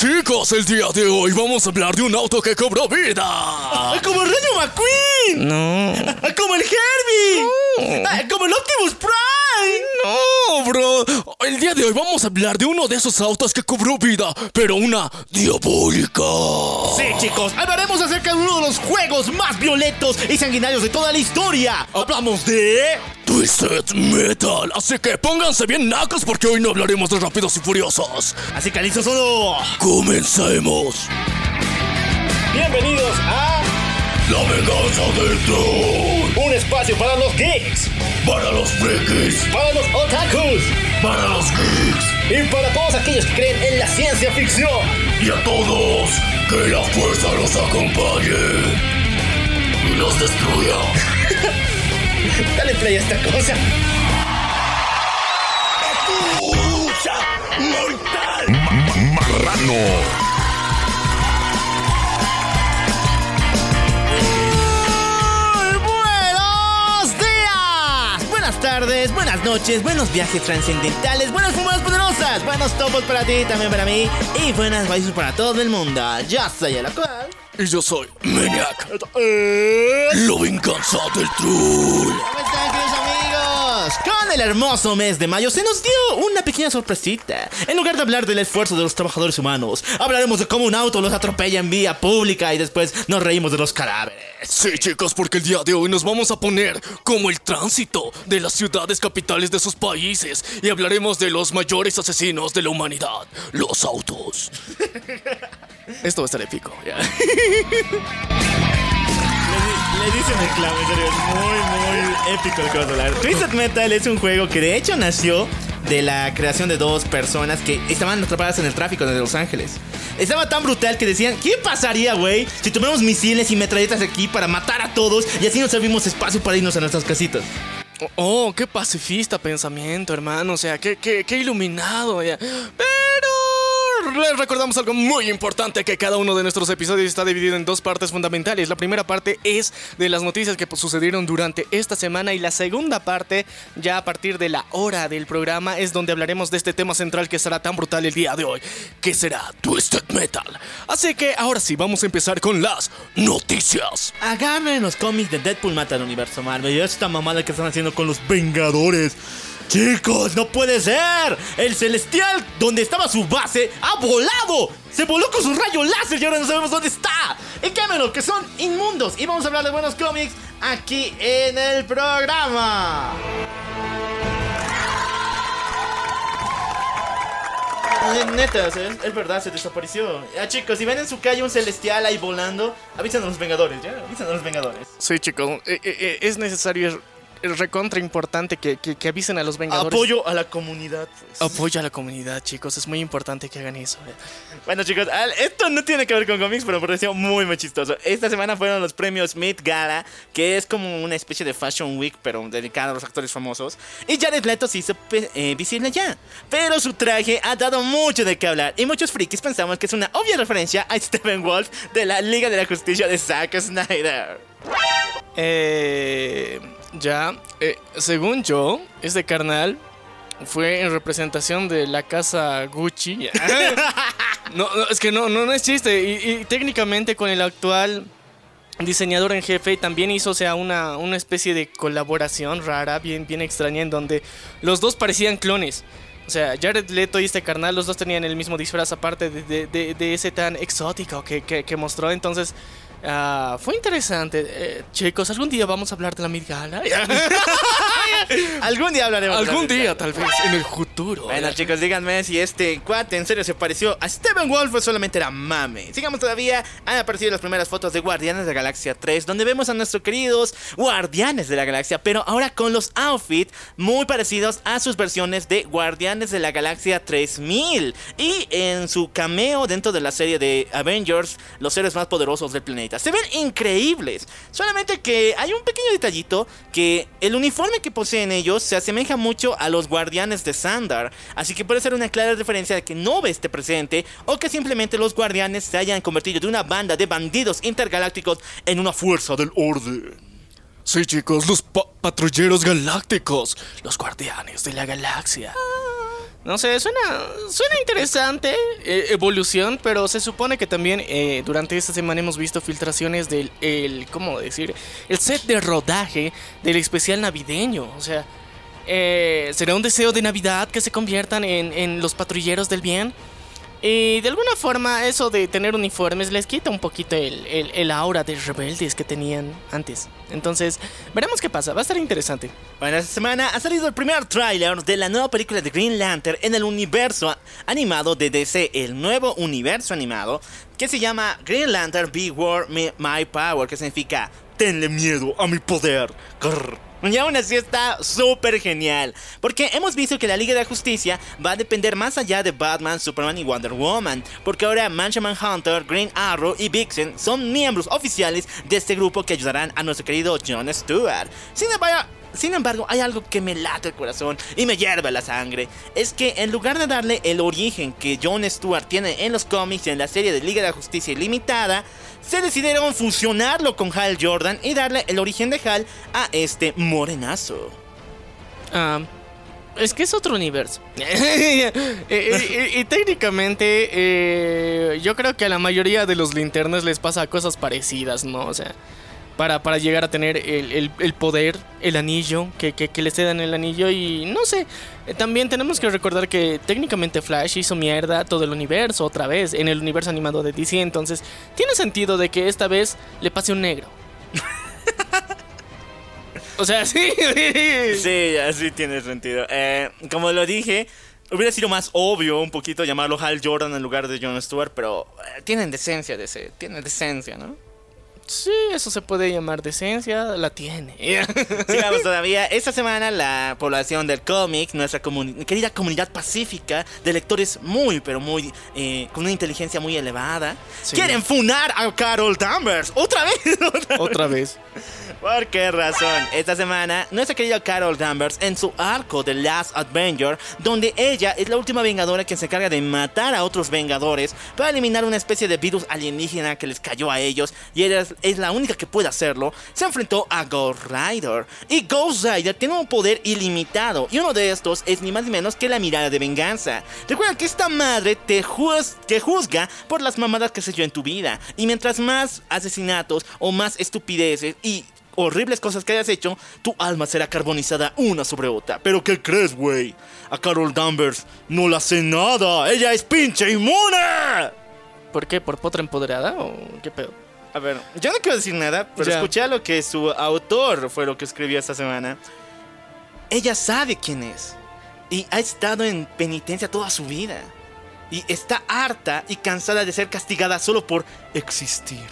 Chicos, el día de hoy vamos a hablar de un auto que cobró vida. Ah, ¡Como el Rayo McQueen! No. Ah, ¡Como el Herbie! Ah, ¡Como el Optimus Prime! No, bro. El día de hoy vamos a hablar de uno de esos autos que cobró vida, pero una diabólica. Sí, chicos, hablaremos acerca de uno de los juegos más violentos y sanguinarios de toda la historia. Hablamos de... Twisted Metal. Así que pónganse bien nacos porque hoy no hablaremos de Rápidos y Furiosos. Así que listo solo. Comencemos. Bienvenidos a... La venganza del troll. Un espacio para los geeks, Para los frikis. para los otakus Para los geeks. y para todos aquellos que creen en la ciencia ficción. Y a todos, que la fuerza los acompañe. Y los destruya. Dale play a esta cosa. Marrano. Muy buenos días, buenas tardes, buenas noches, buenos viajes trascendentales, buenas fumadas poderosas, buenos topos para ti, también para mí y buenas raíces para todo el mundo. Yo soy el cual. Y yo soy Maniac. Eh, La venganza del troll. ¿Cómo están, queridos amigos? Con el hermoso mes de mayo se nos dio una pequeña sorpresita. En lugar de hablar del esfuerzo de los trabajadores humanos, hablaremos de cómo un auto los atropella en vía pública y después nos reímos de los cadáveres. Sí, chicos, porque el día de hoy nos vamos a poner como el tránsito de las ciudades capitales de sus países y hablaremos de los mayores asesinos de la humanidad, los autos. Esto va a estar épico. ya. Le dicen el clavo, en serio, es muy, muy épico lo que vas a hablar. Twisted Metal es un juego que de hecho nació de la creación de dos personas que estaban atrapadas en el tráfico de Los Ángeles. Estaba tan brutal que decían, ¿qué pasaría, güey, si tuviéramos misiles y metralletas aquí para matar a todos y así nos servimos espacio para irnos a nuestras casitas? Oh, qué pacifista pensamiento, hermano. O sea, qué, qué, qué iluminado. ya. Pero les recordamos algo muy importante, que cada uno de nuestros episodios está dividido en dos partes fundamentales. La primera parte es de las noticias que sucedieron durante esta semana y la segunda parte, ya a partir de la hora del programa, es donde hablaremos de este tema central que será tan brutal el día de hoy, que será Twisted Metal. Así que ahora sí, vamos a empezar con las noticias. Agarren los cómics de Deadpool mata al universo Marvel y esta mamada que están haciendo con los Vengadores. Chicos, no puede ser. El celestial donde estaba su base ha volado. Se voló con su rayo láser y ahora no sabemos dónde está. Y cámelo, que son inmundos. Y vamos a hablar de buenos cómics aquí en el programa. Neta, es verdad, se desapareció. Ah, chicos, si ven en su calle un celestial ahí volando, avisan a los Vengadores, ¿ya? Avisan a los Vengadores. Sí, chicos, eh, eh, eh, es necesario, es, recontra importante que, que- que avisen a los Vengadores. Apoyo a la comunidad, pues. Apoyo a la comunidad, chicos. Es muy importante que hagan eso. Bueno, chicos, esto no tiene que ver con cómics, pero me pareció muy, muy chistoso. Esta semana fueron los premios Met Gala, que es como una especie de Fashion Week, pero dedicada a los actores famosos. Y Jared Leto se hizo eh, visible ya. Pero su traje ha dado mucho de qué hablar. Y muchos frikis pensamos que es una obvia referencia a Stephen Wolf de la Liga de la Justicia de Zack Snyder. Eh, ya, eh, según yo, este carnal fue en representación de la casa Gucci. no, no, es que no, no, no es chiste. Y, y técnicamente con el actual diseñador en jefe también hizo, o sea, una, una especie de colaboración rara, bien, bien extraña, en donde los dos parecían clones. O sea, Jared Leto y este carnal, los dos tenían el mismo disfraz, aparte de, de- de- de ese tan exótico que, que- que mostró. Entonces, ah, fue interesante. Eh, chicos, algún día vamos a hablar de la Mid Gala. Algún día hablaremos de la algún Met Gala. día, tal vez, en el futuro. Bueno, chicos, díganme si este cuate en serio se pareció a Stephen Wolf o solamente era mame. Sigamos todavía. Han aparecido las primeras fotos de Guardianes de la Galaxia 3, donde vemos a nuestros queridos Guardianes de la Galaxia, pero ahora con los outfits muy parecidos a sus versiones de Guardianes de la Galaxia 3000. Y en su cameo dentro de la serie de Avengers, los seres más poderosos del planeta. Se ven increíbles. Solamente que hay un pequeño detallito que el uniforme que poseen ellos se asemeja mucho a los guardianes de Sandar. Así que puede ser una clara referencia de que no ve este presente o que simplemente los guardianes se hayan convertido de una banda de bandidos intergalácticos en una fuerza del orden. Sí, chicos, los pa- patrulleros galácticos, los guardianes de la galaxia. No sé, suena, suena interesante, eh, evolución, pero se supone que también eh, durante esta semana hemos visto filtraciones del, el, ¿cómo decir? El set de rodaje del especial navideño. O sea, eh, ¿será un deseo de Navidad que se conviertan en, en los patrulleros del bien? Y de alguna forma eso de tener uniformes les quita un poquito el, el, el, aura de rebeldes que tenían antes. Entonces, veremos qué pasa, va a estar interesante. Bueno, esta semana ha salido el primer tráiler de la nueva película de Green Lantern en el universo animado de DC, el nuevo universo animado, que se llama Green Lantern Be War My Power, que significa Tenle miedo a mi poder. Grrr. Y aún así está súper genial. Porque hemos visto que la Liga de Justicia va a depender más allá de Batman, Superman y Wonder Woman. Porque ahora Mancha Hunter, Green Arrow y Vixen son miembros oficiales de este grupo que ayudarán a nuestro querido Jon Stewart. Sin embargo, sin embargo, hay algo que me late el corazón y me hierve la sangre. Es que en lugar de darle el origen que Jon Stewart tiene en los cómics y en la serie de Liga de Justicia Ilimitada, se decidieron fusionarlo con Hal Jordan y darle el origen de Hal a este morenazo. Ah. es que es otro universo. y, y, técnicamente, eh, yo creo que a la mayoría de los linternas les pasa cosas parecidas, ¿no? O sea, para, para llegar a tener el, el, el poder, el anillo, que, que, que, le cedan el anillo y no sé. Eh, también tenemos que recordar que técnicamente Flash hizo mierda todo el universo otra vez, en el universo animado de DC, entonces tiene sentido de que esta vez le pase un negro. o sea, sí. sí, así tiene sentido. Eh, como lo dije, Hubiera sido más obvio un poquito llamarlo Hal Jordan en lugar de Jon Stewart, pero eh, tienen decencia de ese, tienen decencia, ¿no? Sí, eso se puede llamar decencia, la tiene. Sigamos todavía. Esta semana la población del cómic, nuestra comuni querida comunidad pacífica de lectores muy, pero muy, eh, con una inteligencia muy elevada, sí. quieren funar a Carol Danvers. ¿Otra vez? Otra vez. ¿Por qué razón? Esta semana, nuestra querida Carol Danvers, en su arco de Last Avenger, donde ella es la última vengadora que se encarga de matar a otros vengadores para eliminar una especie de virus alienígena que les cayó a ellos, y ella es, la única que puede hacerlo, se enfrentó a Ghost Rider. Y Ghost Rider tiene un poder ilimitado, y uno de estos es ni más ni menos que la mirada de venganza. Recuerda que esta madre te, juz te juzga por las mamadas que se dio en tu vida, y mientras más asesinatos o más estupideces y horribles cosas que hayas hecho, tu alma será carbonizada una sobre otra. ¿Pero qué crees, güey? A Carol Danvers no le hace nada. Ella es pinche inmune. ¿Por qué? ¿Por potra empoderada o qué pedo? A ver, yo no quiero decir nada, pero ya. escuché lo que su autor fue lo que escribió esta semana. Ella sabe quién es. Y ha estado en penitencia toda su vida. Y está harta y cansada de ser castigada solo por existir.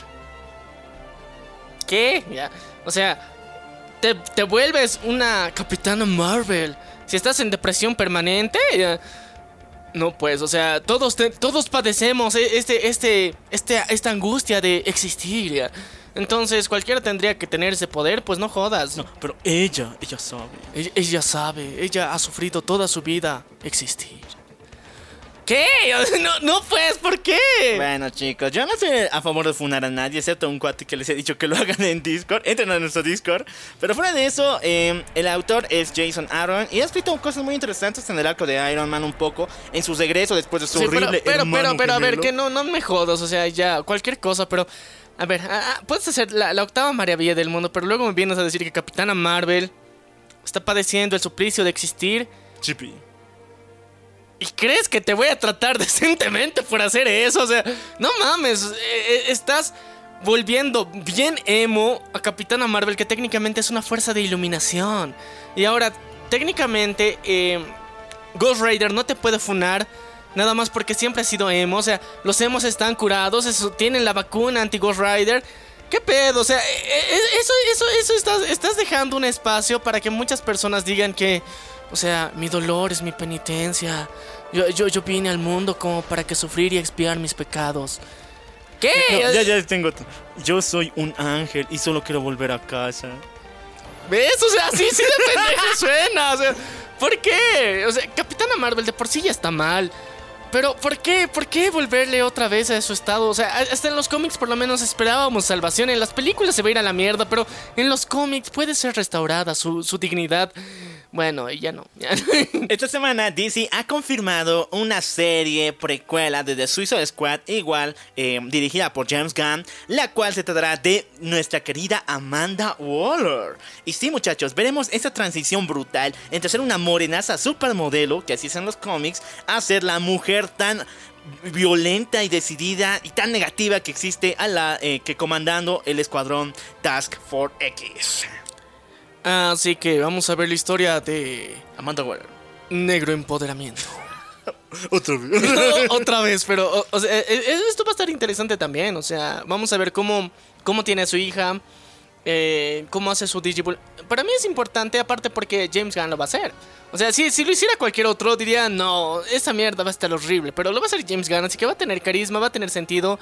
¿Qué? Ya. O sea, te, te, vuelves una capitana Marvel. Si estás en depresión permanente, ya, no pues, o sea, todos te, todos padecemos este, este, este, esta angustia de existir. Ya. Entonces, cualquiera tendría que tener ese poder, pues no jodas. No, pero ella, ella sabe. Ella, ella sabe, ella ha sufrido toda su vida existir. ¿Qué? No, no pues, ¿por qué? Bueno, chicos, yo no estoy a favor de funar a nadie, excepto a un cuate que les he dicho que lo hagan en Discord. Entren a nuestro Discord. Pero fuera de eso, eh, el autor es Jason Aaron y ha escrito cosas muy interesantes en el arco de Iron Man un poco, en su regreso después de su sí, horrible. Pero, pero, pero, pero, a ver, que no, no me jodas, o sea, ya, cualquier cosa, pero. A ver, a, a, puedes hacer la, la octava maravilla del mundo, pero luego me vienes a decir que Capitana Marvel está padeciendo el suplicio de existir. Chippy. ¿Y crees que te voy a tratar decentemente por hacer eso? O sea, no mames, eh, estás volviendo bien emo a Capitana Marvel, que técnicamente es una fuerza de iluminación. Y ahora, técnicamente, eh, Ghost Rider no te puede funar. Nada más porque siempre ha sido emo. O sea, los emos están curados. Eso, tienen la vacuna anti-Ghost Rider. ¿Qué pedo? O sea, eh, eso, eso, eso estás, estás dejando un espacio para que muchas personas digan que. O sea, mi dolor es mi penitencia. Yo, yo, yo vine al mundo como para que sufrir y expiar mis pecados. ¿Qué? No, ya, ya tengo. Yo soy un ángel y solo quiero volver a casa. ¿Ves? O sea, sí, sí de pendejo suena. O sea, ¿por qué? O sea, Capitana Marvel de por sí ya está mal. Pero ¿por qué? ¿Por qué volverle otra vez a su estado? O sea, hasta en los cómics por lo menos esperábamos salvación. En las películas se va a ir a la mierda, pero en los cómics puede ser restaurada su, dignidad. Bueno, ya no. Esta semana DC ha confirmado una serie precuela de The Suicide Squad, igual eh, dirigida por James Gunn, la cual se tratará de nuestra querida Amanda Waller. Y sí, muchachos, veremos esa transición brutal entre ser una morenaza supermodelo, que así son los cómics, a ser la mujer tan violenta y decidida y tan negativa que existe a la eh, que comandando el escuadrón Task Force X. Así que vamos a ver la historia de Amanda Waller. Negro Empoderamiento. Otra vez. Otra vez, pero o, sea, e, e, esto va a estar interesante también. O sea, vamos a ver cómo, cómo tiene a su hija, eh, cómo hace su Digibull. Para mí es importante, aparte porque James Gunn lo va a hacer. O sea, si, si lo hiciera cualquier otro, diría, no, esa mierda va a estar horrible. Pero lo va a hacer James Gunn, así que va a tener carisma, va a tener sentido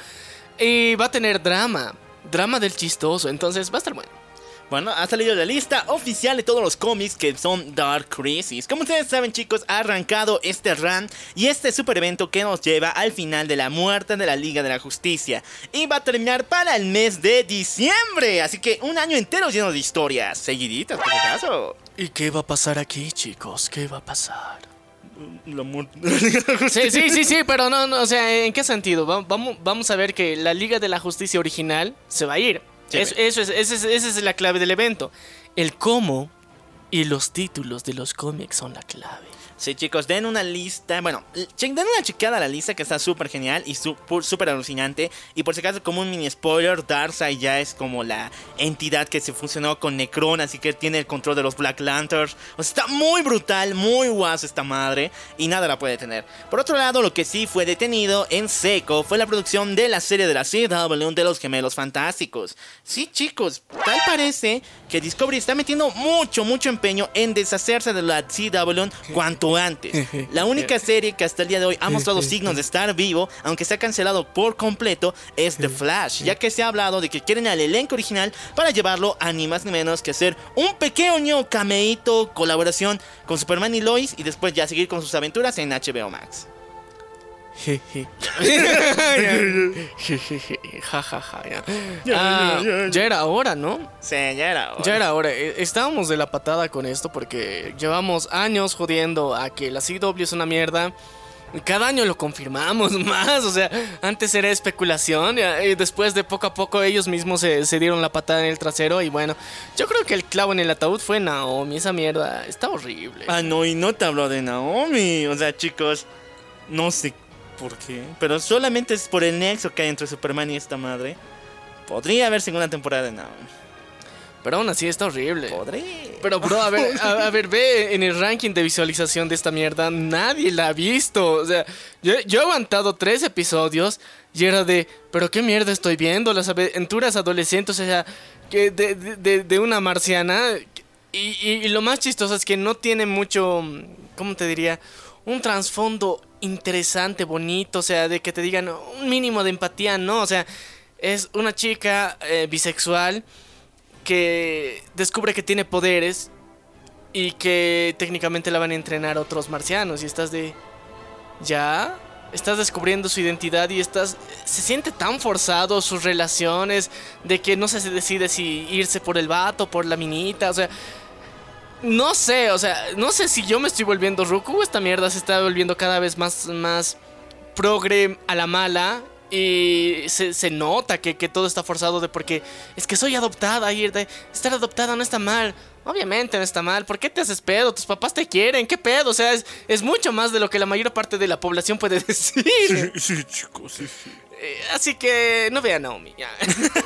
y va a tener drama. Drama del chistoso, entonces va a estar bueno. Bueno, ha salido la lista oficial de todos los cómics que son Dark Crisis. Como ustedes saben, chicos, ha arrancado este run y este super evento que nos lleva al final de la muerte de la Liga de la Justicia. Y va a terminar para el mes de diciembre. Así que un año entero lleno de historias. Seguiditas, por caso. ¿Y qué va a pasar aquí, chicos? ¿Qué va a pasar? La muerte Sí, sí, sí, sí, pero no, no, o sea, ¿en qué sentido? Vamos, vamos a ver que la Liga de la Justicia original se va a ir. Eso, eso es, esa es, esa es la clave del evento. El cómo y los títulos de los cómics son la clave. Sí, chicos, den una lista. Bueno, den una chequeada a la lista que está súper genial y súper alucinante. Y por si acaso, como un mini spoiler, Darkseid ya es como la entidad que se funcionó con Necron, así que tiene el control de los Black Lanterns. O sea, está muy brutal, muy guas esta madre y nada la puede tener. Por otro lado, lo que sí fue detenido en seco fue la producción de la serie de la CW de los Gemelos Fantásticos. Sí, chicos, tal parece que Discovery está metiendo mucho, mucho empeño en deshacerse de la CW cuanto antes. La única serie que hasta el día de hoy ha mostrado signos de estar vivo, aunque se ha cancelado por completo, es The Flash, ya que se ha hablado de que quieren al elenco original para llevarlo a ni más ni menos que hacer un pequeño cameíto, colaboración con Superman y Lois y después ya seguir con sus aventuras en HBO Max. Ah, ya era hora, ¿no? Sí, ya era hora. Ya era hora. Eh, Estábamos de la patada con esto porque llevamos años jodiendo a que la CW es una mierda. Cada año lo confirmamos más, o sea, antes era especulación y después de poco a poco ellos mismos se, se, dieron la patada en el trasero y bueno, yo creo que el clavo en el ataúd fue Naomi, esa mierda está horrible. Ah, no, y no te hablo de Naomi, o sea, chicos, no sé por qué, pero solamente es por el nexo que hay entre Superman y esta madre. Podría haber segunda temporada de Naomi. Pero aún así está horrible. Podría. Pero, bro, a ver, a, a, ver, ve en el ranking de visualización de esta mierda. Nadie la ha visto. O sea, yo, yo he aguantado tres episodios y era de, pero qué mierda estoy viendo. Las aventuras adolescentes, o sea, que de, de, de una marciana. Y, y, y, lo más chistoso es que no tiene mucho, ¿cómo te diría? Un trasfondo interesante, bonito. O sea, de que te digan un mínimo de empatía, ¿no? O sea, es una chica eh, bisexual que descubre que tiene poderes y que técnicamente la van a entrenar otros marcianos y estás de ya estás descubriendo su identidad y estás se siente tan forzado sus relaciones de que no se decide si irse por el vato, por la minita, o sea, no sé, o sea, no sé si yo me estoy volviendo ruku o esta mierda se está volviendo cada vez más más progre a la mala y se, se nota que, que, todo está forzado de porque es que soy adoptada y de estar adoptada no está mal. Obviamente no está mal. ¿Por qué te haces pedo? Tus papás te quieren. ¿Qué pedo? O sea, es, es mucho más de lo que la mayor parte de la población puede decir. Sí, sí chicos, sí, sí. Eh, así que no vean a Naomi. Ya.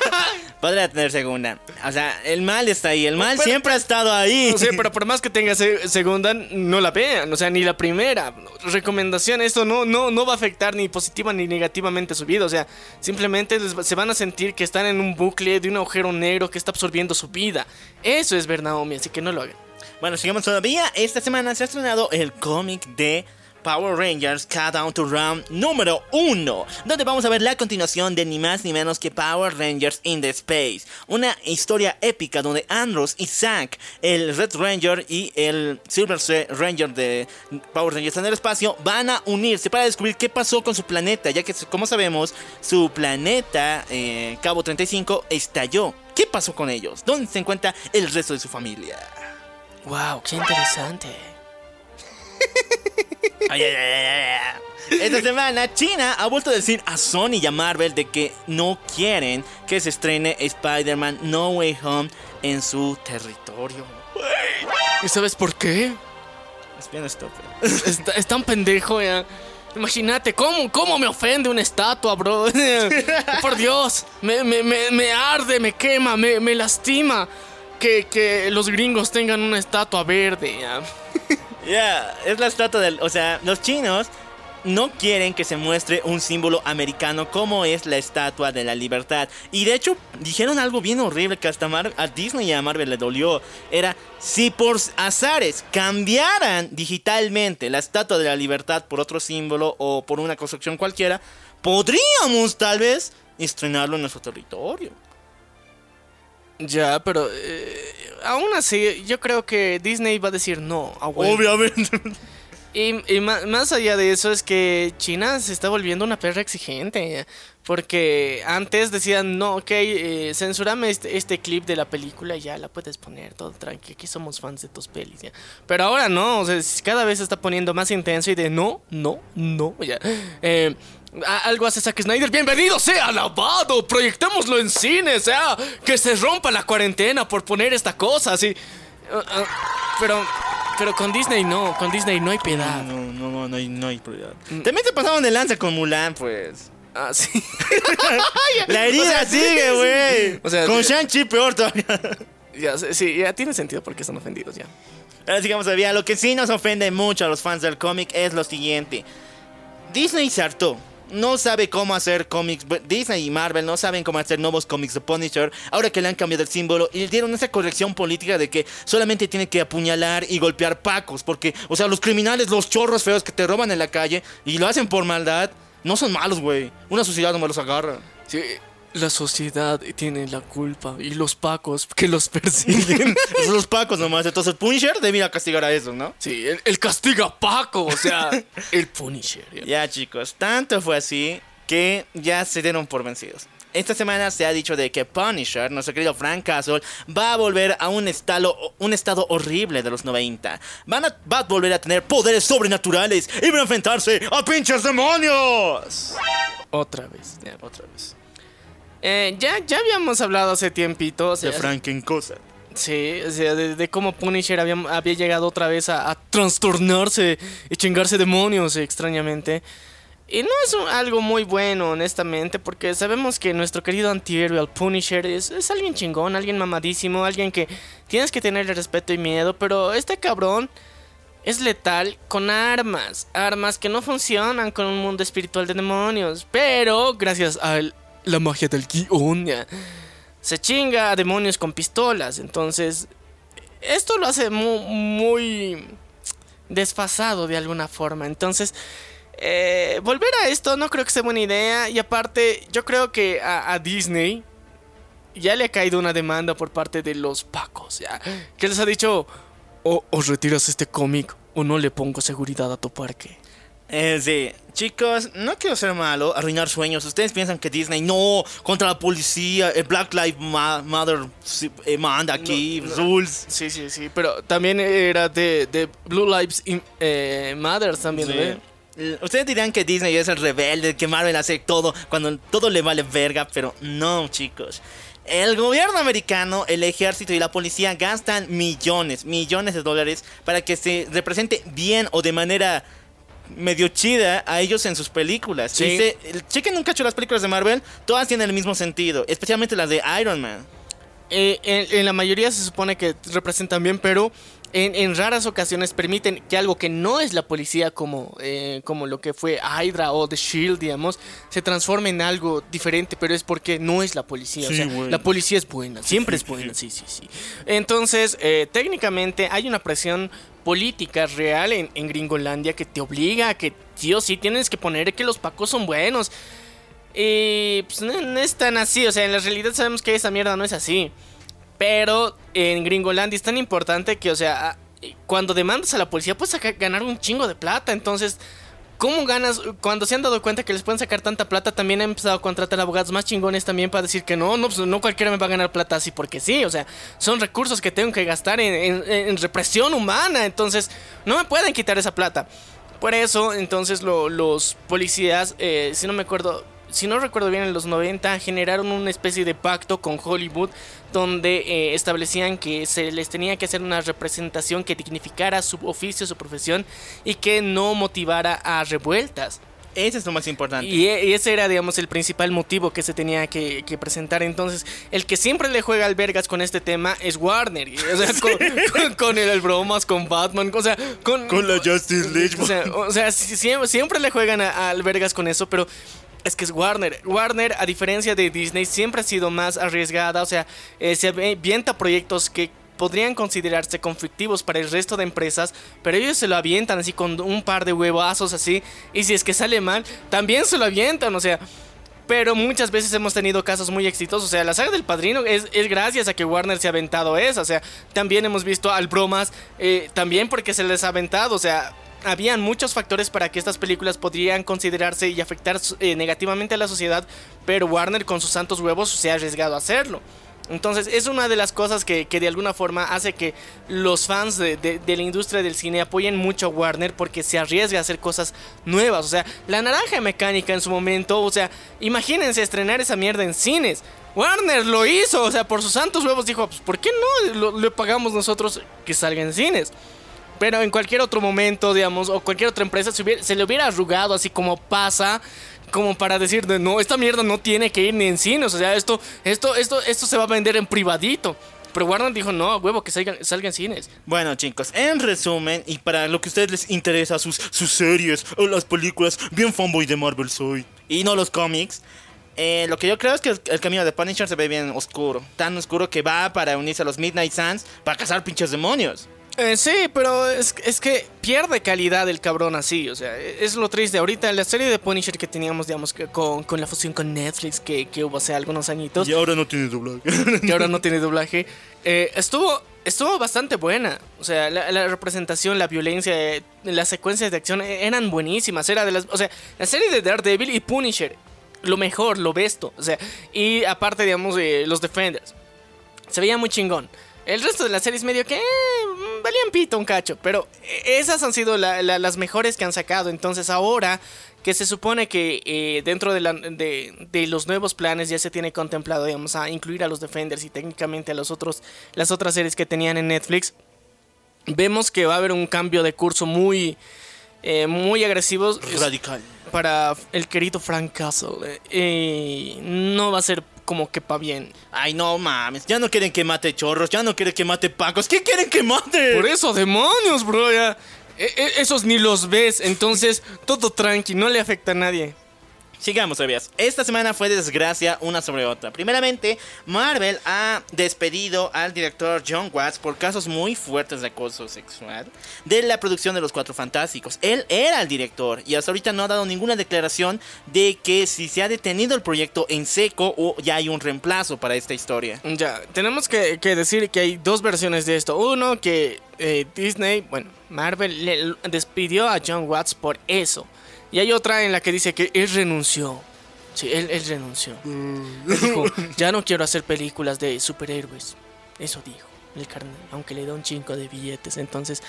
Podría tener segunda. O sea, el mal está ahí. El mal pero, siempre ha estado ahí. O sea, pero por más que tenga segunda, no la vean. O sea, ni la primera. Recomendación, esto no, no, no va a afectar ni positiva ni negativamente su vida. O sea, simplemente se van a sentir que están en un bucle de un agujero negro que está absorbiendo su vida. Eso es ver Naomi, así que no lo hagan. Bueno, sigamos todavía. Esta semana se ha estrenado el cómic de Power Rangers Countdown to Round número 1, donde vamos a ver la continuación de ni más ni menos que Power Rangers in the Space, una historia épica donde Andros y Zack, el Red Ranger y el Silver Ranger de Power Rangers en el espacio, van a unirse para descubrir qué pasó con su planeta, ya que como sabemos, su planeta eh, Cabo 35 estalló. ¿Qué pasó con ellos? ¿Dónde se encuentra el resto de su familia? Wow, qué interesante. Esta semana China ha vuelto a decir a Sony y a Marvel de que no quieren que se estrene Spider-Man No Way Home en su territorio. ¿Y sabes por qué? Es bien estúpido. Es, tan pendejo ya. Imagínate, ¿cómo, ¿cómo me ofende una estatua, bro? por Dios, me, me, me, arde, me quema, me, me lastima que, que, los gringos tengan una estatua verde. ¿ya? Ya, es la estatua del. O sea, los chinos no quieren que se muestre un símbolo americano como es la estatua de la libertad. Y de hecho, dijeron algo bien horrible que hasta a Disney y a Marvel le dolió. Era si por azares cambiaran digitalmente la estatua de la libertad por otro símbolo o por una construcción cualquiera, podríamos tal vez estrenarlo en nuestro territorio. Ya, pero eh, aún así, yo creo que Disney va a decir no. Obviamente. Y, más, allá de eso es que China se está volviendo una perra exigente. Porque antes decían, no, ok, eh, censurame este, este, clip de la película y ya la puedes poner, todo tranqui, aquí somos fans de tus pelis. Pero ahora no, o sea, cada vez se está poniendo más intenso y de no, no, no, ya. Eh, algo hace Zack Snyder, bienvenido sea alabado, proyectémoslo en cine, o sea, que se rompa la cuarentena por poner esta cosa, así. Uh, uh, pero pero con Disney no, con Disney no hay piedad. No, no, no, no hay, no hay piedad. Mm. También se pasaron de lanza con Mulan, pues. Ah, sí. La herida sigue, güey. O sea, con Shang-Chi peor todavía. Ya, sí, ya tiene sentido porque están ofendidos ya. Ahora sigamos a Lo que sí nos ofende mucho a los fans del cómic es lo siguiente. Disney se hartó no sabe cómo hacer cómics. Disney y Marvel no saben cómo hacer nuevos cómics de Punisher. Ahora que le han cambiado el símbolo y le dieron esa corrección política de que solamente tiene que apuñalar y golpear pacos. Porque, o sea, los criminales, los chorros feos que te roban en la calle y lo hacen por maldad, no son malos, güey. Una sociedad no me los agarra. Sí, la sociedad tiene la culpa y los pacos que los persiguen. Son los pacos nomás. Entonces el Punisher debe castigar a esos, ¿no? Sí, el, castiga paco, o sea, el Punisher. Ya, chicos, tanto fue así que ya se dieron por vencidos. Esta semana se ha dicho de que Punisher, nuestro querido Frank Castle, va a volver a un estado, un estado horrible de los 90. Van a, va a volver a tener poderes sobrenaturales y va a enfrentarse a pinches demonios. Otra vez, ya, otra vez. Eh, ya, ya habíamos hablado hace tiempito. de Frankencosa. Sí, o sea, de, cómo Punisher había, había, llegado otra vez a, trastornarse y chingarse demonios extrañamente. Y no es algo muy bueno, honestamente, porque sabemos que nuestro querido antihéroe, el Punisher, es, es alguien chingón, alguien mamadísimo, alguien que tienes que tenerle respeto y miedo, pero este cabrón es letal con armas, armas que no funcionan con un mundo espiritual de demonios, pero gracias al la magia del guion. Se chinga a demonios con pistolas. Entonces, esto lo hace muy, desfasado de alguna forma. Entonces, eh, volver a esto no creo que sea buena idea. Y aparte, yo creo que a, Disney ya le ha caído una demanda por parte de los pacos. ¿ya? Que les ha dicho, o, o retiras este cómic o no le pongo seguridad a tu parque. Eh, sí, chicos, no quiero ser malo, arruinar sueños. Ustedes piensan que Disney no, contra la policía, el Black Lives Matter eh, manda aquí, rules. Sí, sí, sí, pero también era de, Blue Lives eh, Matter también, sí. Ustedes dirán que Disney es el rebelde, que Marvel hace todo cuando todo le vale verga, pero no, chicos. El gobierno americano, el ejército y la policía gastan millones, millones de dólares para que se represente bien o de manera medio chida a ellos en sus películas. Sí. chequen un cacho las películas de Marvel, todas tienen el mismo sentido, especialmente las de Iron Man. eh, en, en la mayoría se supone que representan bien, pero en, en raras ocasiones permiten que algo que no es la policía, como, eh, como lo que fue Hydra o The Shield, digamos, se transforme en algo diferente, pero es porque no es la policía. Sí, o sea, güey. la policía es buena, siempre es buena, sí, sí, sí. Entonces, eh, técnicamente hay una presión política real en, en Gringolandia que te obliga a que, sí o sí, tienes que poner que los pacos son buenos. Y pues no, no es tan así, o sea, en la realidad sabemos que esa mierda no es así. Pero en Gringolandia es tan importante que, o sea, a- cuando demandas a la policía puedes ganar un chingo de plata. Entonces, ¿cómo ganas? Cuando se han dado cuenta que les pueden sacar tanta plata, también han empezado a contratar abogados más chingones también para decir que no, no, pues no cualquiera me va a ganar plata así porque sí. O sea, son recursos que tengo que gastar en, represión humana. Entonces, no me pueden quitar esa plata. Por eso, entonces, lo- los policías, eh, si no me acuerdo, si no recuerdo bien, en los 90 generaron una especie de pacto con Hollywood donde eh, establecían que se les tenía que hacer una representación que dignificara su oficio, su profesión y que no motivara a revueltas. Ese es lo más importante. Y, e- y ese era, digamos, el principal motivo que se tenía que, que presentar. Entonces, el que siempre le juega al vergas con este tema es Warner. y, o sea, con, con- con el, el bromas, con Batman, o sea, con, Con la Justice League. o sea, o sea, si- siempre, siempre le juegan a- al vergas con eso, pero es que es Warner. Warner, a diferencia de Disney, siempre ha sido más arriesgada. O sea, eh, se avienta proyectos que podrían considerarse conflictivos para el resto de empresas, pero ellos se lo avientan así con un par de huevazos así. Y si es que sale mal, también se lo avientan. O sea, pero muchas veces hemos tenido casos muy exitosos. O sea, la saga del padrino es, es gracias a que Warner se ha aventado eso. O sea, también hemos visto al bromas, eh, también porque se les ha aventado. O sea, habían muchos factores para que estas películas podrían considerarse y afectar eh, negativamente a la sociedad. Pero Warner con sus santos huevos se ha arriesgado a hacerlo. Entonces es una de las cosas que, que de alguna forma hace que los fans de, de- la industria del cine apoyen mucho a Warner porque se arriesga a hacer cosas nuevas. O sea, la naranja mecánica en su momento, o sea, imagínense estrenar esa mierda en cines. Warner lo hizo, o sea, por sus santos huevos dijo, pues ¿por qué no le pagamos nosotros que salga en cines? Pero en cualquier otro momento, digamos, o cualquier otra empresa se, hubiera- se le hubiera arrugado así como pasa, como para decir, de, no, esta mierda no tiene que ir ni en cines, o sea, esto, esto, esto, esto se va a vender en privadito. Pero Warner dijo, no, huevo, que salga, salga en cines. Bueno, chicos, en resumen, y para lo que a ustedes les interesa, sus, sus series o las películas, bien fanboy de Marvel soy. Y no los cómics. eh, lo que yo creo es que el, el camino de Punisher se ve bien oscuro. Tan oscuro que va para unirse a los Midnight Suns para cazar pinches demonios. Eh, sí, pero es, es que pierde calidad el cabrón así, o sea, es lo triste. Ahorita la serie de Punisher que teníamos, digamos, que con, con la fusión con Netflix que, que hubo hace algunos añitos, Y ahora no tiene doblaje. que ahora no tiene doblaje, eh, estuvo, estuvo bastante buena. O sea, la, la representación, la violencia, eh, las secuencias de acción eran buenísimas. Era de las, o sea, la serie de Daredevil y Punisher, lo mejor, lo besto. O sea, y aparte, digamos, eh, los Defenders. Se veía muy chingón. El resto de las series medio que eh, valían pito un cacho, pero eh, esas han sido la- la- las mejores que han sacado. Entonces ahora que se supone que eh, dentro de, la- de- de los nuevos planes ya se tiene contemplado, digamos, a incluir a los Defenders y técnicamente a los otros, las otras series que tenían en Netflix, vemos que va a haber un cambio de curso muy, eh, muy agresivo. Es- Radical. para el querido Frank Castle. no va a ser como que pa' bien. Ay, no mames. Ya no quieren que mate chorros, ya no quieren que mate pacos. ¿Qué quieren que mate? Por eso, demonios, bro, ya. E- e- esos ni los ves, entonces todo tranqui, no le afecta a nadie. Sigamos, Evias. Esta semana fue de desgracia una sobre otra. Primeramente, Marvel ha despedido al director John Watts por casos muy fuertes de acoso sexual de la producción de Los Cuatro Fantásticos. Él era el director y hasta ahorita no ha dado ninguna declaración de que si se ha detenido el proyecto en seco o ya hay un reemplazo para esta historia. Ya, tenemos que, que decir que hay dos versiones de esto. Uno, que eh, Disney, bueno, Marvel le despidió a John Watts por eso. Y hay otra en la que dice que él renunció. Sí, él, él renunció. Él dijo, ya no quiero hacer películas de superhéroes. Eso dijo el carnal, aunque le da un chingo de billetes. Entonces,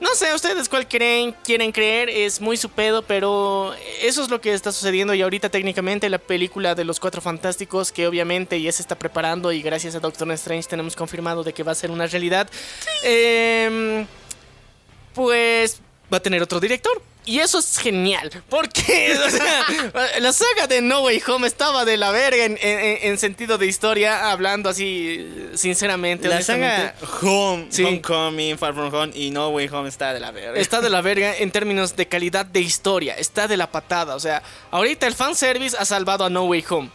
no sé, ustedes cuál creen, quieren creer, es muy su pedo, pero eso es lo que está sucediendo. Y ahorita técnicamente la película de los Cuatro Fantásticos, que obviamente ya se está preparando y gracias a Doctor Strange tenemos confirmado de que va a ser una realidad, em, pues va a tener otro director. Y eso es genial, porque o sea, la saga de No Way Home estaba de la verga en, en- en sentido de historia, hablando así sinceramente. La saga Home, Sí. Homecoming, Far From Home y No Way Home está de la verga. Está de la verga en términos de calidad de historia, está de la patada. O sea, ahorita el fanservice ha salvado a No Way Home.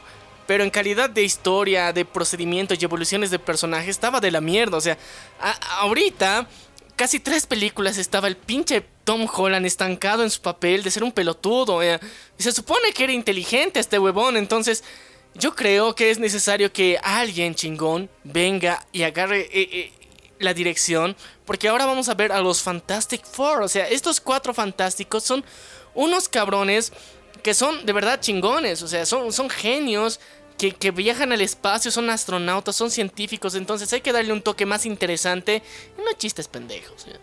Pero en calidad de historia, de procedimientos y evoluciones de personajes, estaba de la mierda. O sea, a- ahorita, casi tres películas estaba el pinche Tom Holland estancado en su papel de ser un pelotudo. eh. Se supone que era inteligente este huevón. Entonces, yo creo que es necesario que alguien chingón venga y agarre. eh, eh, la dirección, porque ahora vamos a ver a los Fantastic Four. O sea, estos cuatro fantásticos son unos cabrones que son de verdad chingones. O sea, son, son genios que, viajan al espacio, son astronautas, son científicos. Entonces hay que darle un toque más interesante no chistes pendejos. ¿ya?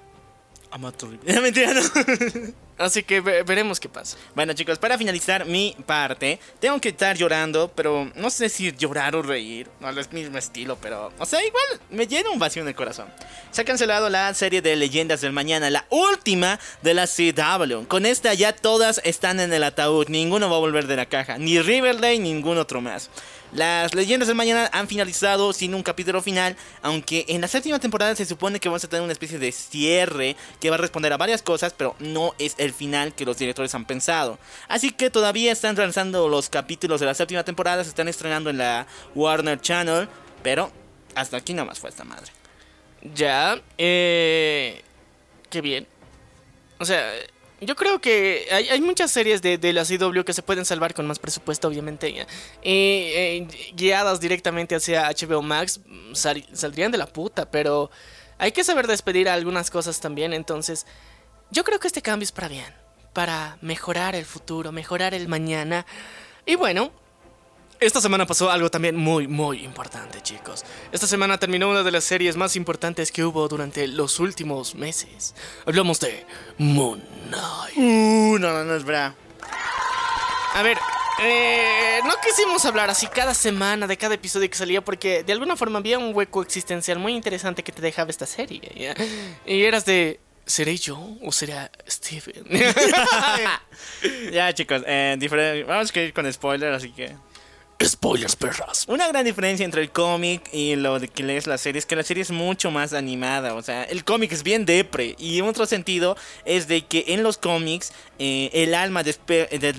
Amateur. Mentira, no. Así que ve- veremos qué pasa. Bueno chicos, para finalizar mi parte, tengo que estar llorando, pero no sé si llorar o reír, no es mi mismo estilo, pero, o sea, igual me llena un vacío en el corazón. Se ha cancelado la serie de Leyendas del Mañana, la última de la CW. Con esta ya todas están en el ataúd, ninguno va a volver de la caja, ni Riverdale, ni ningún otro más. Las leyendas del mañana han finalizado sin un capítulo final, aunque en la séptima temporada se supone que vamos a tener una especie de cierre que va a responder a varias cosas, pero no es el final que los directores han pensado. Así que todavía están lanzando los capítulos de la séptima temporada, se están estrenando en la Warner Channel, pero hasta aquí nomás fue esta madre. Ya, eh, qué bien. O sea, yo creo que hay, muchas series de, de la CW que se pueden salvar con más presupuesto, obviamente. ya. Eh, eh, guiadas directamente hacia HBO Max, mm, sal- saldrían de la puta, pero hay que saber despedir algunas cosas también. Entonces, yo creo que este cambio es para bien, para mejorar el futuro, mejorar el mañana. Y bueno, esta semana pasó algo también muy, muy importante, chicos. Esta semana terminó una de las series más importantes que hubo durante los últimos meses. Hablamos de Moon Knight. Uh, no, no, no es verdad. A ver, eh, no quisimos hablar así cada semana de cada episodio que salía porque de alguna forma había un hueco existencial muy interesante que te dejaba esta serie. ¿ya? Y eras de, ¿seré yo o será Steven? Ya chicos, eh, vamos a ir con spoiler, así que... Spoilers, perras. Una gran diferencia entre el cómic y lo de que lees la serie es que la serie es mucho más animada. O sea, el cómic es bien depre. Y otro sentido es de que en los cómics eh, el alma de,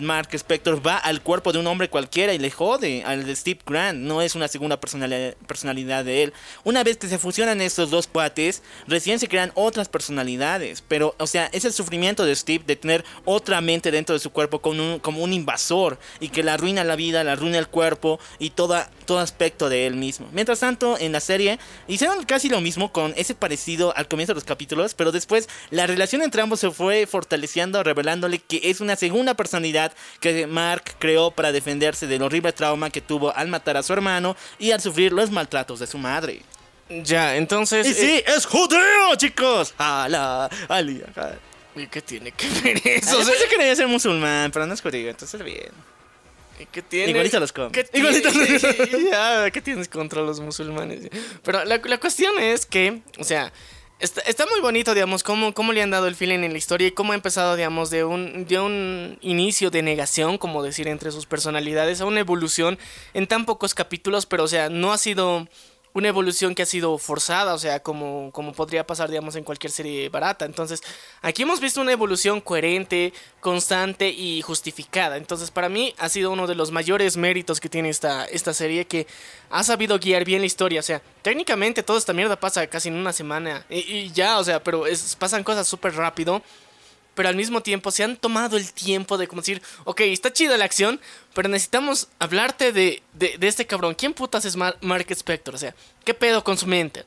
Mark Spector va al cuerpo de un hombre cualquiera y le jode al de Steve Grant. No es una segunda personalidad, personalidad de él. Una vez que se fusionan estos dos cuates, recién se crean otras personalidades. Pero, o sea, es el sufrimiento de Steve de tener otra mente dentro de su cuerpo como un, como un invasor y que le arruina la vida, le arruina el cuerpo y toda, todo aspecto de él mismo. Mientras tanto, en la serie hicieron casi lo mismo con ese parecido al comienzo de los capítulos, pero después la relación entre ambos se fue fortaleciendo, revelándole que es una segunda personalidad que Mark creó para defenderse del horrible trauma que tuvo al matar a su hermano y al sufrir los maltratos de su madre. Ya, entonces... Y eh, sí, es judeo, chicos. ¡Hala! ¡Ali! ajá. ¿y ¿Qué tiene que ver Yo eso? O sea, pensé que quería ser musulmán, pero no es judío, entonces bien. ¿Qué tiene? Igualito los ¿Qué tienes contra los musulmanes? Pero la, la cuestión es que, o sea, está, está muy bonito, digamos, cómo, cómo le han dado el feeling en la historia y cómo ha empezado, digamos, de un, de un inicio de negación, como decir, entre sus personalidades, a una evolución en tan pocos capítulos, pero, o sea, no ha sido una evolución que ha sido forzada, o sea, como, como podría pasar, digamos, en cualquier serie barata. Entonces, aquí hemos visto una evolución coherente, constante y justificada. Entonces, para mí ha sido uno de los mayores méritos que tiene esta, esta serie, que ha sabido guiar bien la historia. O sea, técnicamente toda esta mierda pasa casi en una semana. Y, ya, o sea, pero es- pasan cosas súper rápido. Pero al mismo tiempo se han tomado el tiempo de como decir, ok, está chida la acción, pero necesitamos hablarte de, de, este cabrón. ¿Quién putas es Mar- Mark Spector? O sea, ¿qué pedo con su mente?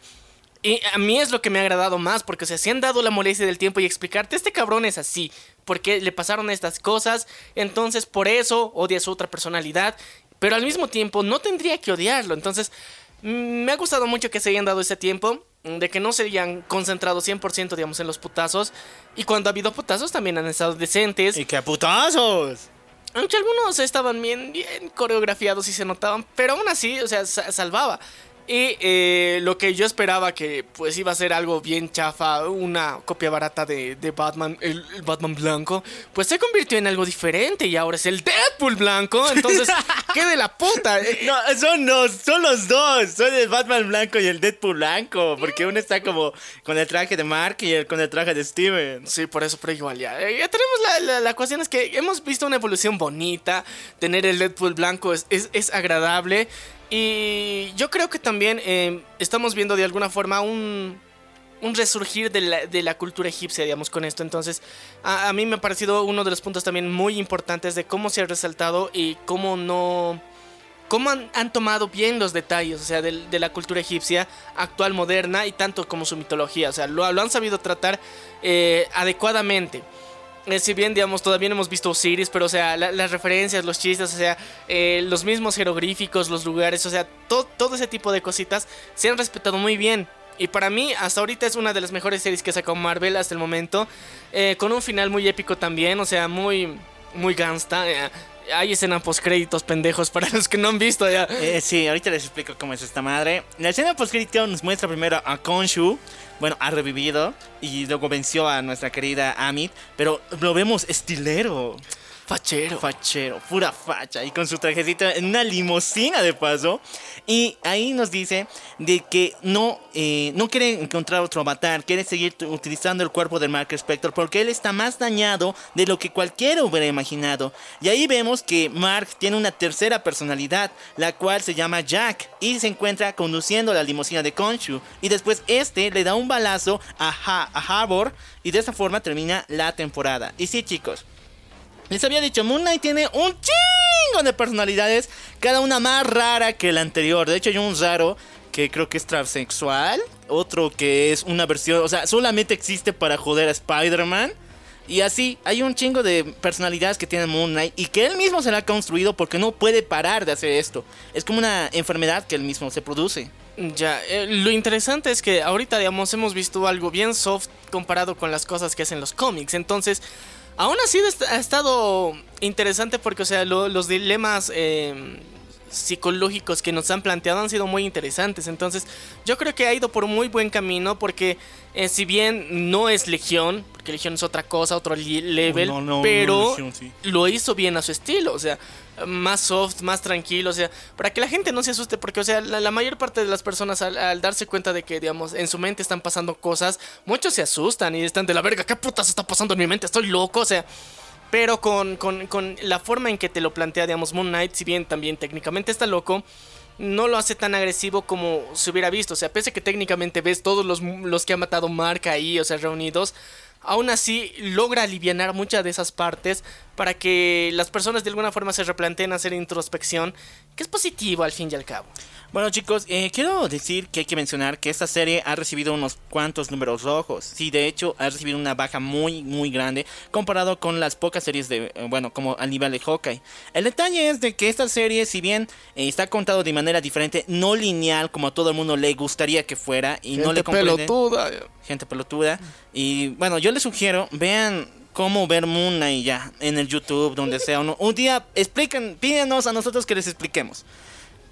Y a mí es lo que me ha agradado más, porque o se han dado la molestia del tiempo y explicarte, este cabrón es así, porque le pasaron estas cosas, entonces por eso odia su otra personalidad, pero al mismo tiempo no tendría que odiarlo, entonces me ha gustado mucho que se hayan dado ese tiempo, mm, de que no se hayan concentrado 100% digamos en los putazos, y cuando ha habido putazos también han estado decentes, ¡Y qué putazos! aunque algunos estaban bien, bien coreografiados y se notaban, pero aún así, o sea, sa- salvaba. Y eh, lo que yo esperaba que pues iba a ser algo bien chafa, una copia barata de, de Batman, el, el Batman blanco, pues se convirtió en algo diferente y ahora es el Deadpool blanco. Entonces, ¿qué de la puta? No, son los, son los dos. Son el Batman blanco y el Deadpool blanco. Porque uno está como con el traje de Mark y el con el traje de Steven. Sí, por eso, pero igual ya. Eh, ya tenemos la, la, la cuestión es que hemos visto una evolución bonita. Tener el Deadpool blanco es, es, es agradable. Y yo creo que también eh, estamos viendo de alguna forma un, un resurgir de la, de la cultura egipcia, digamos, con esto. Entonces, a, mí me ha parecido uno de los puntos también muy importantes de cómo se ha resaltado y cómo no cómo han, tomado bien los detalles, o sea, de, de la cultura egipcia actual, moderna y tanto como su mitología, o sea, lo, lo han sabido tratar eh, adecuadamente. Eh, si bien, digamos, todavía no hemos visto Osiris, pero, o sea, la- las referencias, los chistes, o sea, eh, los mismos jeroglíficos, los lugares, o sea, to- todo ese tipo de cositas se han respetado muy bien. Y para mí, hasta ahorita es una de las mejores series que sacado Marvel hasta el momento. eh, con un final muy épico también, o sea, muy, muy gangsta. Hay escena post créditos pendejos para los que no han visto ya. Eh, sí, ahorita les explico cómo es esta madre. La escena post nos muestra primero a Konshu. Bueno, ha revivido y luego venció a nuestra querida Amit. Pero lo vemos estilero. Fachero. Fachero, pura facha. Y con su trajecito en una limusina de paso. Y ahí nos dice de que no, eh, no quiere encontrar otro avatar. Quiere seguir utilizando el cuerpo del Mark Spector. Porque él está más dañado de lo que cualquiera hubiera imaginado. Y ahí vemos que Mark tiene una tercera personalidad. La cual se llama Jack. Y se encuentra conduciendo la limusina de Konshu. Y después este le da un balazo a, ha Harbor. Y de esa forma termina la temporada. Y sí chicos. Les había dicho, Moon Knight tiene un chingo de personalidades, cada una más rara que la anterior. De hecho, hay un raro que creo que es transexual, otro que es una versión, o sea, solamente existe para joder a Spider-Man. Y así, hay un chingo de personalidades que tiene Moon Knight y que él mismo se la ha construido porque no puede parar de hacer esto. Es como una enfermedad que él mismo se produce. Ya, eh, lo interesante es que ahorita, digamos, hemos visto algo bien soft comparado con las cosas que hacen los cómics. Entonces, aún así ha estado interesante porque, o sea, lo- los dilemas eh, psicológicos que nos han planteado han sido muy interesantes. Entonces, yo creo que ha ido por muy buen camino porque, eh, si bien no es Legión, porque Legión es otra cosa, otro level, no, no, no, pero Legión, sí. lo hizo bien a su estilo, o sea, más soft, más tranquilo, o sea, para que la gente no se asuste, porque, o sea, la, mayor parte de las personas al, al darse cuenta de que, digamos, en su mente están pasando cosas, muchos se asustan y están de la verga, ¿qué putas está pasando en mi mente? Estoy loco, o sea, pero con, con, con la forma en que te lo plantea, digamos, Moon Knight, si bien también técnicamente está loco, no lo hace tan agresivo como se hubiera visto. O sea, pese a que técnicamente ves todos los, los que ha matado Mark ahí, o sea, reunidos, aún así logra aliviar muchas de esas partes para que las personas de alguna forma se replanteen hacer introspección, que es positivo al fin y al cabo. Bueno chicos, eh, quiero decir que hay que mencionar que esta serie ha recibido unos cuantos números rojos. Sí, de hecho ha recibido una baja muy muy grande comparado con las pocas series de, eh, bueno, como al nivel de Hawkeye. El detalle es de que esta serie, si bien eh, está contado de manera diferente, no lineal como a todo el mundo le gustaría que fuera y no le comprende pelotuda. gente pelotuda. Y bueno, yo les sugiero, vean cómo ver Moon Knight ya en el YouTube, donde sea. uno. Un día expliquen, pídenos a nosotros que les expliquemos.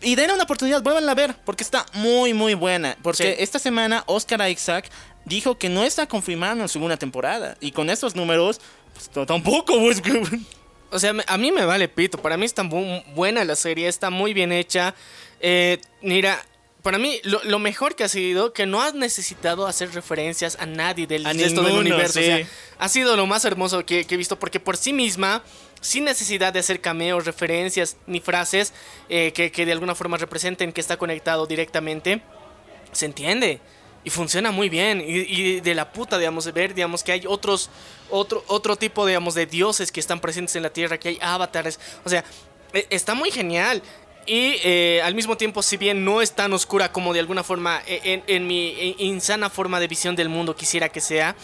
Y denle una oportunidad, vuelvan a ver, porque está muy, muy buena. Porque Sí. esta semana Oscar Isaac dijo que no está confirmando en segunda temporada. Y con estos números, pues tampoco, pues. O sea, me- a mí me vale pito. Para mí está bu- buena la serie, está muy bien hecha. Eh, mira, para mí lo, lo mejor que ha sido que no has necesitado hacer referencias a nadie del A resto del universo. O sí. sea, ha sido lo más hermoso que, que he visto porque por sí misma, sin necesidad de hacer cameos, referencias ni frases eh, que, que de alguna forma representen que está conectado directamente, se entiende. Y funciona muy bien. Y, y de la puta, digamos, ver, digamos, que hay otros, otro, otro tipo, digamos, de dioses que están presentes en la Tierra, que hay avatares. O sea, e- está muy genial. Y eh, al mismo tiempo, si bien no es tan oscura como de alguna forma e- en, mi eh, insana forma de visión del mundo quisiera que sea,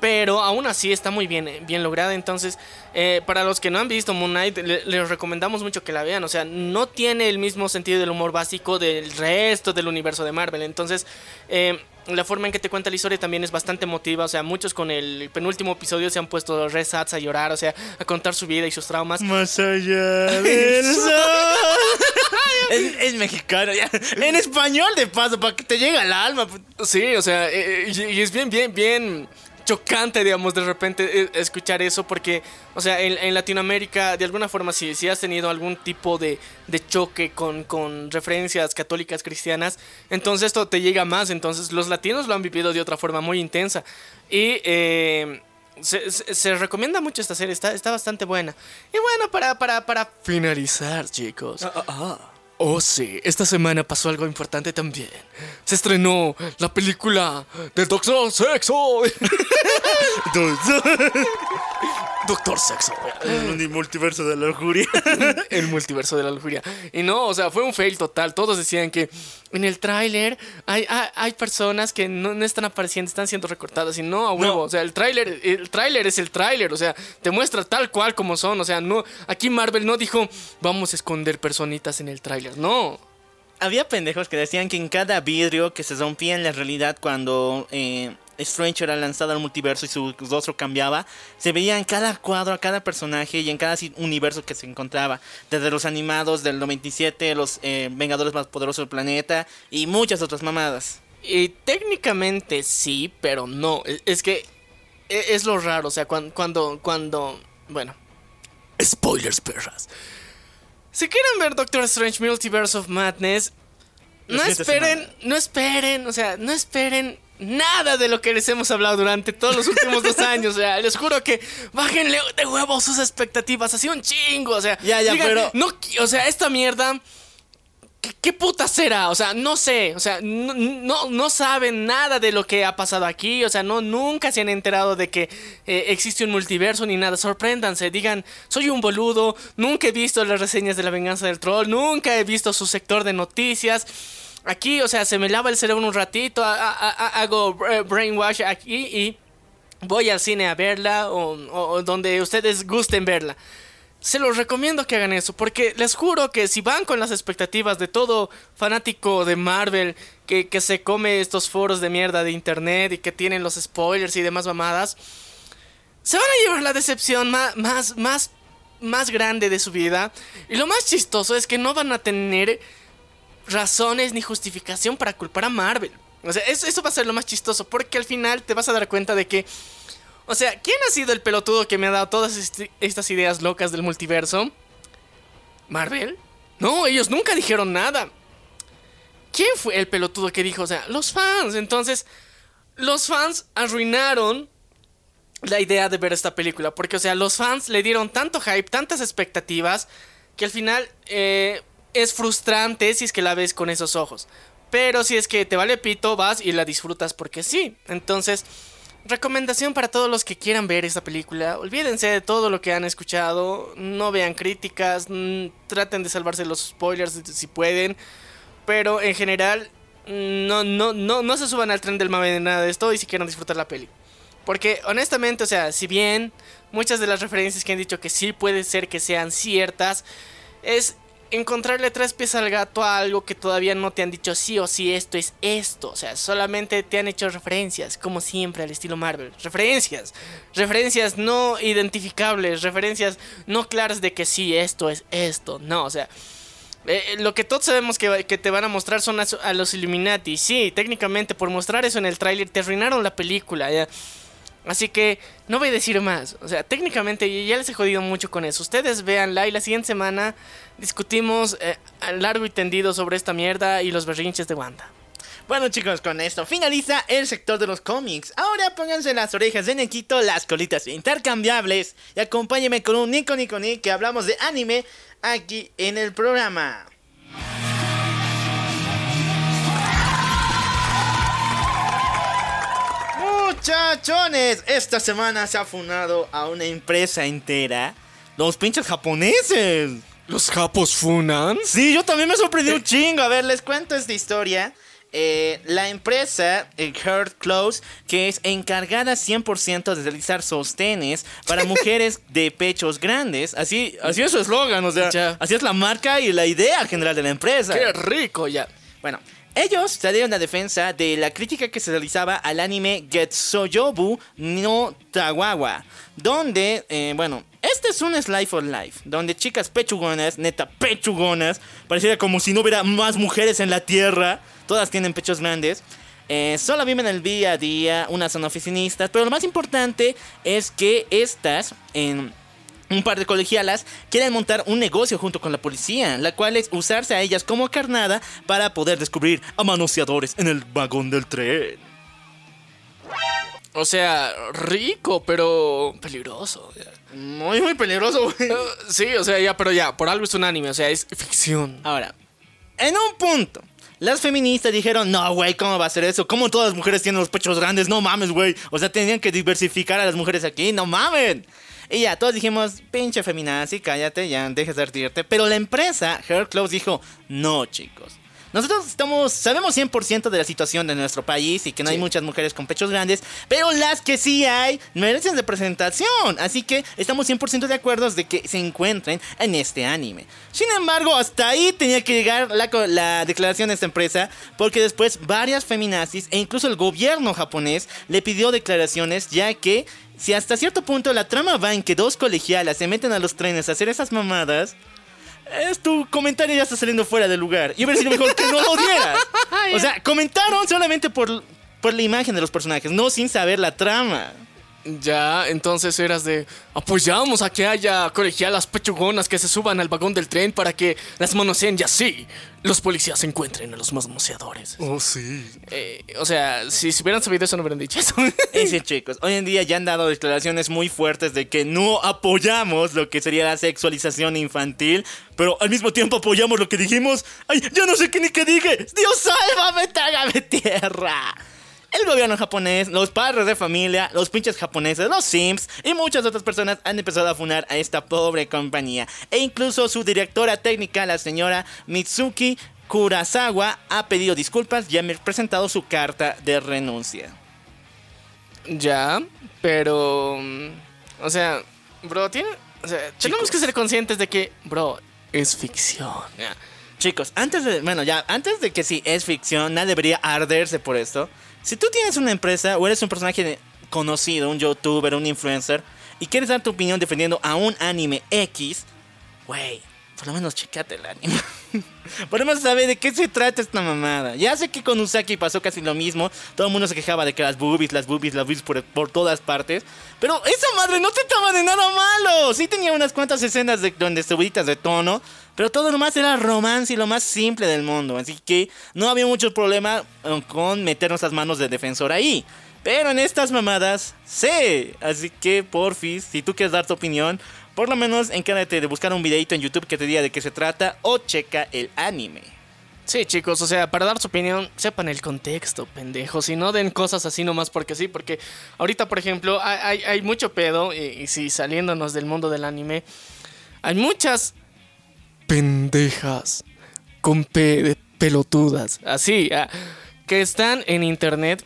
pero aún así está muy bien, eh, bien lograda. Entonces, eh, para los que no han visto Moon Knight, le- les recomendamos mucho que la vean. O sea, no tiene el mismo sentido del humor básico del resto del universo de Marvel. Entonces, eh, la forma en que te cuenta la historia también es bastante emotiva. O sea, muchos con el penúltimo episodio se han puesto resats a llorar, o sea, a contar su vida y sus traumas. Más allá del sol. es, es mexicano, ya. En español de paso, para que te llegue al alma. Sí, o sea, eh, y, y es bien, bien, bien chocante, digamos, de repente eh, escuchar eso, porque, o sea, en, Latinoamérica, de alguna forma, si, si has tenido algún tipo de, de choque con, con referencias católicas cristianas, entonces esto te llega más, entonces los latinos lo han vivido de otra forma muy intensa. Y... eh, se, se- recomienda mucho esta serie, está, está bastante buena. Y bueno, para, para, para finalizar, chicos. Oh, sí, esta semana pasó algo importante también. Se estrenó la película de Doctor Sexo. Doctor Sexo. El multiverso de la lujuria. El multiverso de la lujuria. Y no, o sea, fue un fail total. Todos decían que en el tráiler hay, hay, hay personas que no, no están apareciendo, están siendo recortadas. Y no, a huevo. No. O sea, el tráiler el tráiler es el tráiler. O sea, te muestra tal cual como son. O sea, no, aquí Marvel no dijo, vamos a esconder personitas en el tráiler. No. Había pendejos que decían que en cada vidrio que se rompía en la realidad cuando eh, Strange era lanzado al multiverso y su rostro cambiaba, se veía en cada cuadro a cada personaje y en cada universo que se encontraba. Desde los animados del 97, los eh, Vengadores más poderosos del planeta y muchas otras mamadas. Y técnicamente sí, pero no. Es, es que e- es lo raro. O sea, cuando, cuando, cuando. Bueno. Spoilers, perras. Si quieren ver Doctor Strange Multiverse of Madness, no esperen, no esperen, o sea, no esperen nada de lo que les hemos hablado durante todos los últimos dos años. O sea, les juro que bájenle de huevo sus expectativas, así un chingo. O sea, Ya, ya, pero- No, o sea, esta mierda. ¿Qué, qué puta será? O sea, no sé. O sea, no, no, no saben nada de lo que ha pasado aquí. O sea, no, nunca se han enterado de que eh, existe un multiverso ni nada. Sorpréndanse, digan, soy un boludo. Nunca he visto las reseñas de la venganza del troll. Nunca he visto su sector de noticias. Aquí, o sea, se me lava el cerebro un ratito. hago eh, brainwash aquí y voy al cine a verla o donde ustedes gusten verla. Se los recomiendo que hagan eso, porque les juro que si van con las expectativas de todo fanático de Marvel que, que se come estos foros de mierda de internet y que tienen los spoilers y demás mamadas, se van a llevar la decepción más, más, más, más grande de su vida. Y lo más chistoso es que no van a tener razones ni justificación para culpar a Marvel. O sea, eso, eso va a ser lo más chistoso, porque al final te vas a dar cuenta de que o sea, ¿quién ha sido el pelotudo que me ha dado todas esti- estas ideas locas del multiverso? ¿Marvel? No, ellos nunca dijeron nada. ¿Quién fue el pelotudo que dijo? O sea, los fans. Entonces, los fans arruinaron la idea de ver esta película. Porque, o sea, los fans le dieron tanto hype, tantas expectativas, que al final eh, es frustrante si es que la ves con esos ojos. Pero si es que te vale pito, vas y la disfrutas porque sí. Entonces, recomendación para todos los que quieran ver esta película. Olvídense de todo lo que han escuchado. No vean críticas. mm, traten de salvarse los spoilers si pueden. Pero en general, no, no, no, no se suban al tren del mame de nada de esto y si quieren disfrutar la peli. Porque honestamente, o sea, si bien muchas de las referencias que han dicho que sí puede ser que sean ciertas, es encontrarle tres pies al gato a algo que todavía no te han dicho sí o sí esto es esto. O sea, solamente te han hecho referencias, como siempre, al estilo Marvel. Referencias. Referencias no identificables, referencias no claras de que sí, esto es esto. No, o sea... eh, eh, lo que todos sabemos que, te van a mostrar son a, a los Illuminati. Sí, técnicamente por mostrar eso en el tráiler te arruinaron la película. ya. Así que no voy a decir más. O sea, técnicamente ya les he jodido mucho con eso. Ustedes véanla y la siguiente semana discutimos eh, largo y tendido sobre esta mierda y los berrinches de Wanda. Bueno chicos, con esto finaliza el sector de los cómics. Ahora pónganse las orejas de Nequito, las colitas intercambiables y acompáñenme con un Nico Nico Ni que hablamos de anime aquí en el programa. Muchachones, esta semana se ha funado a una empresa entera. Los pinches japoneses. ¿Los japos funan? Sí, yo también me sorprendí un chingo. A ver, les cuento esta historia. Eh, la empresa eh, Heart Clothes, que es encargada 100% de realizar sostenes para mujeres de pechos grandes. Así, así es su eslogan, o sea, Ya. así es la marca y la idea general de la empresa. ¡Qué rico ya! Bueno, ellos salieron a defensa de la crítica que se realizaba al anime Getsoyobu no Tawawa, donde, eh, bueno, Este es un Slice for Life, donde chicas pechugonas, neta pechugonas, pareciera como si no hubiera más mujeres en la tierra, todas tienen pechos grandes. Eh, solo viven el día a día, unas son oficinistas, pero lo más importante es que estas, en un par de colegialas quieren montar un negocio junto con la policía, la cual es usarse a ellas como carnada para poder descubrir a manoseadores en el vagón del tren. O sea, rico, pero peligroso. Muy, muy peligroso, güey. Uh, sí, o sea, ya, pero ya, por algo es un anime, o sea, es ficción. Ahora, en un punto, las feministas dijeron, no, güey, ¿cómo va a ser eso? ¿Cómo todas las mujeres tienen los pechos grandes? No mames, güey. O sea, tenían que diversificar a las mujeres aquí, no mamen. Y ya, todos dijimos, pinche feminazi, cállate, ya, dejes de artirte. Pero la empresa, Hair Clothes, dijo, no, chicos. Nosotros estamos, sabemos 100% de la situación de nuestro país y que no hay muchas mujeres con pechos grandes, pero las que sí hay merecen representación. Así que estamos 100% de acuerdo de que se encuentren en este anime. Sin embargo, hasta ahí tenía que llegar la declaración de esta empresa, porque después varias feminazis e incluso el gobierno japonés le pidió declaraciones, ya que si hasta cierto punto la trama va en que dos colegialas se meten a los trenes a hacer esas mamadas, es tu comentario ya está saliendo fuera de lugar. Y hubiera sido mejor que no lo dieras. O sea, comentaron solamente por, por la imagen de los personajes, no sin saber la trama. Ya, entonces eras de apoyamos a que haya colegialas pechugonas que se suban al vagón del tren para que las manoseen y así los policías encuentren a los manoseadores. Oh, sí. Eh, o sea, si, si hubieran sabido eso no hubieran dicho eso. Y sí, chicos, hoy en día ya han dado declaraciones muy fuertes de que no apoyamos lo que sería la sexualización infantil, pero al mismo tiempo apoyamos lo que dijimos. ¡Ay, ya no sé qué ni qué dije! ¡Dios sálvame, trágame tierra! El gobierno japonés, los padres de familia, los pinches japoneses, los Sims y muchas otras personas han empezado a funar a esta pobre compañía. E incluso su directora técnica, la señora Mitsuki Kurasawa, ha pedido disculpas y ha presentado su carta de renuncia. ya, pero mm, o sea, bro, tiene, o sea, tenemos que ser conscientes de que, bro, es ficción. ya. Chicos, antes de, bueno, ya, antes de que si es ficción, nadie debería arderse por esto. Si tú tienes una empresa o eres un personaje conocido, un youtuber, un influencer, y quieres dar tu opinión defendiendo a un anime X, güey, por lo menos checate el anime. por lo menos sabe de qué se trata esta mamada. Ya sé que con Usaki pasó casi lo mismo. Todo el mundo se quejaba de que las boobies, las boobies, las boobies por, por todas partes. Pero esa madre no trataba de nada malo. Sí tenía unas cuantas escenas de, donde subiditas de tono. Pero todo lo más era romance y lo más simple del mundo. Así que no había mucho problema con meternos las manos de defensor ahí. Pero en estas mamadas, sí. Así que, porfis, si tú quieres dar tu opinión, por lo menos encárgate de buscar un videito en YouTube que te diga de qué se trata o checa el anime. Sí, chicos, o sea, para dar su opinión, sepan el contexto, pendejos, y no den cosas así nomás porque sí, porque ahorita, por ejemplo, hay, mucho pedo, y, y sí, saliéndonos del mundo del anime, hay muchas pendejas con pelotudas, así, ah, que están en internet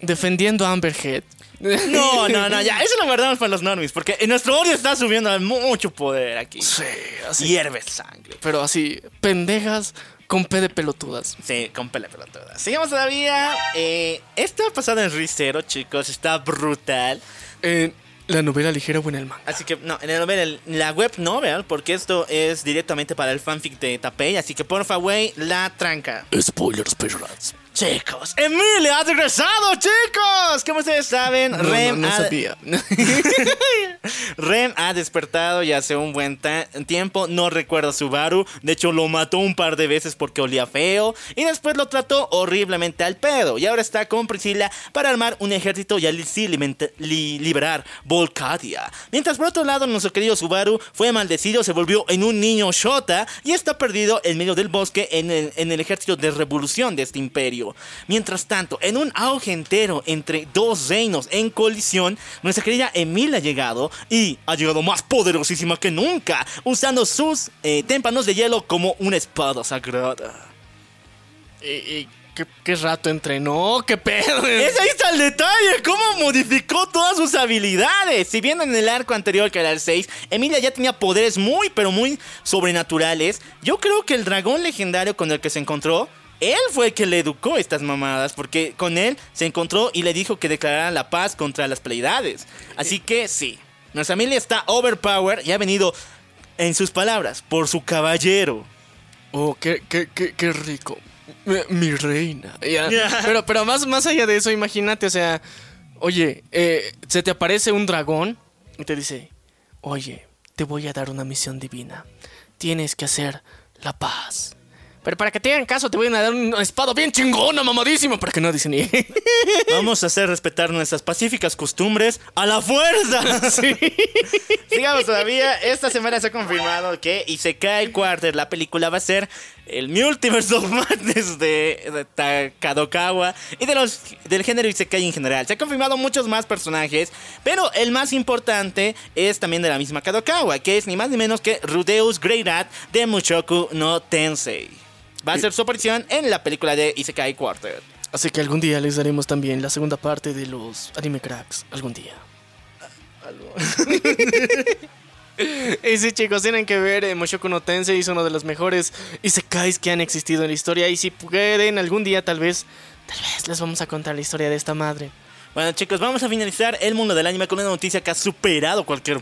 defendiendo a Amber Heard. No, no, no, ya, eso lo guardamos para los normies, porque nuestro odio está subiendo a mucho poder aquí. Sí, así. Hierve sangre. Pero así, pendejas con P de pelotudas. Sí, con pele pelotuda. Sigamos todavía. Eh, esta pasada en Ricero, chicos, está brutal. En la novela ligera o en el manga. Así que, no, en el novel, el- la web novel, porque esto es directamente para el fanfic de Tapei. Así que, porfa, güey, la tranca. Spoilers, perras. Chicos, Emilia ha regresado, chicos. Como ustedes saben, No, Rem, no, no ha, sabía. Rem ha despertado ya hace un buen tiempo. No recuerda a Subaru. De hecho, lo mató un par de veces porque olía feo. Y después lo trató horriblemente al pedo. Y ahora está con Priscila para armar un ejército y así li- liberar Volcadia. Mientras por otro lado, nuestro querido Subaru fue maldecido, se volvió en un niño Shota y está perdido en medio del bosque en el, en el ejército de revolución de este imperio. Mientras tanto, en un auge entero entre dos reinos en colisión, nuestra querida Emil ha llegado y ha llegado más poderosísima que nunca, usando sus eh, témpanos de hielo como una espada sagrada. ¿Y, y qué, qué rato entrenó? ¿Qué pedo? Ese ahí está el detalle, cómo modificó todas sus habilidades. Si bien en el arco anterior, que era el 6, Emilia ya tenía poderes muy, pero muy sobrenaturales, yo creo que el dragón legendario con el que se encontró, él fue el que le educó estas mamadas, porque con él se encontró y le dijo que declarara la paz contra las Pleiades. Así que sí. Nuestra familia está overpower y ha venido, en sus palabras, por su caballero. Oh, qué, qué, qué, qué rico. Mi, reina. Pero, pero más, más allá de eso, imagínate, o sea, oye, eh, se te aparece un dragón y te dice, oye, te voy a dar una misión divina. Tienes que hacer la paz. Pero para que te hagan caso, te voy a dar un espada bien chingona, mamadísimo, para que no dicen ni. Vamos a hacer respetar nuestras pacíficas costumbres a la fuerza. Sí. Sigamos todavía. Esta semana se ha confirmado que Isekai Quarter, la película, va a ser el Multiverse of Madness de, de Ta- Kadokawa y de los, del género Isekai en general. Se han confirmado muchos más personajes, pero el más importante es también de la misma Kadokawa, que es ni más ni menos que Rudeus Greyrat de Mushoku no Tensei. Va a ser su aparición en la película de Isekai Quarter. Así que algún día les daremos también la segunda parte de los anime cracks. Algún día. y sí, chicos, tienen que ver. eh, Mushoku no Tensei es uno de los mejores isekais que han existido en la historia. Y si pueden, algún día, tal vez, tal vez les vamos a contar la historia de esta madre. Bueno chicos, vamos a finalizar el mundo del anime con una noticia que ha superado cualquier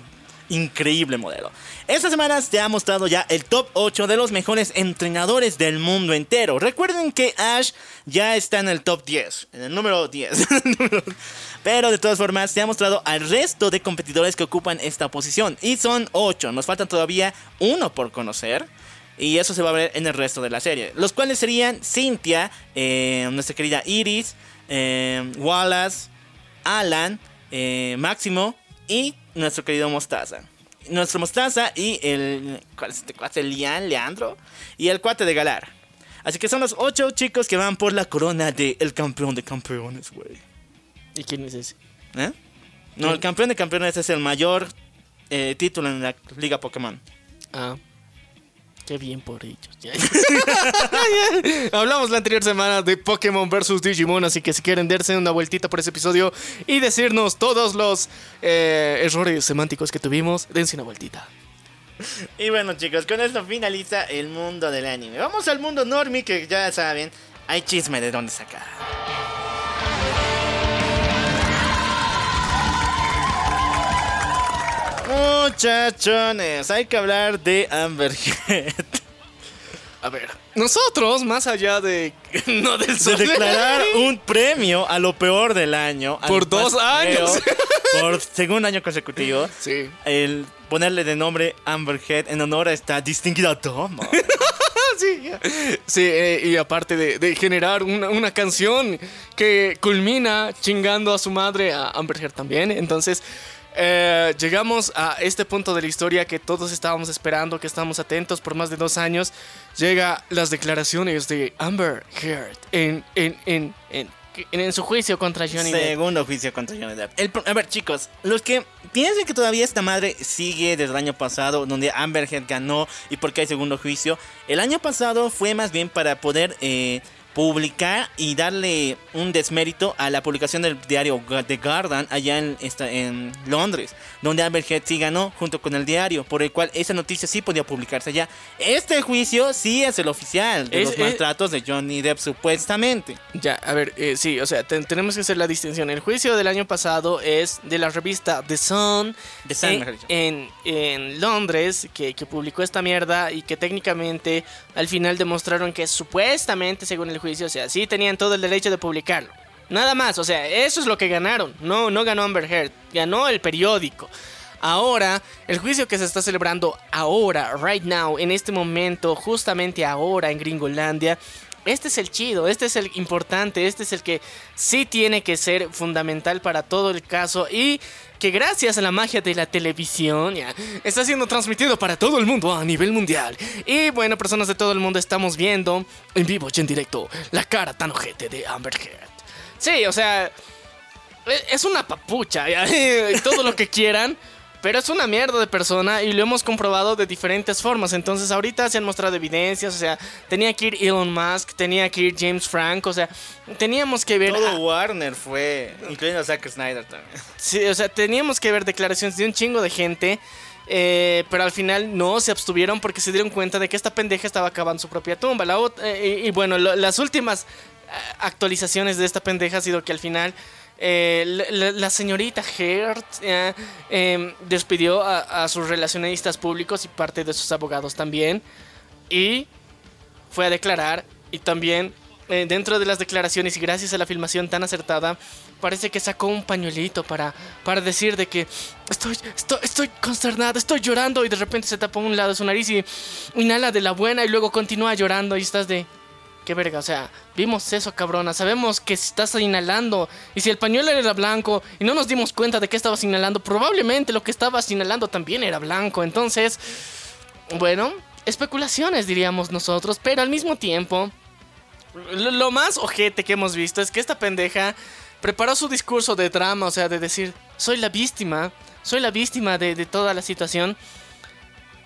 increíble modelo. Esta semana se ha mostrado ya el top 8 de los mejores entrenadores del mundo entero. Recuerden que Ash ya está en el top 10, en el número 10. Pero de todas formas se ha mostrado al resto de competidores que ocupan esta posición. Y son 8, nos faltan todavía uno por conocer. Y eso se va a ver en el resto de la serie. Los cuales serían Cynthia, eh, nuestra querida Iris, eh, Wallace, Alan, eh, Máximo y nuestro querido Mostaza. Nuestro Mostaza y el. ¿Cuál es este cuate? Lian, Leandro. Y el cuate de Galar. Así que son los ocho chicos que van por la corona de el campeón de campeones, güey. ¿Y quién es ese? ¿Eh? No, el campeón de campeones es el mayor eh, título en la Liga Pokémon. Ah. Qué bien por ellos. Hablamos la anterior semana de Pokémon vs Digimon, así que si quieren darse una vueltita por ese episodio y decirnos todos los eh, errores semánticos que tuvimos, dense una vueltita. Y bueno chicos, con esto finaliza el mundo del anime. Vamos al mundo normie que ya saben, hay chisme de dónde sacar. Muchachones, hay que hablar de Amber Heard. A ver, nosotros, más allá de. no del De declarar un premio a lo peor del año. Por dos años. Por segundo año consecutivo. Sí. El ponerle de nombre Amber Heard en honor a esta distinguida dama. Sí. Sí, eh, y aparte de, de generar una, una canción que culmina chingando a su madre, a Amber Heard también. Entonces, eh, llegamos a este punto de la historia que todos estábamos esperando, que estábamos atentos por más de dos años. Llega las declaraciones de Amber Heard en, en, en, en, en- su juicio contra Johnny Depp. Segundo juicio contra Johnny Depp. El a ver, chicos, los que piensen que todavía esta madre sigue desde el año pasado, donde Amber Heard ganó y porque hay segundo juicio, el año pasado fue más bien para poder eh, publicar y darle un desmérito a la publicación del diario The Guardian allá en, esta, en Londres, donde Amber Heard sí ganó junto con el diario, por el cual esa noticia sí podía publicarse allá. Este juicio sí es el oficial de Es- los es- maltratos de Johnny Depp supuestamente. Ya, a ver, eh, sí, o sea, ten- tenemos que hacer la distinción. El juicio del año pasado es de la revista The Sun, The Sun, en, mejor en, en Londres, que, que publicó esta mierda y que técnicamente al final demostraron que supuestamente, según el juicio, o sea, sí tenían todo el derecho de publicarlo. Nada más, o sea, eso es lo que ganaron. No, no ganó Amber Heard, ganó el periódico. Ahora, el juicio que se está celebrando ahora, right now, en este momento, justamente ahora en Gringolandia, este es el chido, este es el importante, este es el que sí tiene que ser fundamental para todo el caso y que gracias a la magia de la televisión ya, está siendo transmitido para todo el mundo a nivel mundial. Y bueno, personas de todo el mundo estamos viendo en vivo y en directo la cara tan ojete de Amber Heard. Sí, o sea, e- es una papucha, ya, todo lo que quieran. Pero es una mierda de persona y lo hemos comprobado de diferentes formas. Entonces ahorita se han mostrado evidencias, o sea, tenía que ir Elon Musk, tenía que ir James Frank, o sea, teníamos que ver... Todo a- Warner fue, incluyendo a Zack Snyder también. Sí, o sea, teníamos que ver declaraciones de un chingo de gente. eh, pero al final no se abstuvieron porque se dieron cuenta de que esta pendeja estaba acabando su propia tumba. La eh, y, y bueno, lo- las últimas eh, actualizaciones de esta pendeja ha sido que al final eh, la, señorita Heard eh, em, despidió a, a, sus relacionistas públicos y parte de sus abogados también. Y fue a declarar. Y también, eh, dentro de las declaraciones y gracias a la filmación tan acertada, parece que sacó un pañuelito para, para decir de que estoy, estoy, estoy consternado, estoy llorando. Y de repente se tapó un lado de su nariz y inhala de la buena y luego continúa llorando. Y estás de qué verga, o sea, vimos eso, cabrona, sabemos que estás inhalando. Y si el pañuelo era blanco y no nos dimos cuenta de que estabas inhalando, probablemente lo que estabas inhalando también era blanco. Entonces, bueno, especulaciones diríamos nosotros, pero al mismo tiempo, lo, más ojete que hemos visto es que esta pendeja preparó su discurso de drama, o sea, de decir, soy la víctima, soy la víctima de, de toda la situación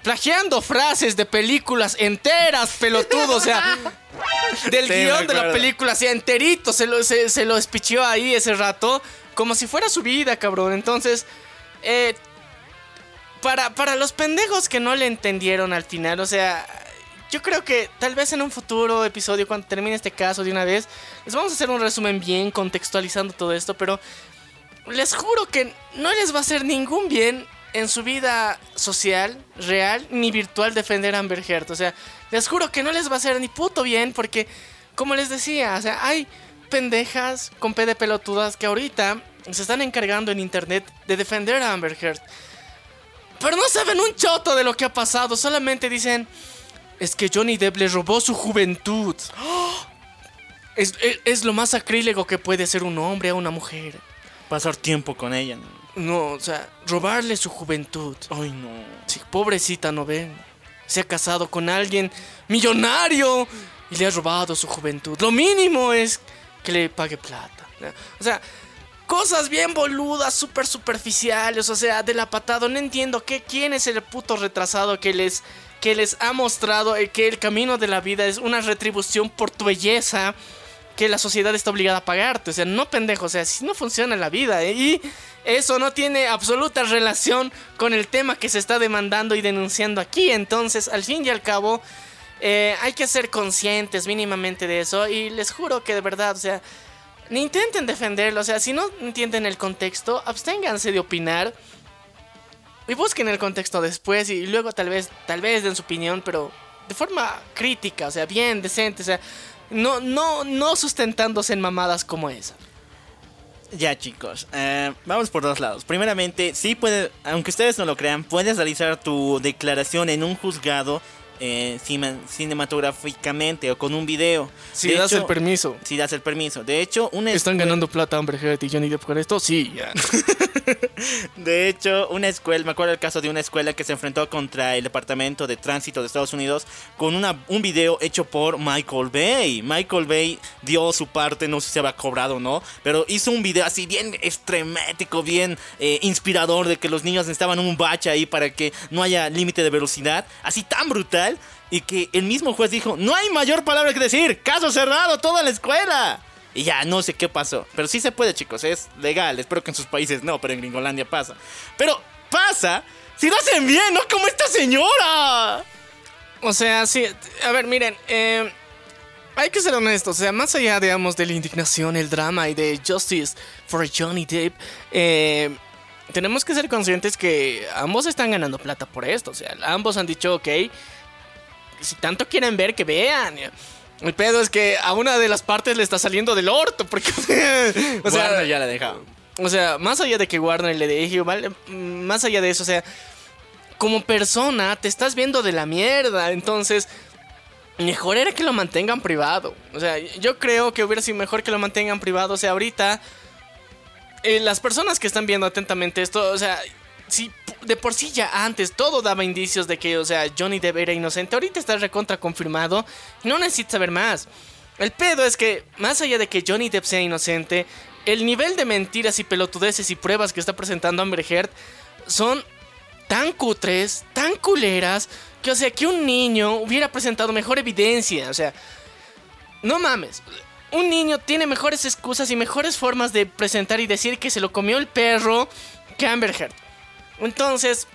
plagiando frases de películas enteras, pelotudo, o sea, del guion de la película, así enterito, se lo, se, lo espichió ahí ese rato, como si fuera su vida, cabrón. Entonces, eh, para, para los pendejos que no le entendieron al final, o sea, yo creo que tal vez en un futuro episodio, cuando termine este caso de una vez, les vamos a hacer un resumen bien contextualizando todo esto, pero les juro que no les va a hacer ningún bien en su vida social, real, ni virtual defender a Amber Heard. O sea, les juro que no les va a hacer ni puto bien porque, como les decía, o sea, hay pendejas con P de pelotudas que ahorita se están encargando en internet de defender a Amber Heard. Pero no saben un choto de lo que ha pasado, solamente dicen, es que Johnny Depp le robó su juventud. Es, es, lo más acrílego que puede ser un hombre a una mujer. Pasar tiempo con ella. O sea, robarle su juventud. Ay, no. Sí, pobrecita, ¿no ven? Se ha casado con alguien millonario y le ha robado su juventud. Lo mínimo es que le pague plata. O sea, cosas bien boludas, súper superficiales, o sea, de la patada. No entiendo que, quién es el puto retrasado que les, que les ha mostrado que el camino de la vida es una retribución por tu belleza que la sociedad está obligada a pagarte. O sea, no pendejo, o sea, si no funciona la vida. ¿eh? Y eso no tiene absoluta relación con el tema que se está demandando y denunciando aquí. Entonces, al fin y al cabo, eh, hay que ser conscientes mínimamente de eso. Y les juro que de verdad, o sea, ni intenten defenderlo. O sea, si no entienden el contexto, absténganse de opinar. Y busquen el contexto después y luego tal vez, tal vez den su opinión, pero de forma crítica, o sea, bien, decente, o sea, no, no, no sustentándose en mamadas como esa. Ya chicos, eh, vamos por dos lados. Primeramente, sí puede, aunque ustedes no lo crean, puedes realizar tu declaración en un juzgado eh, cinematográficamente o con un video. Si das el permiso. Si das el permiso. De hecho, una ¿Están ganando plata Amber Heard y Johnny Depp por esto? Sí, ya. de hecho, una escuela, me acuerdo el caso de una escuela que se enfrentó contra el Departamento de Tránsito de Estados Unidos con una, un video hecho por Michael Bay. Michael Bay dio su parte, no sé si se había cobrado o no, pero hizo un video así bien extremético, bien eh, inspirador de que los niños necesitaban un bache ahí para que no haya límite de velocidad. Así tan brutal y que el mismo juez dijo, no hay mayor palabra que decir, caso cerrado, toda la escuela. Y ya, no sé qué pasó. Pero sí se puede, chicos, es legal. Espero que en sus países no, pero en Gringolandia pasa. Pero pasa si lo hacen bien, no como esta señora. O sea, sí, a ver, miren, eh, hay que ser honestos, o sea, más allá, digamos, de la indignación, el drama y de Justice for Johnny Depp, eh, tenemos que ser conscientes que ambos están ganando plata por esto, o sea, ambos han dicho, ok, si tanto quieren ver, que vean. El pedo es que a una de las partes le está saliendo del orto, porque... o sea, Warner ya la dejado. O sea, más allá de que Warner le deje, más allá de eso, o sea, como persona te estás viendo de la mierda, entonces mejor era que lo mantengan privado. O sea, yo creo que hubiera sido mejor que lo mantengan privado. O sea, ahorita eh, las personas que están viendo atentamente esto, o sea, si de por sí ya antes todo daba indicios de que, o sea, Johnny Depp era inocente, ahorita está recontra confirmado, no necesita saber más. El pedo es que, más allá de que Johnny Depp sea inocente, el nivel de mentiras y pelotudeces y pruebas que está presentando Amber Heard son tan cutres, tan culeras, que, o sea, que un niño hubiera presentado mejor evidencia, o sea, no mames. Un niño tiene mejores excusas y mejores formas de presentar y decir que se lo comió el perro que Amber Heard. Entonces,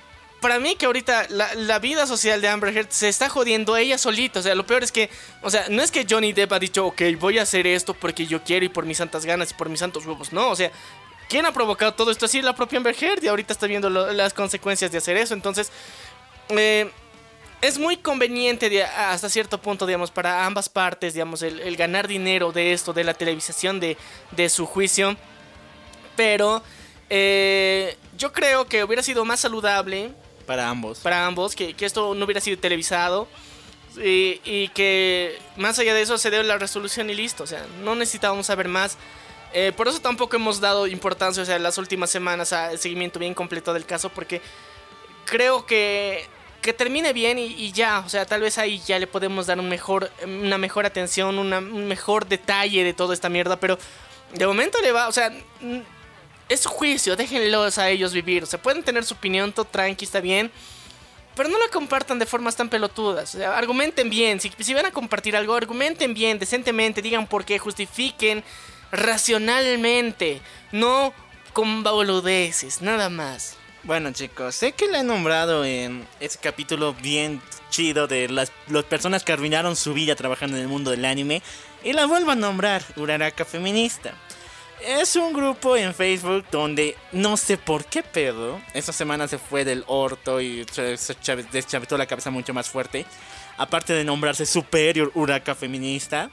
para mí que ahorita la, vida social de Amber Heard se está jodiendo ella solita. O sea, lo peor es que, o sea, no es que Johnny Depp ha dicho, ok, voy a hacer esto porque yo quiero y por mis santas ganas y por mis santos huevos. No, o sea, ¿quién ha provocado todo esto? Así la propia Amber Heard y ahorita está viendo las consecuencias de hacer eso. Entonces, eh, es muy conveniente hasta cierto punto, digamos, para ambas partes, digamos, el, ganar dinero de esto, de la televisación de, de su juicio. Pero eh, yo creo que hubiera sido más saludable. Para ambos. Para ambos, que, esto no hubiera sido televisado. Y, que más allá de eso se dé la resolución y listo. O sea, no necesitábamos saber más. Eh, por eso tampoco hemos dado importancia, o sea, en las últimas semanas al seguimiento bien completo del caso, porque creo que que termine bien y, ya, o sea, tal vez ahí ya le podemos dar un mejor, una mejor atención, un mejor detalle de toda esta mierda, pero de momento le va, o sea, es su juicio, déjenlos a ellos vivir. O sea, pueden tener su opinión, todo tranqui, está bien. Pero no la compartan de formas tan pelotudas. Argumenten bien. Si, si van a compartir algo, argumenten bien, decentemente. Digan por qué, justifiquen racionalmente. No con boludeces, nada más. Bueno chicos, sé que le he nombrado en ese capítulo bien chido de las, las personas que arruinaron su vida trabajando en el mundo del anime. Y la vuelvo a nombrar, Uraraka Feminista. Es un grupo en Facebook donde no sé por qué pedo. Esta semana se fue del orto y se deschavetó la cabeza mucho más fuerte. Aparte de nombrarse Superior Huraca Feminista.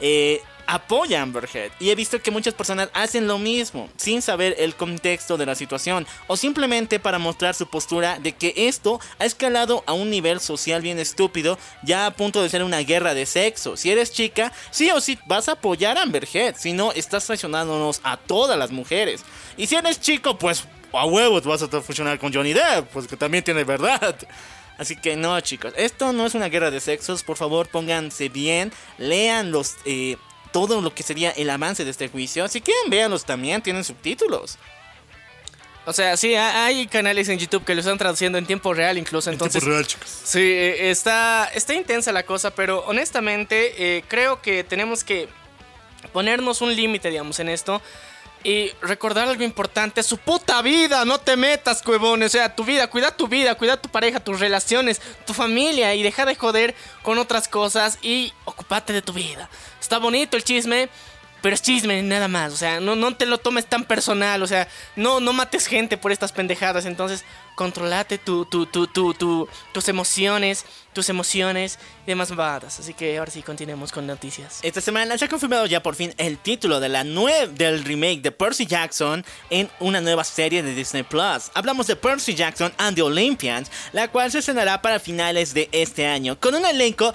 Eh, apoya a Amber Heard. Y he visto que muchas personas hacen lo mismo, sin saber el contexto de la situación, o simplemente para mostrar su postura de que esto ha escalado a un nivel social bien estúpido, ya a punto de ser una guerra de sexo. Si eres chica, sí o sí vas a apoyar a Amber Heard, si no, estás traicionándonos a todas las mujeres. Y si eres chico, pues a huevos vas a funcionar con Johnny Depp, pues que también tiene verdad. Así que no, chicos, esto no es una guerra de sexos. Por favor, pónganse bien, lean los eh, todo lo que sería el avance de este juicio. Si quieren, véanlos también, tienen subtítulos. O sea, sí, hay canales en YouTube que lo están traduciendo en tiempo real incluso. Entonces, en tiempo real, chicos. Sí, eh, está, está intensa la cosa, pero honestamente eh, creo que tenemos que ponernos un límite, digamos, en esto. Y recordar algo importante, su puta vida, no te metas, cuevón. O sea, tu vida, cuida tu vida, cuida tu pareja, tus relaciones, tu familia y deja de joder con otras cosas y ocupate de tu vida. Está bonito el chisme, pero es chisme, nada más. O sea, no, no te lo tomes tan personal. O sea, no, no mates gente por estas pendejadas. Entonces, controlate tu, tu, tu, tu, tus emociones, tus emociones y demás babadas. Así que ahora sí, continuemos con noticias. Esta semana se ha confirmado ya por fin el título de la del remake de Percy Jackson en una nueva serie de Disney Plus. Hablamos de Percy Jackson and the Olympians, la cual se estrenará para finales de este año, con un elenco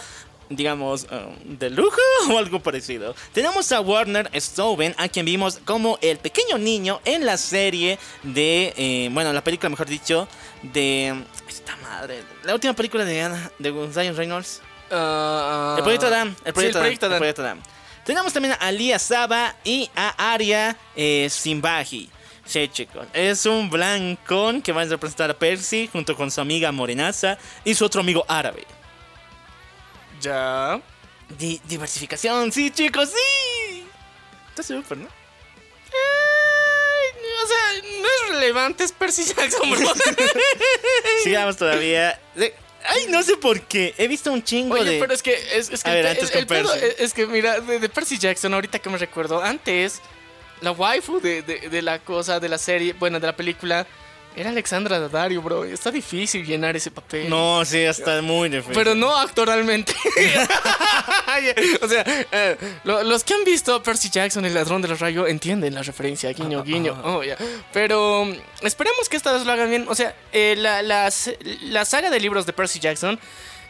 digamos, um, de lujo o algo parecido. Tenemos a Warner Stoven, a quien vimos como el pequeño niño en la serie de, eh, bueno, la película, mejor dicho, de esta madre, la última película de, de Zion Reynolds. Uh, el proyecto Dan. El proyecto, Dan, Tenemos también a Lia Saba y a Aria eh, Simbaji. Sí, chicos. Es un blancón que va a representar a Percy junto con su amiga Morenaza y su otro amigo árabe. Ya. diversificación, sí, chicos, sí. Está súper, ¿no? o sea, no es relevante, es Percy Jackson, bro. Sigamos todavía. Ay, no sé por qué. He visto un chingo Oye, pero es que. Es, que, es, que, mira, de, Percy Jackson, ahorita que me recuerdo, antes, la waifu de, de, la cosa, de la serie, bueno, de la película, era Alexandra Daddario, bro. Está difícil llenar ese papel. No, sí, está muy difícil. Pero no actoralmente. o sea, eh, los que han visto Percy Jackson, el ladrón de los rayos, entienden la referencia. Guiño, guiño. Oh, Pero mm, esperemos que esta vez lo hagan bien. O sea, eh, la, la saga de libros de Percy Jackson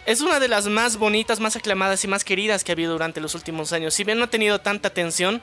es una de las más bonitas, más aclamadas y más queridas que ha habido durante los últimos años. Si bien no ha tenido tanta atención,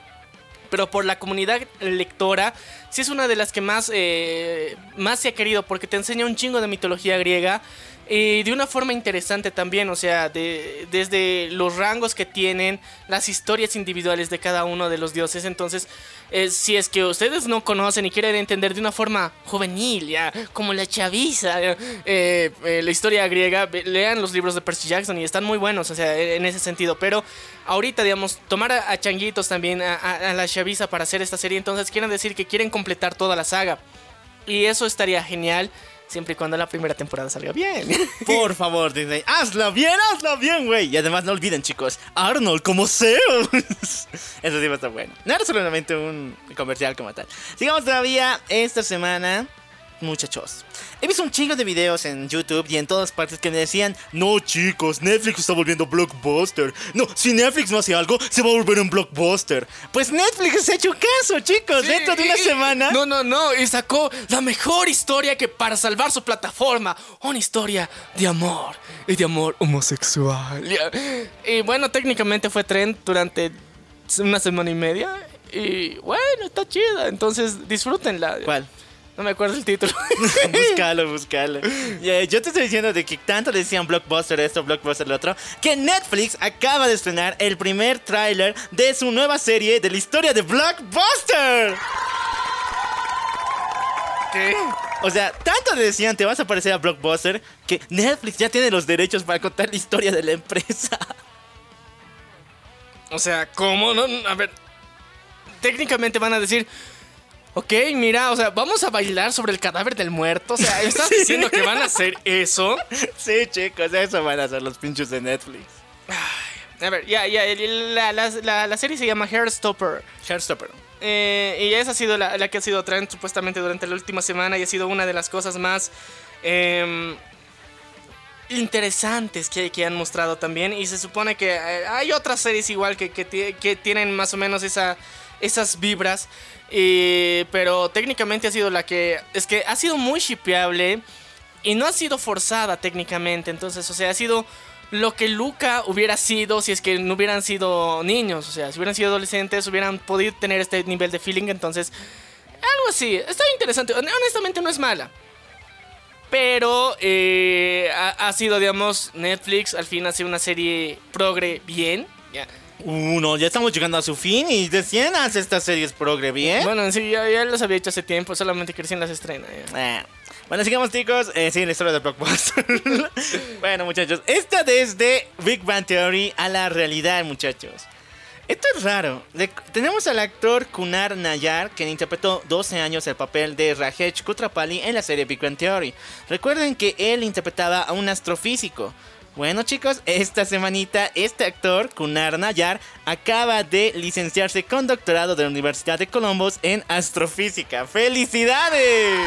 pero por la comunidad lectora, sí es una de las que más, eh, más se ha querido, porque te enseña un chingo de mitología griega. Y de una forma interesante también, o sea, de, desde los rangos que tienen, las historias individuales de cada uno de los dioses. Entonces, eh, si es que ustedes no conocen y quieren entender de una forma juvenil, ya, como la chaviza, eh, la historia griega, lean los libros de Percy Jackson y están muy buenos, o sea, en ese sentido. Pero ahorita, digamos, tomar a, changuitos también, a, a la chaviza para hacer esta serie, entonces quieren decir que quieren completar toda la saga. Y eso estaría genial Siempre y cuando la primera temporada salga bien. Por favor, Disney, hazla bien, hazla bien, güey. Y además no olviden, chicos, Arnold como Zeus. Eso sí va a estar bueno. No era solamente un comercial como tal. Sigamos todavía esta semana muchachos. He visto un chingo de videos en YouTube y en todas partes que me decían, no chicos, Netflix está volviendo blockbuster. No, si Netflix no hace algo, se va a volver un blockbuster. Pues Netflix ha hecho caso, chicos, dentro de una semana. No, no, no, y sacó la mejor historia que para salvar su plataforma. Una historia de amor y de amor homosexual. Y bueno, técnicamente fue trend durante una semana y media. Y bueno, está chida. Entonces disfrútenla. ¿Cuál? No me acuerdo el título. búscalo, búscalo. yo te estoy diciendo de que tanto decían blockbuster esto, blockbuster lo otro, que Netflix acaba de estrenar el primer tráiler de su nueva serie de la historia de Blockbuster. ¿Qué? O sea, tanto le decían te vas a parecer a Blockbuster que Netflix ya tiene los derechos para contar la historia de la empresa. O sea, ¿cómo? No, a ver, técnicamente van a decir, Ok, mira, o sea, vamos a bailar sobre el cadáver del muerto. O sea, ¿estás diciendo que van a hacer eso? Sí, chicos, eso van a hacer los pinchos de Netflix. a ver, ya, ya, la, serie se llama Hairstopper. Hairstopper. Eh, y esa ha sido la, que ha sido trend supuestamente durante la última semana y ha sido una de las cosas más em, interesantes que, que, han mostrado también. Y se supone que eh, hay otras series igual que, que tienen más o menos esa, esas vibras pero técnicamente ha sido la que. Es que ha sido muy shipeable. Y no ha sido forzada técnicamente. Entonces, o sea, ha sido lo que Luca hubiera sido si es que no hubieran sido niños. O sea, si hubieran sido adolescentes, hubieran podido tener este nivel de feeling. Entonces, algo así. Está interesante. Honestamente, no es mala. Pero eh, ha, sido, digamos, Netflix al fin hace una serie progre bien. Ya. Uno, ya estamos llegando a su fin y decían hace estas series progre bien. Bueno, sí, ya, ya las había hecho hace tiempo, solamente que recién las estrena. Ah. Bueno, sigamos chicos, eh, sí, la historia de Blockbuster. bueno, muchachos, esta desde Big Bang Theory a la realidad, muchachos. Esto es raro. tenemos al actor Kunar Nayar, quien interpretó 12 años el papel de Rajesh Kutrapali en la serie Big Bang Theory. Recuerden que él interpretaba a un astrofísico. Bueno chicos, esta semanita este actor, Kunar Nayar, acaba de licenciarse con doctorado de la Universidad de Columbus en astrofísica. ¡Felicidades!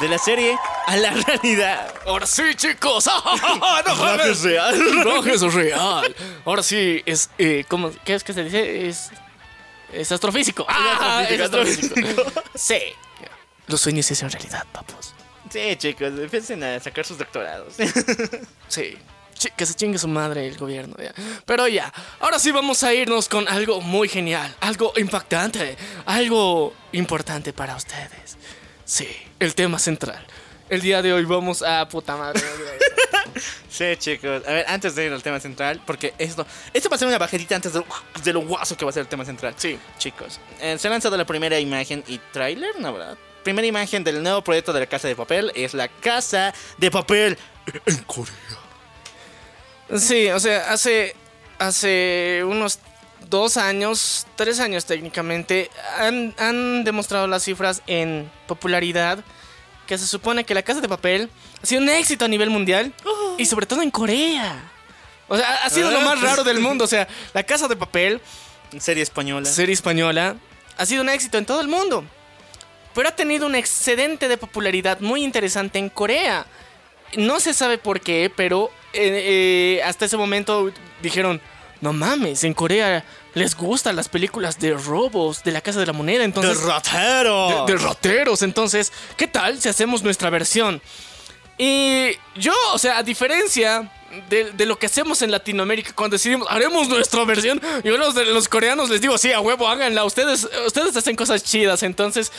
De la serie a la realidad. Ahora sí, chicos. no, es real. No es real. Ahora sí, es. Eh, ¿cómo, ¿Qué es que se dice? Es. Es astrofísico. Ah, es astrofísico. sí. Los sueños se hacen realidad, papos. Sí, chicos, empiecen a sacar sus doctorados. sí. Que se chingue su madre el gobierno. Ya. Pero ya, ahora sí vamos a irnos con algo muy genial, algo impactante, algo importante para ustedes. Sí, el tema central. El día de hoy vamos a puta madre. sí, chicos. A ver, antes de ir al tema central, porque esto, esto va a ser una bajetita antes de, lo guaso que va a ser el tema central. Sí, chicos. Eh, se ha lanzado la primera imagen y tráiler, ¿no verdad? Primera imagen del nuevo proyecto de la Casa de Papel es la Casa de Papel en Corea. Sí, o sea, hace, hace unos dos años, tres años técnicamente, han, demostrado las cifras en popularidad que se supone que la Casa de Papel ha sido un éxito a nivel mundial y sobre todo en Corea. O sea, ha sido lo más raro del mundo. O sea, la Casa de Papel... Serie española. Serie española. Ha sido un éxito en todo el mundo pero ha tenido un excedente de popularidad muy interesante en Corea. No se sabe por qué, pero eh, eh, hasta ese momento dijeron, no mames, en Corea les gustan las películas de robos de la Casa de la Moneda, entonces... De rateros. De, rateros, entonces, ¿qué tal si hacemos nuestra versión? Y yo, o sea, a diferencia de, lo que hacemos en Latinoamérica cuando decidimos, haremos nuestra versión, yo los, los coreanos les digo, sí, a huevo, háganla, ustedes, ustedes hacen cosas chidas, entonces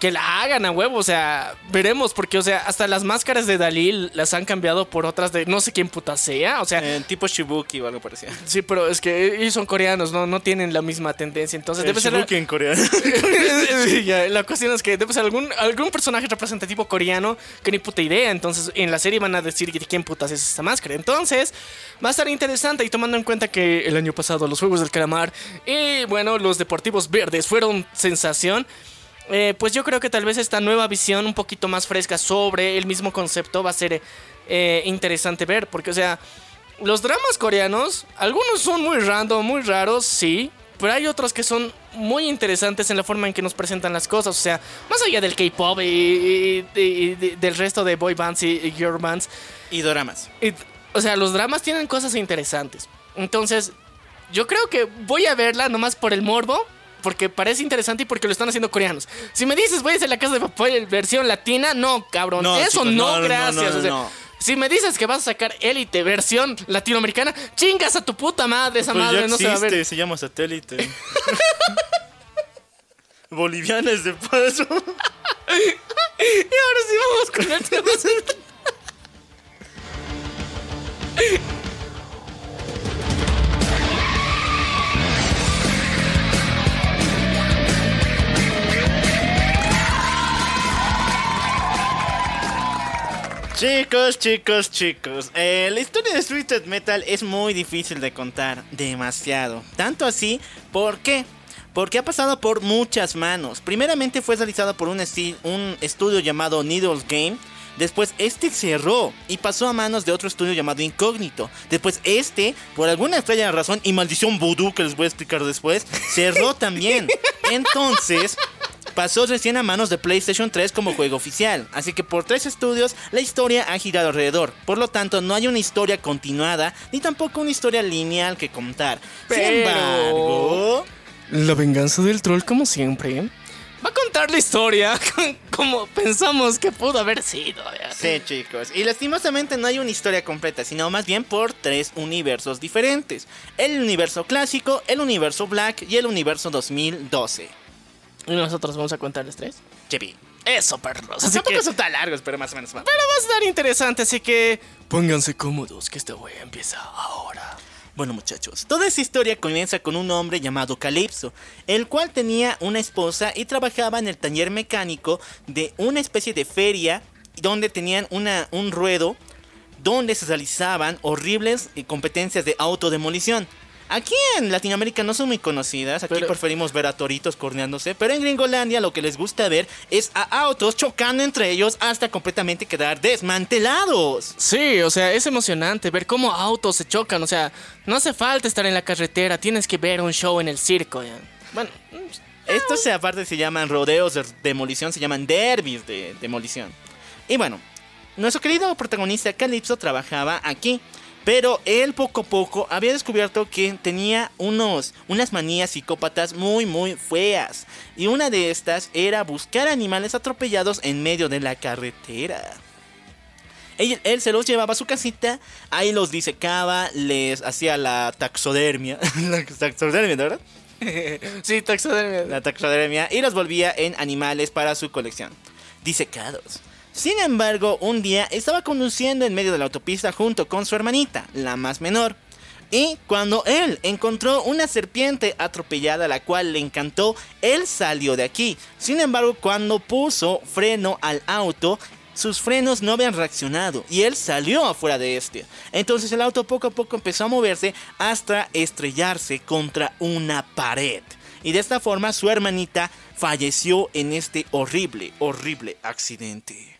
que la hagan a huevo, o sea, veremos, porque, o sea, hasta las máscaras de Dalí las han cambiado por otras de no sé quién puta sea, o sea. Eh, tipo Shibuki o algo parecido. Sí, pero es que ellos son coreanos, no, no tienen la misma tendencia, entonces debe ser. Shibuki en coreano. la cuestión es que debe ser algún, algún personaje representativo coreano que ni puta idea, entonces en la serie van a decir quién putas es esta máscara. Entonces, va a estar interesante y tomando en cuenta que el año pasado los Juegos del Calamar y, bueno, los Deportivos Verdes fueron sensación. Eh, pues yo creo que tal vez esta nueva visión un poquito más fresca sobre el mismo concepto va a ser eh, interesante ver, porque o sea, los dramas coreanos, algunos son muy random, muy raros, sí, pero hay otros que son muy interesantes en la forma en que nos presentan las cosas. O sea, más allá del K-pop y, del resto de boy bands y, girl bands. Y dramas. o sea, los dramas tienen cosas interesantes. Entonces, yo creo que voy a verla nomás por el morbo. Porque parece interesante y porque lo están haciendo coreanos. Si me dices, voy a hacer la casa de papá versión latina, no, cabrón. eso no, gracias. Si me dices que vas a sacar Élite versión latinoamericana, chingas a tu puta madre, esa madre no se va a ver. se llama satélite. Bolivianes de paso. y ahora sí vamos con el tema Chicos, chicos, chicos, eh, la historia de Twisted Metal es muy difícil de contar, demasiado. Tanto así, ¿por qué? Porque ha pasado por muchas manos. Primeramente fue realizado por un, un estudio llamado Needles Game. Después este cerró y pasó a manos de otro estudio llamado Incógnito. Después este, por alguna extraña razón y maldición voodoo que les voy a explicar después, cerró también. Entonces, pasó recién a manos de PlayStation 3 como juego oficial, así que por tres estudios la historia ha girado alrededor. Por lo tanto, no hay una historia continuada ni tampoco una historia lineal que contar. Sin embargo, la venganza del troll como siempre va a contar la historia como pensamos que pudo haber sido. Sí, chicos. Y lastimosamente no hay una historia completa, sino más bien por tres universos diferentes. El universo clásico, el universo Black y el universo 2012. Y nosotros vamos a contarles tres. Chepi. Eso, perros. Así Tampoco son tan largos, pero más o menos. Pero va a estar interesante, así que pónganse cómodos, que esta wea empieza ahora. Bueno muchachos, toda esta historia comienza con un hombre llamado Calypso, el cual tenía una esposa y trabajaba en el taller mecánico de una especie de feria donde tenían una, un ruedo donde se realizaban horribles competencias de autodemolición. Aquí en Latinoamérica no son muy conocidas, aquí preferimos ver a toritos corneándose, pero en Gringolandia lo que les gusta ver es a autos chocando entre ellos hasta completamente quedar desmantelados. Sí, o sea, es emocionante ver cómo autos se chocan, o sea, no hace falta estar en la carretera, tienes que ver un show en el circo. Bueno, estos aparte se llaman rodeos de demolición, se llaman derbis de demolición. Y bueno, nuestro querido protagonista Calypso trabajaba aquí. Pero él poco a poco había descubierto que tenía unos, unas manías psicópatas muy muy feas. Y una de estas era buscar animales atropellados en medio de la carretera. Él, se los llevaba a su casita, ahí los disecaba, les hacía la taxodermia. la taxodermia, ¿verdad? sí, taxodermia. La taxodermia. Y los volvía en animales para su colección. Disecados. Sin embargo, un día estaba conduciendo en medio de la autopista junto con su hermanita, la más menor. Y cuando él encontró una serpiente atropellada, la cual le encantó, él salió de aquí. Sin embargo, cuando puso freno al auto, sus frenos no habían reaccionado y él salió afuera de este. Entonces el auto poco a poco empezó a moverse hasta estrellarse contra una pared. Y de esta forma su hermanita falleció en este horrible, horrible accidente.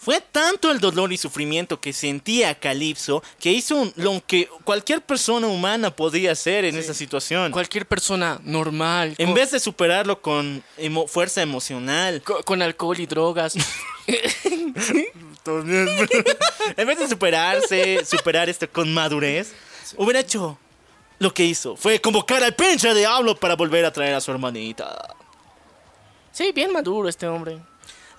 Fue tanto el dolor y sufrimiento que sentía Calypso que hizo lo que cualquier persona humana podía hacer en esa situación. Cualquier persona normal. En vez de superarlo con fuerza emocional. con alcohol y drogas. en vez de superarse, superar esto con madurez, hubiera hecho lo que hizo. Fue convocar al pinche diablo para volver a traer a su hermanita. Sí, bien maduro este hombre.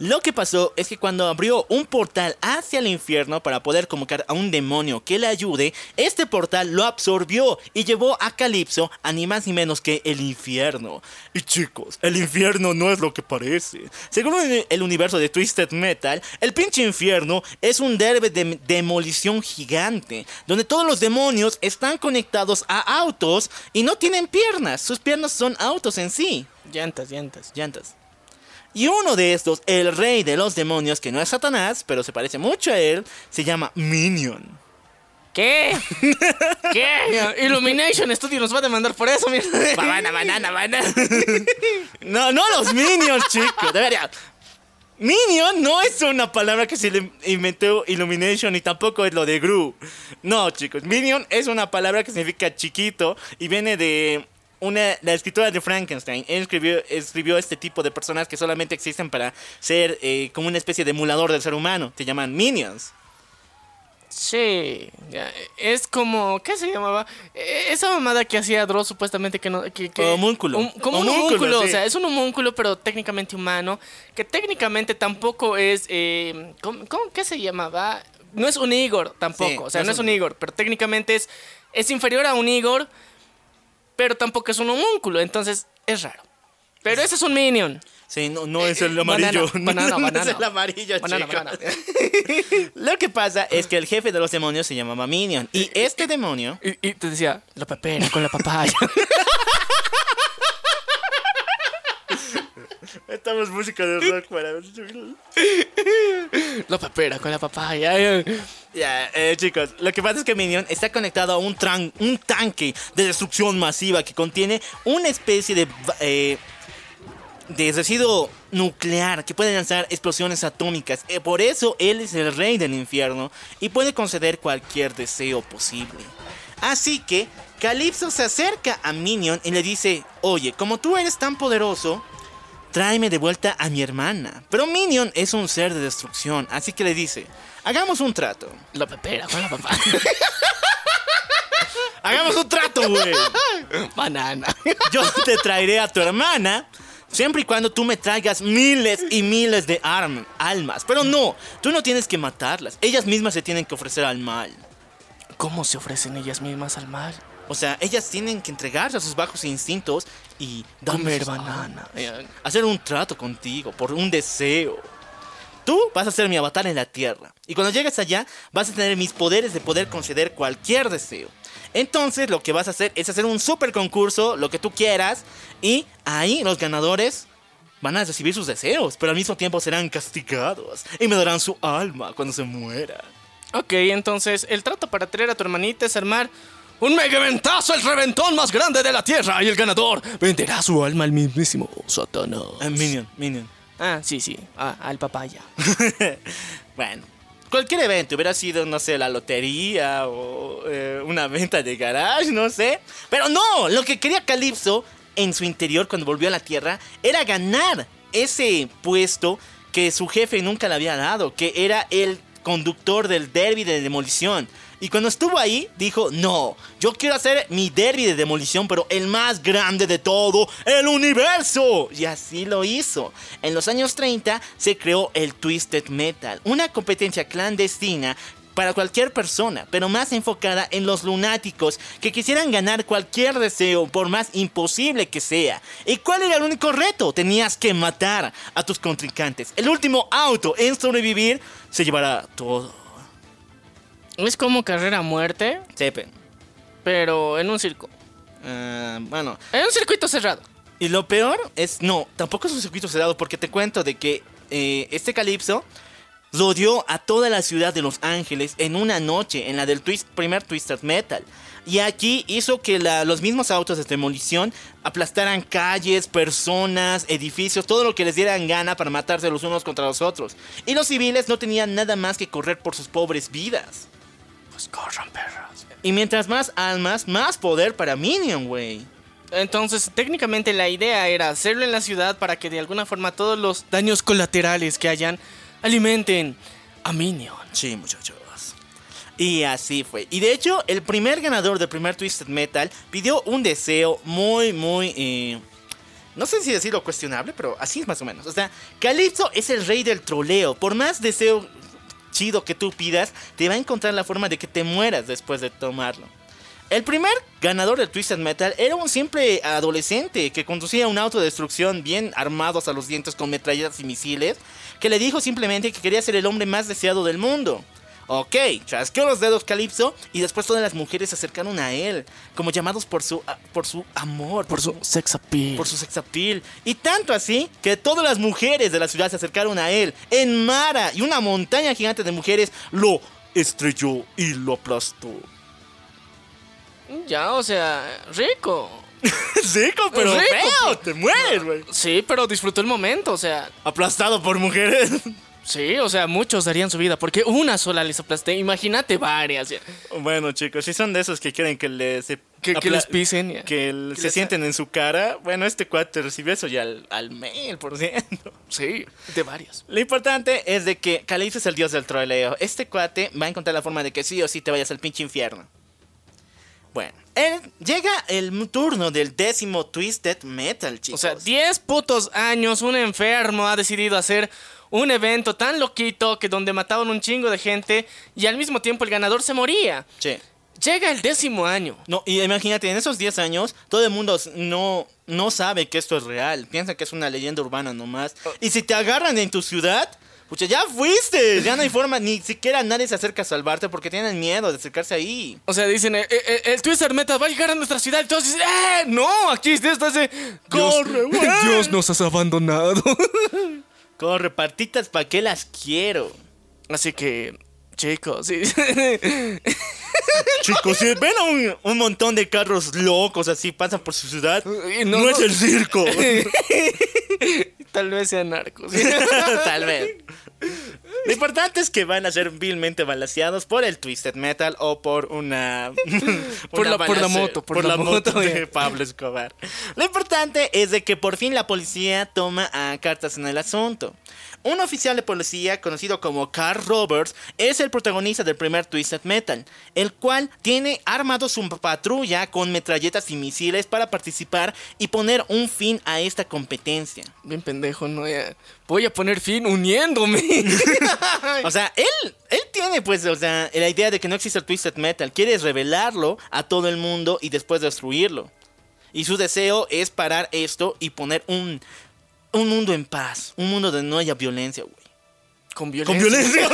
Lo que pasó es que cuando abrió un portal hacia el infierno para poder convocar a un demonio que le ayude, este portal lo absorbió y llevó a Calypso a ni más ni menos que el infierno. Y chicos, el infierno no es lo que parece. Según el universo de Twisted Metal, el pinche infierno es un derbe de demolición gigante, donde todos los demonios están conectados a autos y no tienen piernas. Sus piernas son autos en sí. Llantas, llantas. Llantas. Y uno de estos, el rey de los demonios, que no es Satanás, pero se parece mucho a él, se llama Minion. ¿Qué? ¿Qué? Illumination Studio nos va a demandar por eso, mira. Banana, banana, banana. No, no los Minions, chicos. Debería. Minion no es una palabra que se le inventó Illumination y tampoco es lo de Gru. No, chicos. Minion es una palabra que significa chiquito y viene de una, la escritora de Frankenstein. Escribió, escribió este tipo de personas que solamente existen para ser eh, como una especie de emulador del ser humano. Te llaman Minions. Sí, es como, ¿qué se llamaba? E- Esa mamada que hacía Dross supuestamente que no... Que, que- Homúnculo. un- como un Homúnculo, homúnculo, o sea, es un homúnculo pero técnicamente humano, que técnicamente tampoco es... eh, ¿cómo, cómo- qué se llamaba? No es un Igor tampoco, Sí, o sea, no es un- Igor, pero técnicamente es, es inferior a un Igor, pero tampoco es un homúnculo, entonces es raro. Pero ese es un minion. Sí, no, no es el eh, amarillo. banana, no, banana, es el amarillo, chicos. Lo que pasa es que el jefe de los demonios se llamaba Minion. Y este demonio. Y, y te decía, la pepera con la papaya. Estamos música de rock para. la pepera con la papaya. Ya, eh, chicos, lo que pasa es que Minion está conectado a un, tran- un tanque de destrucción masiva que contiene una especie de. eh, de residuo nuclear que puede lanzar explosiones atómicas. Eh, por eso él es el rey del infierno y puede conceder cualquier deseo posible. Así que Calypso se acerca a Minion y le dice, oye, como tú eres tan poderoso, tráeme de vuelta a mi hermana. Pero Minion es un ser de destrucción, así que le dice, hagamos un trato. La pepera con la papaya. Hagamos un trato, güey. Banana. Yo te traeré a tu hermana. Siempre y cuando tú me traigas miles y miles de arm- almas. Pero no, tú no tienes que matarlas. Ellas mismas se tienen que ofrecer al mal. ¿Cómo se ofrecen ellas mismas al mal? O sea, ellas tienen que entregarse a sus bajos instintos y Comer banana. Hacer un trato contigo por un deseo. Tú vas a ser mi avatar en la tierra. Y cuando llegues allá, vas a tener mis poderes de poder conceder cualquier deseo. Entonces, lo que vas a hacer es hacer un super concurso, lo que tú quieras. Y ahí los ganadores van a recibir sus deseos, pero al mismo tiempo serán castigados. Y me darán su alma cuando se muera. Ok, entonces el trato para traer a tu hermanita es armar un megaventazo, el reventón más grande de la tierra. Y el ganador venderá su alma al mismísimo Satanás. Ah, minion, Minion. Ah, sí, sí. Ah, al papaya. bueno, cualquier evento hubiera sido, no sé, la lotería o eh, una venta de garage, no sé. Pero no, lo que quería Calypso en su interior cuando volvió a la Tierra era ganar ese puesto que su jefe nunca le había dado, que era el conductor del derby de demolición. Y cuando estuvo ahí, dijo, no, yo quiero hacer mi derby de demolición, pero el más grande de todo, el universo. Y así lo hizo. En los años 30 se creó el Twisted Metal, una competencia clandestina para cualquier persona, pero más enfocada en los lunáticos que quisieran ganar cualquier deseo, por más imposible que sea. ¿Y cuál era el único reto? Tenías que matar a tus contrincantes. El último auto en sobrevivir se llevará todo. Es como carrera a muerte, Sepe. pero en un circo. Ah, bueno, En un circuito cerrado. y lo peor es, no, tampoco es un circuito cerrado porque te cuento de que eh, este Calipso rodeó a toda la ciudad de Los Ángeles en una noche, en la del twist, primer Twisted Metal. Y aquí hizo que la- los mismos autos de demolición aplastaran calles, personas, edificios, todo lo que les dieran gana para matarse los unos contra los otros. Y los civiles no tenían nada más que correr por sus pobres vidas. Corran, perros. Y mientras más almas, más poder para Minion, güey. Entonces, técnicamente la idea era hacerlo en la ciudad para que de alguna forma todos los daños colaterales que hayan alimenten a Minion. Sí, muchachos. Y así fue. Y de hecho, el primer ganador del primer Twisted Metal pidió un deseo muy, muy... eh, no sé si decirlo cuestionable, pero así es más o menos. O sea, Calypso es el rey del troleo. Por más deseo chido que tú pidas, te va a encontrar la forma de que te mueras después de tomarlo. El primer ganador del Twisted Metal era un simple adolescente que conducía un auto de destrucción bien armado hasta los dientes con metralletas y misiles, que le dijo simplemente que quería ser el hombre más deseado del mundo. Ok, chasqueó los dedos Calypso y después todas las mujeres se acercaron a él, como llamados por su, a- por su amor, Por su sex appeal. por su sex appeal. Y tanto así que todas las mujeres de la ciudad se acercaron a él en Mara y una montaña gigante de mujeres lo estrelló y lo aplastó. Ya, o sea, rico. Rico, pero Rico, feo, te mueres, güey. Sí, pero disfrutó el momento, o sea, Aplastado por mujeres. Sí, o sea, muchos darían su vida porque una sola les aplasté. Imagínate varias. bueno, chicos, si son de esos que quieren que les... Que, les pisen. ya. Que el- Que se les- sienten en su cara. Bueno, este cuate recibió eso ya al, al mil por ciento. Sí, de varias. Lo importante es de que Calipso es el dios del troleo. Este cuate va a encontrar la forma de que sí o sí te vayas al pinche infierno. Bueno, él, llega el turno del décimo Twisted Metal, O chicos. sea, 10 putos años, un enfermo ha decidido hacer un evento tan loquito que donde mataban un chingo de gente y al mismo tiempo el ganador se moría. Che. Llega el décimo año. No, y imagínate, en esos 10 años, todo el mundo no, no sabe que esto es real. Piensa que es una leyenda urbana nomás. Y si te agarran en tu ciudad, pucha, ya fuiste. Ya no hay forma, ni siquiera nadie se acerca a salvarte porque tienen miedo de acercarse ahí. O sea, dicen, eh, eh, el Twister Metal va a llegar a nuestra ciudad. Y todos dicen, ¡eh! No, aquí está ese. ¡Corre, güey! Dios nos has abandonado. Corre, partitas, ¿para qué las quiero? Así que, chicos, sí. Chicos, si ven a un, un montón de carros locos así, pasan por su ciudad, no, no- es el circo. Tal vez sean narcos. Tal vez. Lo importante es que van a ser vilmente balaseados por el Twisted Metal o por una. Por una la- por la balacera- moto, por la moto, de ya. Pablo Escobar. Lo importante es de que por fin la policía toma a cartas en el asunto. Un oficial de policía conocido como Carl Roberts es el protagonista del primer Twisted Metal, el cual tiene armado su patrulla con metralletas y misiles para participar y poner un fin a esta competencia. Bien pendejo, ¿no? Ya. Voy a poner fin uniéndome. O sea, él, él tiene pues, o sea, la idea de que no existe el Twisted Metal. Quiere revelarlo a todo el mundo y después destruirlo. Y su deseo es parar esto y poner un, un mundo en paz. Un mundo donde no haya violencia, güey. Con violencia. Con violencia.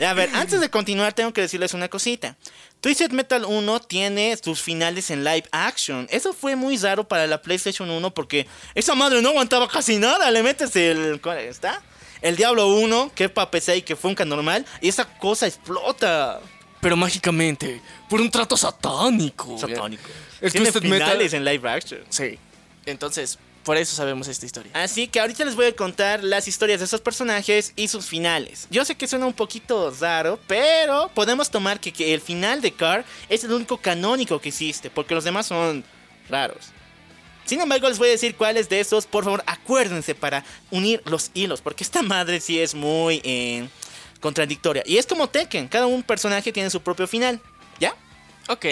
a ver, antes de continuar tengo que decirles una cosita. Twisted Metal 1 tiene sus finales en live action. Eso fue muy raro para la PlayStation 1 porque esa madre no aguantaba casi nada. Le metes el... ¿Cuál está? El Diablo 1, que es para PC y que funca normal, y esa cosa explota. Pero mágicamente, por un trato satánico. Satánico. El Tiene Twisted finales Metal. en live action. Sí. Entonces, por eso sabemos esta historia. Así que ahorita les voy a contar las historias de esos personajes y sus finales. Yo sé que suena un poquito raro, pero podemos tomar que, que el final de Car es el único canónico que existe, porque los demás son raros. Sin embargo, les voy a decir cuáles de esos, por favor, acuérdense para unir los hilos, porque esta madre sí es muy eh, contradictoria. Y es como Tekken, cada un personaje tiene su propio final. ¿Ya? Ok.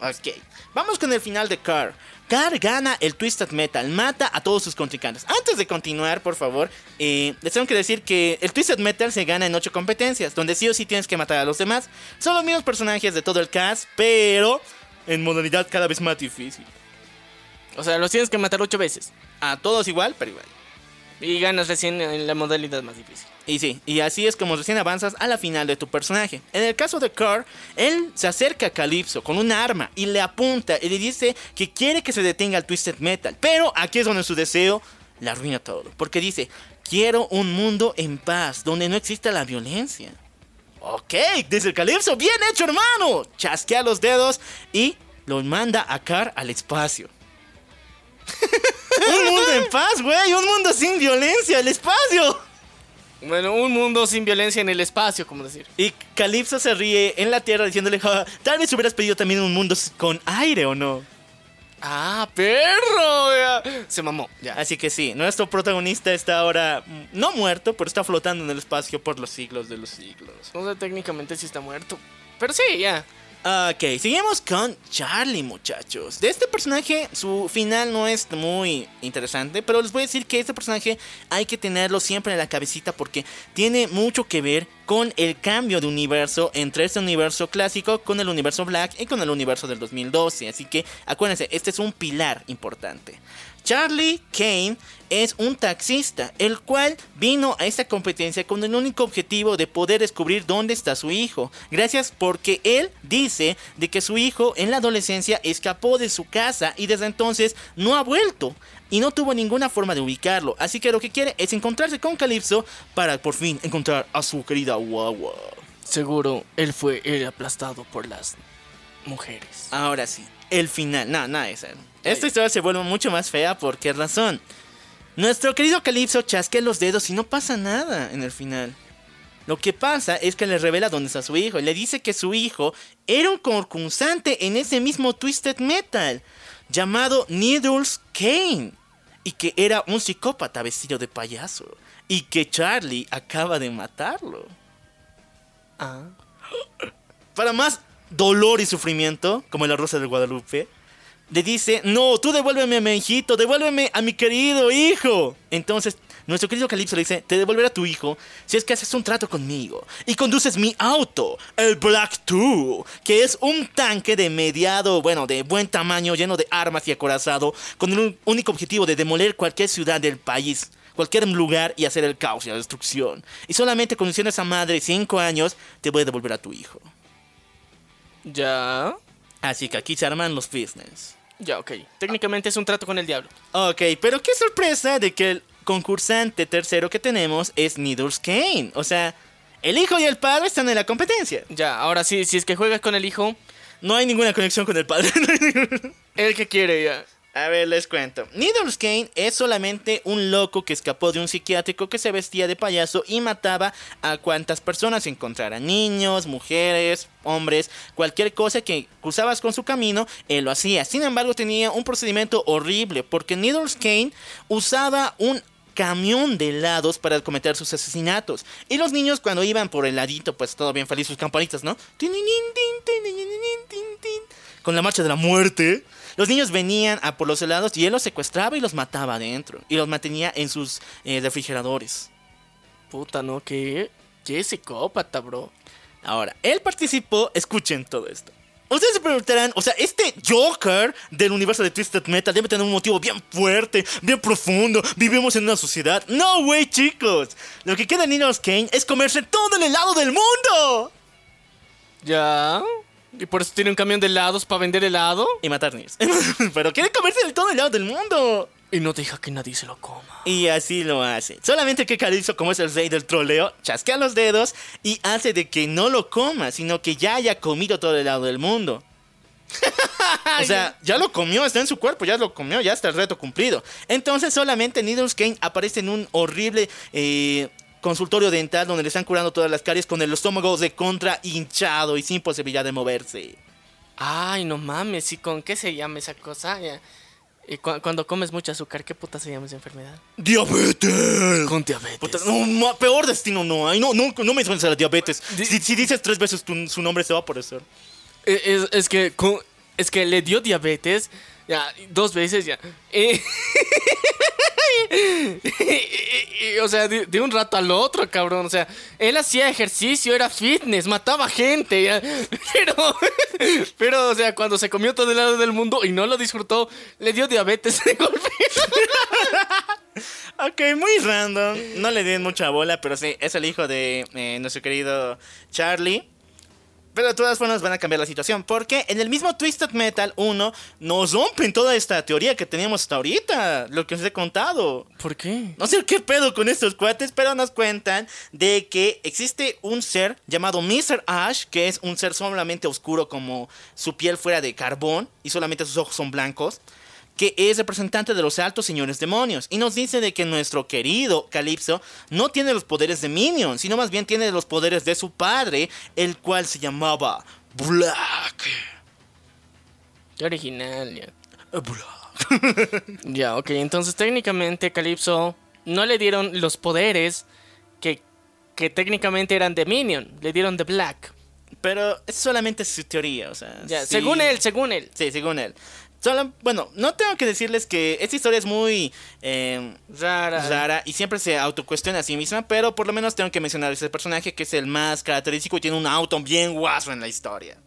Ok, vamos con el final de Car. Car gana el Twisted Metal, mata a todos sus contrincantes. Antes de continuar, por favor, eh, les tengo que decir que el Twisted Metal se gana en 8 competencias, donde sí o sí tienes que matar a los demás. Son los mismos personajes de todo el cast, pero en modalidad cada vez más difícil. O sea, los tienes que matar ocho veces. A todos igual, pero igual. Y ganas recién en la modalidad más difícil. Y sí, y así es como recién avanzas a la final de tu personaje. En el caso de Carr, él se acerca a Calypso con un arma y le apunta y le dice que quiere que se detenga el Twisted Metal. Pero aquí es donde su deseo le arruina todo. Porque dice, quiero un mundo en paz, donde no exista la violencia. Ok, dice el Calypso, bien hecho hermano. Chasquea los dedos y lo manda a Carr al espacio. un mundo en paz, güey, un mundo sin violencia, el espacio. Bueno, un mundo sin violencia en el espacio, como decir. Y Calypso se ríe en la tierra diciéndole, "Ja, tal vez hubieras pedido también un mundo con aire o no. ¡Ah, perro! Ya. Se mamó, ya. Así que sí, nuestro protagonista está ahora mm, no muerto, pero está flotando en el espacio por los siglos de los siglos. O sea, técnicamente sí está muerto. Pero sí, ya. Ok, seguimos con Charlie, muchachos. De este personaje, su final no es muy interesante, pero les voy a decir que este personaje hay que tenerlo siempre en la cabecita porque tiene mucho que ver con el cambio de universo entre este universo clásico con el universo Black y con el universo del 2012. Así que acuérdense, este es un pilar importante. Charlie Kane es un taxista, el cual vino a esta competencia con el único objetivo de poder descubrir dónde está su hijo. Gracias porque él dice de que su hijo en la adolescencia escapó de su casa y desde entonces no ha vuelto. Y no tuvo ninguna forma de ubicarlo. Así que lo que quiere es encontrarse con Calypso para por fin encontrar a su querida guagua. seguro él fue el aplastado por las mujeres. Ahora sí, el final. No, nada de eso. Esta historia se vuelve mucho más fea. ¿Por qué razón? Nuestro querido Calypso chasquea los dedos y no pasa nada en el final. Lo que pasa es que le revela dónde está su hijo. Y le dice que su hijo era un concursante en ese mismo Twisted Metal. Llamado Needles Kane. Y que era un psicópata vestido de payaso. Y que Charlie acaba de matarlo. Ah. Para más dolor y sufrimiento, como la Rosa de Guadalupe, le dice, no, tú devuélveme a mi hijito, devuélveme a mi querido hijo. Entonces, nuestro querido Calypso le dice, te devolveré a tu hijo si es que haces un trato conmigo y conduces mi auto, el Black 2, que es un tanque de mediado, bueno, de buen tamaño, lleno de armas y acorazado, con el único objetivo de demoler cualquier ciudad del país cualquier lugar y hacer el caos y la destrucción. Y solamente conduciendo a esa madre 5 años, te voy a devolver a tu hijo. Ya. Así que aquí se arman los business. Ya, ok. Técnicamente es un trato con el diablo. Ok, pero qué sorpresa de que el concursante tercero que tenemos es Needles Kane. O sea, el hijo y el padre están en la competencia. Ya, ahora sí, si es que juegas con el hijo, No hay ninguna conexión con el padre. el que quiere ya. A ver, les cuento. Needles Kane es solamente un loco que escapó de un psiquiátrico que se vestía de payaso y mataba a cuantas personas encontrara. Niños, mujeres, hombres, cualquier cosa que cruzabas con su camino, él lo hacía. Sin embargo, tenía un procedimiento horrible porque Needles Kane usaba un camión de helados para cometer sus asesinatos. Y los niños cuando iban por el ladito, pues todo bien feliz, sus campanitas, ¿no? Con la marcha de la muerte. Los niños venían a por los helados y él los secuestraba y los mataba adentro. Y los mantenía en sus eh, refrigeradores. Puta, ¿no? ¿Qué? Qué psicópata, bro. Ahora, él participó, escuchen todo esto. Ustedes se preguntarán, o sea, este Joker del universo de Twisted Metal debe tener un motivo bien fuerte, bien profundo. Vivimos en una sociedad. No, güey, chicos. Lo que queda en Ninos Kane es comerse todo el helado del mundo. Ya. Y por eso tiene un camión de helados para vender helado. Y matar niños. Pero quiere comerse el todo el helado del mundo. Y no deja que nadie se lo coma. Y así lo hace. Solamente que Calypso, como es el rey del troleo, chasquea los dedos y hace de que no lo coma, sino que ya haya comido todo el helado del mundo. o sea, ya lo comió, está en su cuerpo, ya lo comió, ya está el reto cumplido. Entonces solamente Needles Kane aparece en un horrible eh, consultorio dental donde le están curando todas las caries con el estómago de contra hinchado y sin posibilidad de moverse. Ay, no mames, ¿y con qué se llama esa cosa? Y cu- cuando comes mucho azúcar, ¿qué puta se llama esa enfermedad? ¡Diabetes! Con diabetes. Puta, no, peor destino no hay. No, no, no me suenes a la diabetes. Di- Si, si dices tres veces tu- su nombre se va a aparecer. Eh, Es, es que con- es que le dio diabetes ya dos veces ya. Eh, o sea, de, un rato al otro, cabrón. O sea, él hacía ejercicio, era fitness, mataba gente. Pero, pero, o sea, cuando se comió todo el lado del mundo y no lo disfrutó, le dio diabetes de golpe. Ok, muy random. No le den mucha bola, pero sí, es el hijo de eh, nuestro querido Charlie. Pero de todas formas van a cambiar la situación. Porque en el mismo Twisted Metal 1 nos rompen toda esta teoría que teníamos hasta ahorita. Lo que os he contado. ¿Por qué? No sé qué pedo con estos cuates, pero nos cuentan de que existe un ser llamado Mr. Ash, que es un ser solamente oscuro como su piel fuera de carbón y solamente sus ojos son blancos, que es representante de los altos señores demonios. Y nos dice de que nuestro querido Calypso no tiene los poderes de Minion, sino más bien tiene los poderes de su padre, el cual se llamaba Black. Qué original, ya. Black. Ya, ok, entonces técnicamente Calypso no le dieron los poderes que, que técnicamente eran de Minion, le dieron de Black. Pero es solamente su teoría, o sea. Ya, sí. según él, según él. Sí, según él. Solo, bueno, no tengo que decirles que esta historia es muy eh, Rara. rara y siempre se autocuestiona a sí misma, pero por lo menos tengo que mencionar ese personaje que es el más característico y tiene un auto bien guaso en la historia.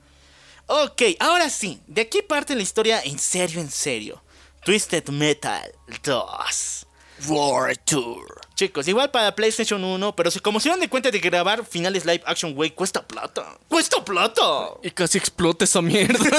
Ok, ahora sí, de aquí parte la historia en serio, en serio. Twisted Metal 2. War Tour. Chicos, igual para PlayStation 1, pero si como se dan de cuenta de que grabar finales live action, güey, cuesta plata. ¡Cuesta plata! Y casi explota esa mierda.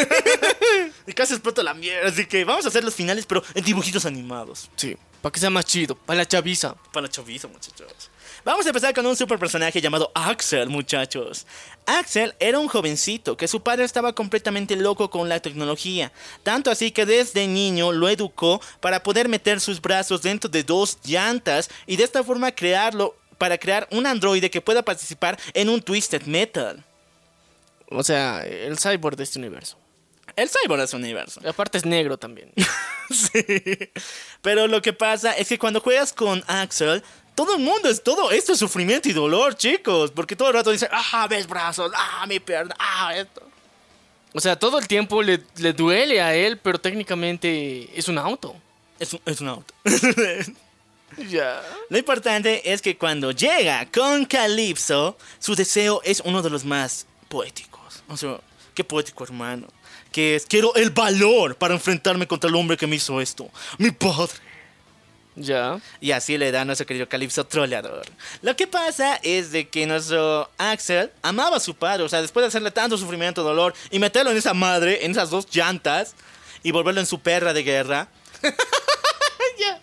Y casi explota la mierda. Así que vamos a hacer los finales, pero en dibujitos animados. Sí, para que sea más chido, para la chaviza. Para la chaviza, muchachos. Vamos a empezar con un super personaje llamado Axel, muchachos. Axel era un jovencito que su padre estaba completamente loco con la tecnología. Tanto así que desde niño lo educó para poder meter sus brazos dentro de dos llantas y de esta forma crearlo para crear un androide que pueda participar en un Twisted Metal. O sea, el cyborg de este universo. El cyborg es un universo. Y aparte es negro también. sí. Pero lo que pasa es que cuando juegas con Axel, todo el mundo es todo esto es sufrimiento y dolor, chicos. Porque todo el rato dicen, ah, ves brazos, ah, mi pierna, ah, esto. O sea, todo el tiempo le, le duele a él, pero técnicamente es un auto. Es un, es un auto. Ya. Lo importante es que cuando llega con Calypso, su deseo es uno de los más poéticos. O sea, qué poético, hermano. Que es, quiero el valor para enfrentarme contra el hombre que me hizo esto. Mi padre. Ya. Y así le da a nuestro querido Calypso troleador. Lo que pasa es de que nuestro Axel amaba a su padre. O sea, después de hacerle tanto sufrimiento, dolor y meterlo en esa madre, en esas dos llantas y volverlo en su perra de guerra.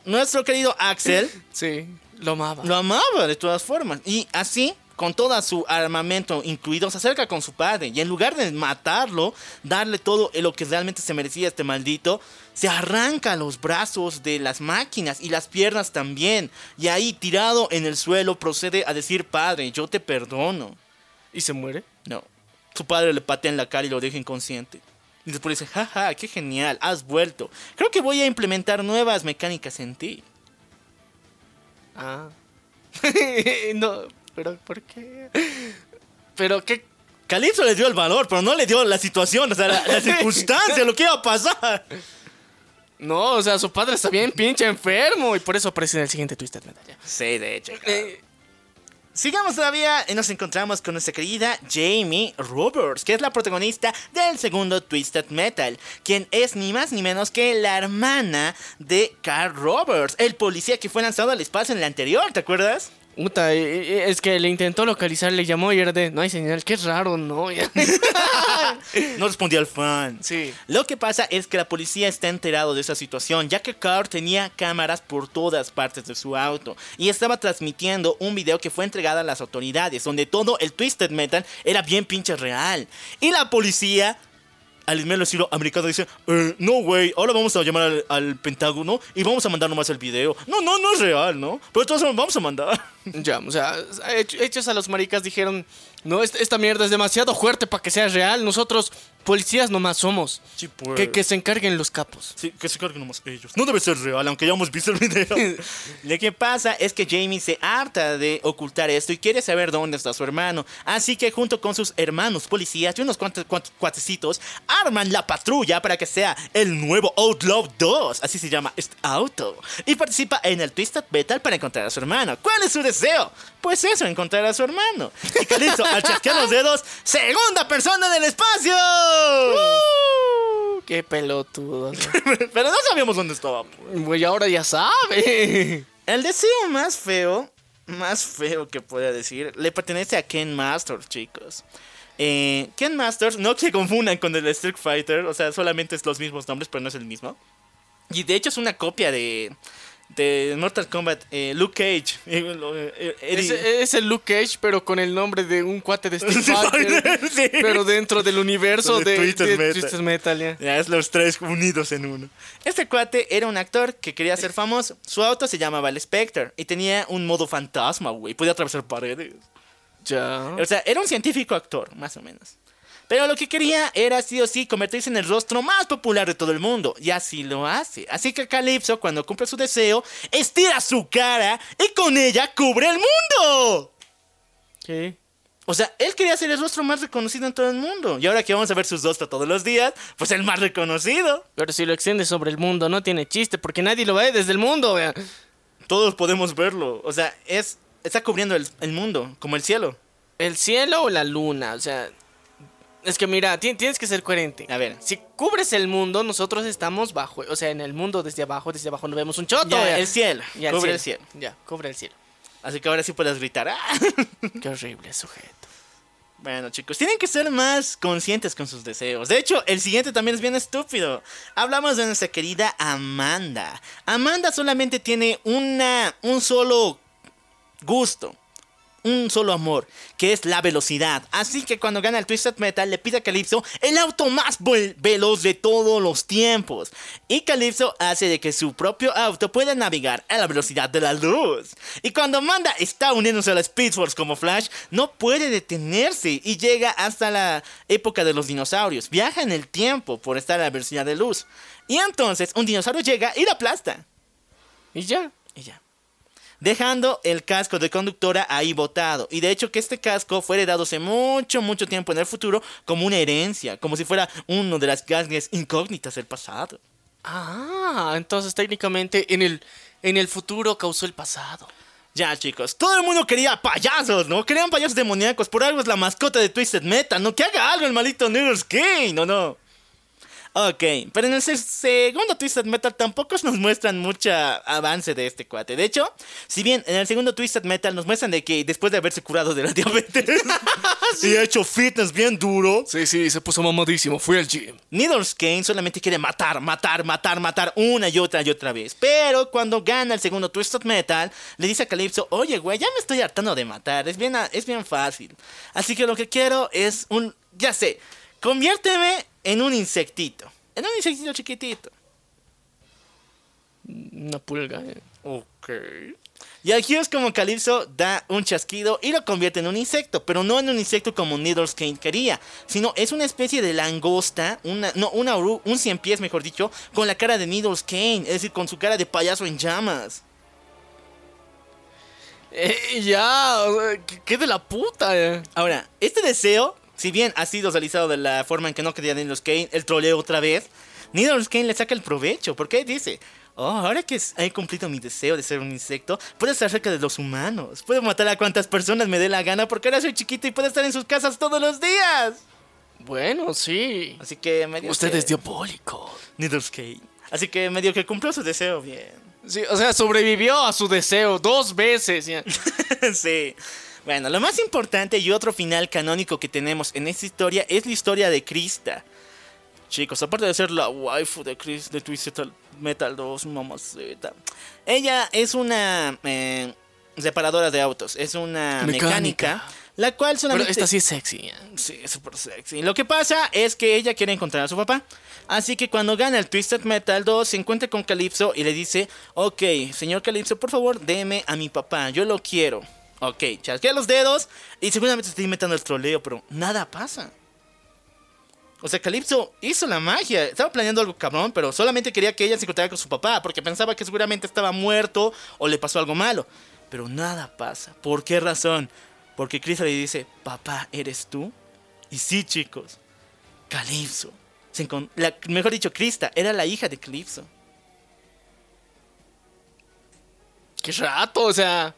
Nuestro querido Axel Sí, lo amaba. lo amaba de todas formas. Y así, con todo su armamento incluido, se acerca con su padre. Y en lugar de matarlo, darle todo lo que realmente se merecía este maldito, se arranca los brazos de las máquinas y las piernas también. Y ahí, tirado en el suelo, procede a decir, padre, yo te perdono. ¿Y se muere? No. Su padre le patea en la cara y lo deja inconsciente. Y después dice, jaja, qué genial, has vuelto. Creo que voy a implementar nuevas mecánicas en ti. Ah. no, pero ¿por qué? Pero qué. Calypso le dio el valor, pero no le dio la situación, o sea, la, la circunstancia, lo que iba a pasar. No, o sea, su padre está bien pinche enfermo y por eso aparece en el siguiente Twisted Metal. ya. Sí, de hecho. Eh, Sigamos todavía y nos encontramos con nuestra querida Jamie Roberts, que es la protagonista del segundo Twisted Metal, quien es ni más ni menos que la hermana de Carl Roberts, el policía que fue lanzado al espacio en el anterior, ¿te acuerdas? Puta, eh, eh, es que le intentó localizar, le llamó y era de, no hay señal, qué raro, ¿no? No respondía al fan. sí. Lo que pasa es que la policía está enterado de esa situación, ya que Carl tenía cámaras por todas partes de su auto y estaba transmitiendo un video que fue entregado a las autoridades, donde todo el Twisted Metal era bien pinche real. Y la policía, al mismo estilo americano, dice, "Eh, no, güey, ahora vamos a llamar al, Pentágono y vamos a mandar nomás el video. No, no, no es real, ¿no? Pero todos vamos a mandar. Ya, o sea, hech- hechos a los maricas dijeron, no, est- esta mierda es demasiado fuerte para que sea real, nosotros policías nomás somos. Sí, pues. Que, que se encarguen los capos. Sí, que se carguen nomás ellos. No debe ser real, aunque ya hemos visto el video. Lo que pasa es que Jamie se harta de ocultar esto y quiere saber dónde está su hermano. Así que junto con sus hermanos policías y unos cuantos, cuatecitos, arman la patrulla para que sea el nuevo Outlaw 2. Así se llama este auto. Y participa en el Twisted Metal para encontrar a su hermano. ¿Cuál es su deseo? Pues eso, encontrar a su hermano. Y Calypso, al chasquear los dedos, ¡segunda persona del espacio! Uh, qué pelotudo. Pero no sabíamos dónde estaba. pues. Güey, ahora ya sabe. El deseo más feo, más feo que pueda decir, le pertenece a Ken Masters, chicos. Eh, Ken Masters, no se confundan con el Street Fighter, o sea, solamente es los mismos nombres, pero no es el mismo. Y de hecho es una copia de, de Mortal Kombat, eh, Luke Cage. eh, lo- eh, Es, el Luke Cage, pero con el nombre de un cuate de Street Fighter. Sí. Pero dentro del universo De de, Twisted de Metal. Twisted Metal, ya. Ya es los tres unidos en uno. Este cuate era un actor que quería ser famoso. Su auto se llamaba el Spectre y tenía un modo fantasma, güey. Podía atravesar paredes. Ya. O sea, era un científico actor, más o menos. Pero lo que quería era sí o sí convertirse en el rostro más popular de todo el mundo. Y así lo hace. Así que Calypso, cuando cumple su deseo, estira su cara y con ella cubre el mundo. ¿Qué? O sea, él quería ser el rostro más reconocido en todo el mundo. Y ahora que vamos a ver sus rostros todos los días, pues el más reconocido. Pero si lo extiende sobre el mundo, no tiene chiste, porque nadie lo ve desde el mundo, vea. Todos podemos verlo. O sea, es está cubriendo el, el mundo, como el cielo. ¿El cielo o la luna? O sea. Es que mira, ti- tienes que ser coherente. A ver. Si cubres el mundo, nosotros estamos bajo. O sea, en el mundo desde abajo, desde abajo no vemos un choto. Ya, el cielo. Ya, cubre el cielo. Ya, cubre el cielo. Así que ahora sí puedes gritar. ¡Ah! Qué horrible sujeto. Bueno, chicos, tienen que ser más conscientes con sus deseos. De hecho, el siguiente también es bien estúpido. Hablamos de nuestra querida Amanda. Amanda solamente tiene una un solo gusto un solo amor, que es la velocidad. Así que cuando gana el Twisted Metal le pide a Calypso el auto más veloz de todos los tiempos. Y Calypso hace de que su propio auto pueda navegar a la velocidad de la luz. Y cuando Amanda está uniéndose a la Speed Force como Flash, no puede detenerse y llega hasta la época de los dinosaurios. Viaja en el tiempo por estar a la velocidad de luz. Y entonces un dinosaurio llega y la aplasta. Y ya. Y ya dejando el casco de conductora ahí botado. Y de hecho que este casco fue heredado hace mucho, mucho tiempo en el futuro como una herencia, como si fuera uno de las gases incógnitas del pasado. Ah, entonces técnicamente en el, en el futuro causó el pasado. Ya, chicos, todo el mundo quería payasos, ¿no? Querían payasos demoníacos, por algo es la mascota de Twisted Metal, ¿no? Que haga algo el malito Needles King, ¿no? No. Ok, pero en el segundo Twisted Metal tampoco nos muestran mucho avance de este cuate. De hecho, si bien en el segundo Twisted Metal nos muestran de que después de haberse curado de la diabetes y ha hecho fitness bien duro. Sí, sí, se puso mamadísimo, fue al gym. Needles Kane solamente quiere matar, matar, matar, matar una y otra y otra vez. Pero cuando gana el segundo Twisted Metal, le dice a Calypso, oye, güey, ya me estoy hartando de matar, es bien, es bien fácil. Así que lo que quiero es un, ya sé, conviérteme en un insectito. En un insectito chiquitito. Una pulga. Eh. Ok. Y aquí es como Calypso da un chasquido y lo convierte en un insecto, pero no en un insecto como Needles Kane quería, sino es una especie de langosta, una, no, una, un cien pies mejor dicho, con la cara de Needles Kane, es decir, con su cara de payaso en llamas. Eh, ya, qué de la puta. Eh. Ahora, este deseo si bien ha sido realizado de la forma en que no quería Needles Kane, el troleo otra vez, Needles Kane le saca el provecho, porque dice, oh, ahora que he cumplido mi deseo de ser un insecto, puedo estar cerca de los humanos, puedo matar a cuantas personas me dé la gana, porque ahora soy chiquito y puedo estar en sus casas todos los días. Bueno, sí. Así que medio Usted es diabólico. Needles Kane. Así que medio que cumplió su deseo bien. Sí, o sea, sobrevivió a su deseo dos veces. sí. Bueno, lo más importante y otro final canónico que tenemos en esta historia es la historia de Krista. Chicos, aparte de ser la waifu de Chris de Twisted Metal 2, mamacita. Ella es una eh, reparadora de autos, es una mecánica. la cual solamente... Pero esta sí es sexy. Sí, es súper sexy. Lo que pasa es que ella quiere encontrar a su papá. Así que cuando gana el Twisted Metal 2, se encuentra con Calypso y le dice, ok, señor Calypso, por favor, déme a mi papá, yo lo quiero. Ok, chasquea los dedos y seguramente estoy metiendo el troleo, pero nada pasa. O sea, Calypso hizo la magia. Estaba planeando algo cabrón, pero solamente quería que ella se encontrara con su papá, porque pensaba que seguramente estaba muerto o le pasó algo malo. Pero nada pasa. ¿Por qué razón? Porque Chris le dice, papá, ¿eres tú? Y sí, chicos, Calypso. mejor dicho, Krista era la hija de Calypso. Qué rato, o sea.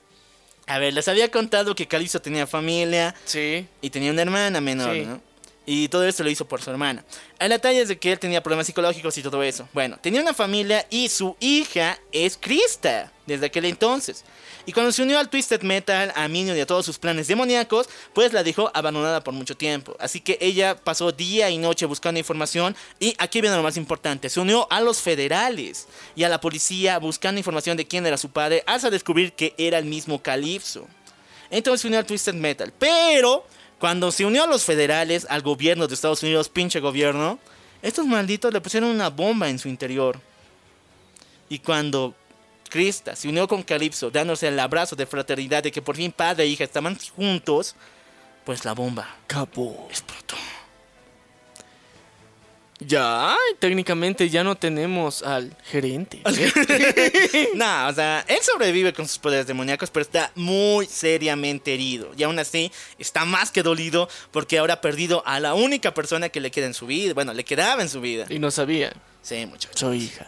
A ver, les había contado que Calypso tenía familia. Sí. Y tenía una hermana menor, ¿no? Y todo esto lo hizo por su hermana. El detalle es de que él tenía problemas psicológicos y todo eso. Bueno, tenía una familia y su hija es Krista desde aquel entonces. Y cuando se unió al Twisted Metal, a Minion y a todos sus planes demoníacos, pues la dejó abandonada por mucho tiempo. Así que ella pasó día y noche buscando información y aquí viene lo más importante, se unió a los federales y a la policía buscando información de quién era su padre hasta descubrir que era el mismo Calypso. Entonces se unió al Twisted Metal, pero cuando se unió a los federales, al gobierno de Estados Unidos, pinche gobierno, estos malditos le pusieron una bomba en su interior. Y cuando Krista se unió con Calypso, dándose el abrazo de fraternidad de que por fin padre e hija estaban juntos, pues la bomba Capo. explotó. Ya, técnicamente ya no tenemos al gerente. no, o sea, él sobrevive con sus poderes demoníacos, pero está muy seriamente herido. Y aún así, está más que dolido porque ahora ha perdido a la única persona que le queda en su vida. Bueno, le quedaba en su vida. Y no sabía. Sí, muchachos. Soy hija.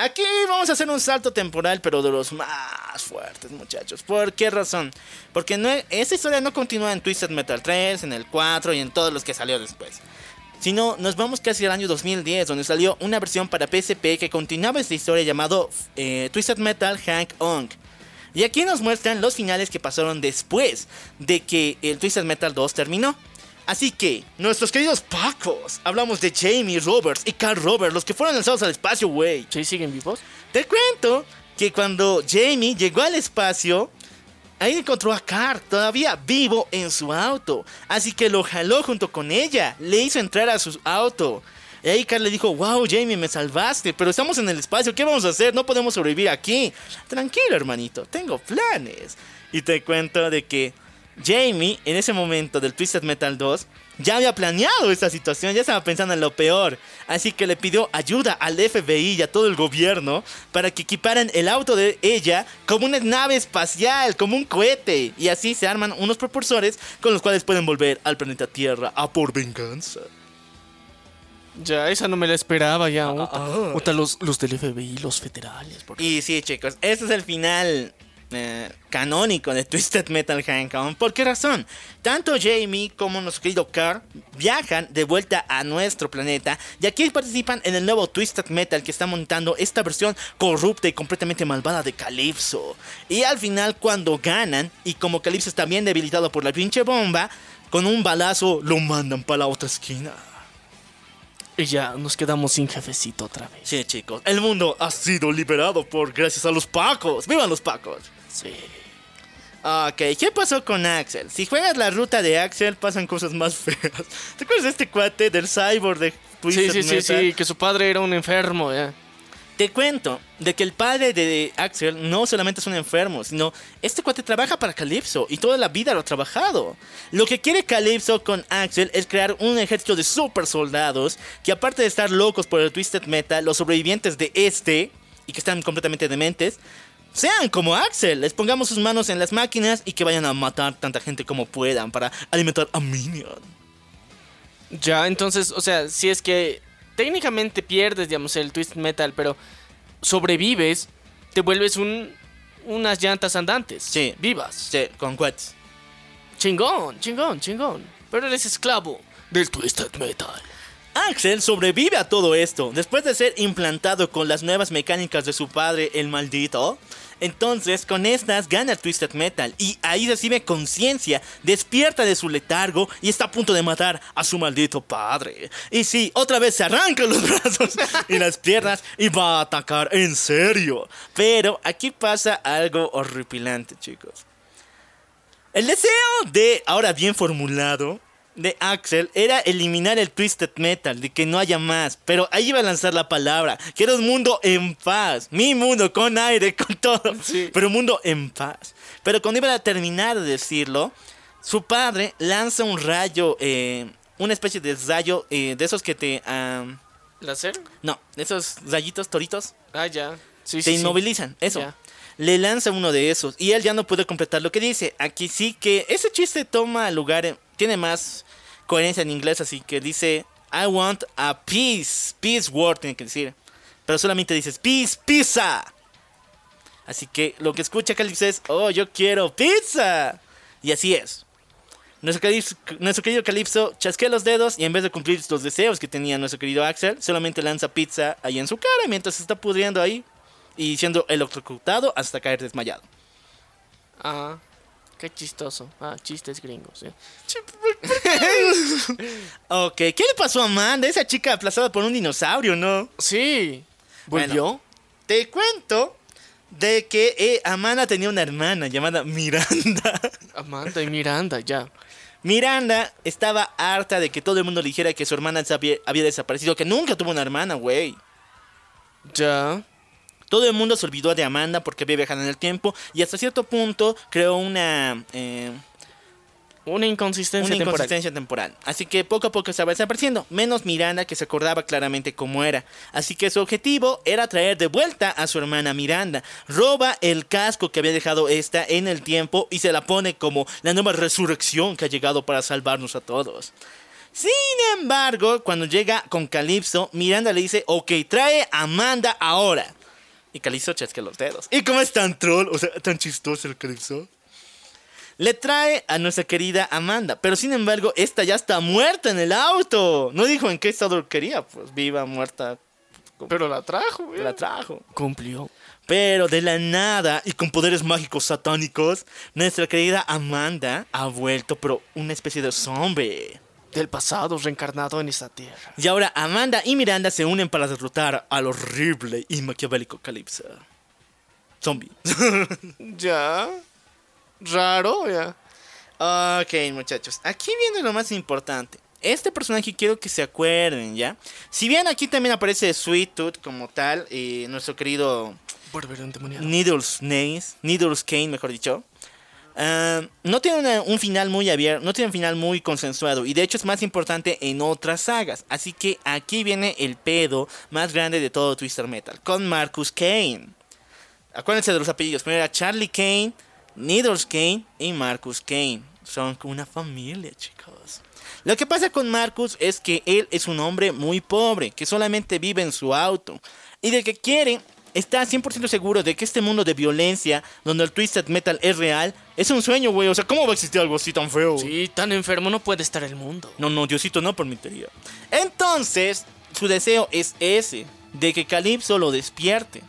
Aquí vamos a hacer un salto temporal, pero de los más fuertes, muchachos. ¿Por qué razón? Porque no, esta historia no continúa en Twisted Metal 3, en el 4 y en todos los que salió después sino nos vamos casi al año 2010, donde salió una versión para PSP que continuaba esta historia llamado eh, Twisted Metal Hank Ong. Y aquí nos muestran los finales que pasaron después de que el Twisted Metal 2 terminó. Así que, nuestros queridos Pacos, hablamos de Jamie Roberts y Carl Roberts, los que fueron lanzados al espacio, güey. ¿Sí siguen vivos? Te cuento que cuando Jamie llegó al espacio, ahí encontró a Carl todavía vivo en su auto. Así que lo jaló junto con ella, le hizo entrar a su auto. Y ahí Carl le dijo, wow, Jamie, me salvaste, pero estamos en el espacio, ¿qué vamos a hacer? No podemos sobrevivir aquí. Tranquilo, hermanito, tengo planes. Y te cuento de que Jamie, en ese momento del Twisted Metal 2, ya había planeado esta situación, ya estaba pensando en lo peor. Así que le pidió ayuda al FBI y a todo el gobierno para que equiparan el auto de ella como una nave espacial, como un cohete. Y así se arman unos propulsores con los cuales pueden volver al planeta Tierra a por venganza. Ya, esa no me la esperaba ya. Uta, ah. Uta, los, los del FBI, los federales. Y sí, chicos, este es el final eh, canónico de Twisted Metal Hangcom. ¿Por qué razón? Tanto Jamie como nuestro querido Carl viajan de vuelta a nuestro planeta y aquí participan en el nuevo Twisted Metal que está montando esta versión corrupta y completamente malvada de Calypso. Y al final, cuando ganan, y como Calypso está bien debilitado por la pinche bomba, con un balazo lo mandan para la otra esquina. Y ya nos quedamos sin jefecito otra vez. Sí, chicos, el mundo ha sido liberado por gracias a los Pacos. ¡Vivan los Pacos! Sí. Ok, ¿qué pasó con Axel? Si juegas la ruta de Axel, pasan cosas más feas. ¿Te acuerdas de este cuate del cyborg de Sí, Twisted sí, sí, Metal? sí, que su padre era un enfermo, ya. Te cuento de que el padre de Axel no solamente es un enfermo, sino este cuate trabaja para Calypso y toda la vida lo ha trabajado. Lo que quiere Calypso con Axel es crear un ejército de super soldados que aparte de estar locos por el Twisted Metal, los sobrevivientes de este, y que están completamente dementes, sean como Axel, les pongamos sus manos en las máquinas y que vayan a matar tanta gente como puedan para alimentar a Minion. Ya, entonces, o sea, si es que técnicamente pierdes, digamos, el twist metal, pero sobrevives, te vuelves un unas llantas andantes. Sí. Vivas. Sí, con Quats. Chingón, chingón, chingón. Pero eres esclavo del twisted metal. Axel sobrevive a todo esto después de ser implantado con las nuevas mecánicas de su padre, el maldito. Entonces, con estas gana Twisted Metal y ahí recibe conciencia, despierta de su letargo y está a punto de matar a su maldito padre. Y sí, otra vez se arranca los brazos y las piernas y va a atacar en serio. Pero aquí pasa algo horripilante, chicos. El deseo de, ahora bien formulado, de Axel era eliminar el Twisted Metal, de que no haya más. Pero ahí iba a lanzar la palabra. Quiero un mundo en paz. Mi mundo, con aire, con todo. Sí. Pero un mundo en paz. Pero cuando iba a terminar de decirlo, su padre lanza un rayo, eh, una especie de rayo eh, de esos que te... ah, ¿Láser? no, esos rayitos toritos. Ah, ya. Sí, te sí, sí. inmovilizan, eso. Ya. Le lanza uno de esos y él ya no puede completar lo que dice. Aquí sí que ese chiste toma lugar, en- tiene más coherencia en inglés, así que dice I want a peace, peace word tiene que decir. Pero solamente dices peace, pizza. Así que lo que escucha Calypso es, oh, yo quiero pizza. Y así es. Nuestro, nuestro querido Calypso chasquea los dedos y en vez de cumplir los deseos que tenía nuestro querido Axel, solamente lanza pizza ahí en su cara mientras se está pudriendo ahí y siendo electrocutado hasta caer desmayado. Ah, qué chistoso. Ah, chistes gringos. ¿eh? Ok, ¿qué le pasó a Amanda? Esa chica aplazada por un dinosaurio, ¿no? Sí. Bueno. ¿Volvió? Te cuento de que eh, Amanda tenía una hermana llamada Miranda. Amanda y Miranda, ya. Miranda estaba harta de que todo el mundo le dijera que su hermana había desaparecido, que nunca tuvo una hermana, güey. Ya. Todo el mundo se olvidó de Amanda porque había viajado en el tiempo y hasta cierto punto creó una, eh, Una inconsistencia una temporal. inconsistencia temporal. Así que poco a poco estaba desapareciendo, menos Miranda que se acordaba claramente cómo era. Así que su objetivo era traer de vuelta a su hermana Miranda. Roba el casco que había dejado esta en el tiempo y se la pone como la nueva resurrección que ha llegado para salvarnos a todos. Sin embargo, cuando llega con Calypso, Miranda le dice, ok, trae a Amanda ahora. Y Calypso chasquea los dedos. ¿Y cómo es tan troll? O sea, tan chistoso el Calypso. Le trae a nuestra querida Amanda, pero sin embargo, esta ya está muerta en el auto. No dijo en qué estado quería, pues viva, muerta, Pero la trajo, güey. la trajo. Cumplió. Pero de la nada y con poderes mágicos satánicos, nuestra querida Amanda ha vuelto, pero una especie de zombie. del pasado reencarnado en esta tierra. Y ahora Amanda y Miranda se unen para derrotar al horrible y maquiavélico Calypso. Zombie. Ya. Raro, ya. ok, muchachos. Aquí viene lo más importante. Este personaje quiero que se acuerden, ¿ya? Si bien aquí también aparece Sweet Tooth como tal, y nuestro querido. Needles Nace, Needles Kane, mejor dicho. ah, no tiene una- un final muy abierto, no tiene un final muy consensuado y de hecho es más importante en otras sagas. Así que aquí viene el pedo más grande de todo Twister Metal con Marcus Kane. Acuérdense de los apellidos. Primero era Charlie Kane, Needles Kane y Marcus Kane. Son una familia, chicos. Lo que pasa con Marcus es que él es un hombre muy pobre, que solamente vive en su auto. Y de que quiere, está 100% seguro de que este mundo de violencia, donde el Twisted Metal es real, es un sueño, güey. O sea, ¿cómo va a existir algo así tan feo? Sí, tan enfermo no puede estar el mundo. No, no, Diosito no permitiría. Entonces, su deseo es ese, de que Calypso lo despierte.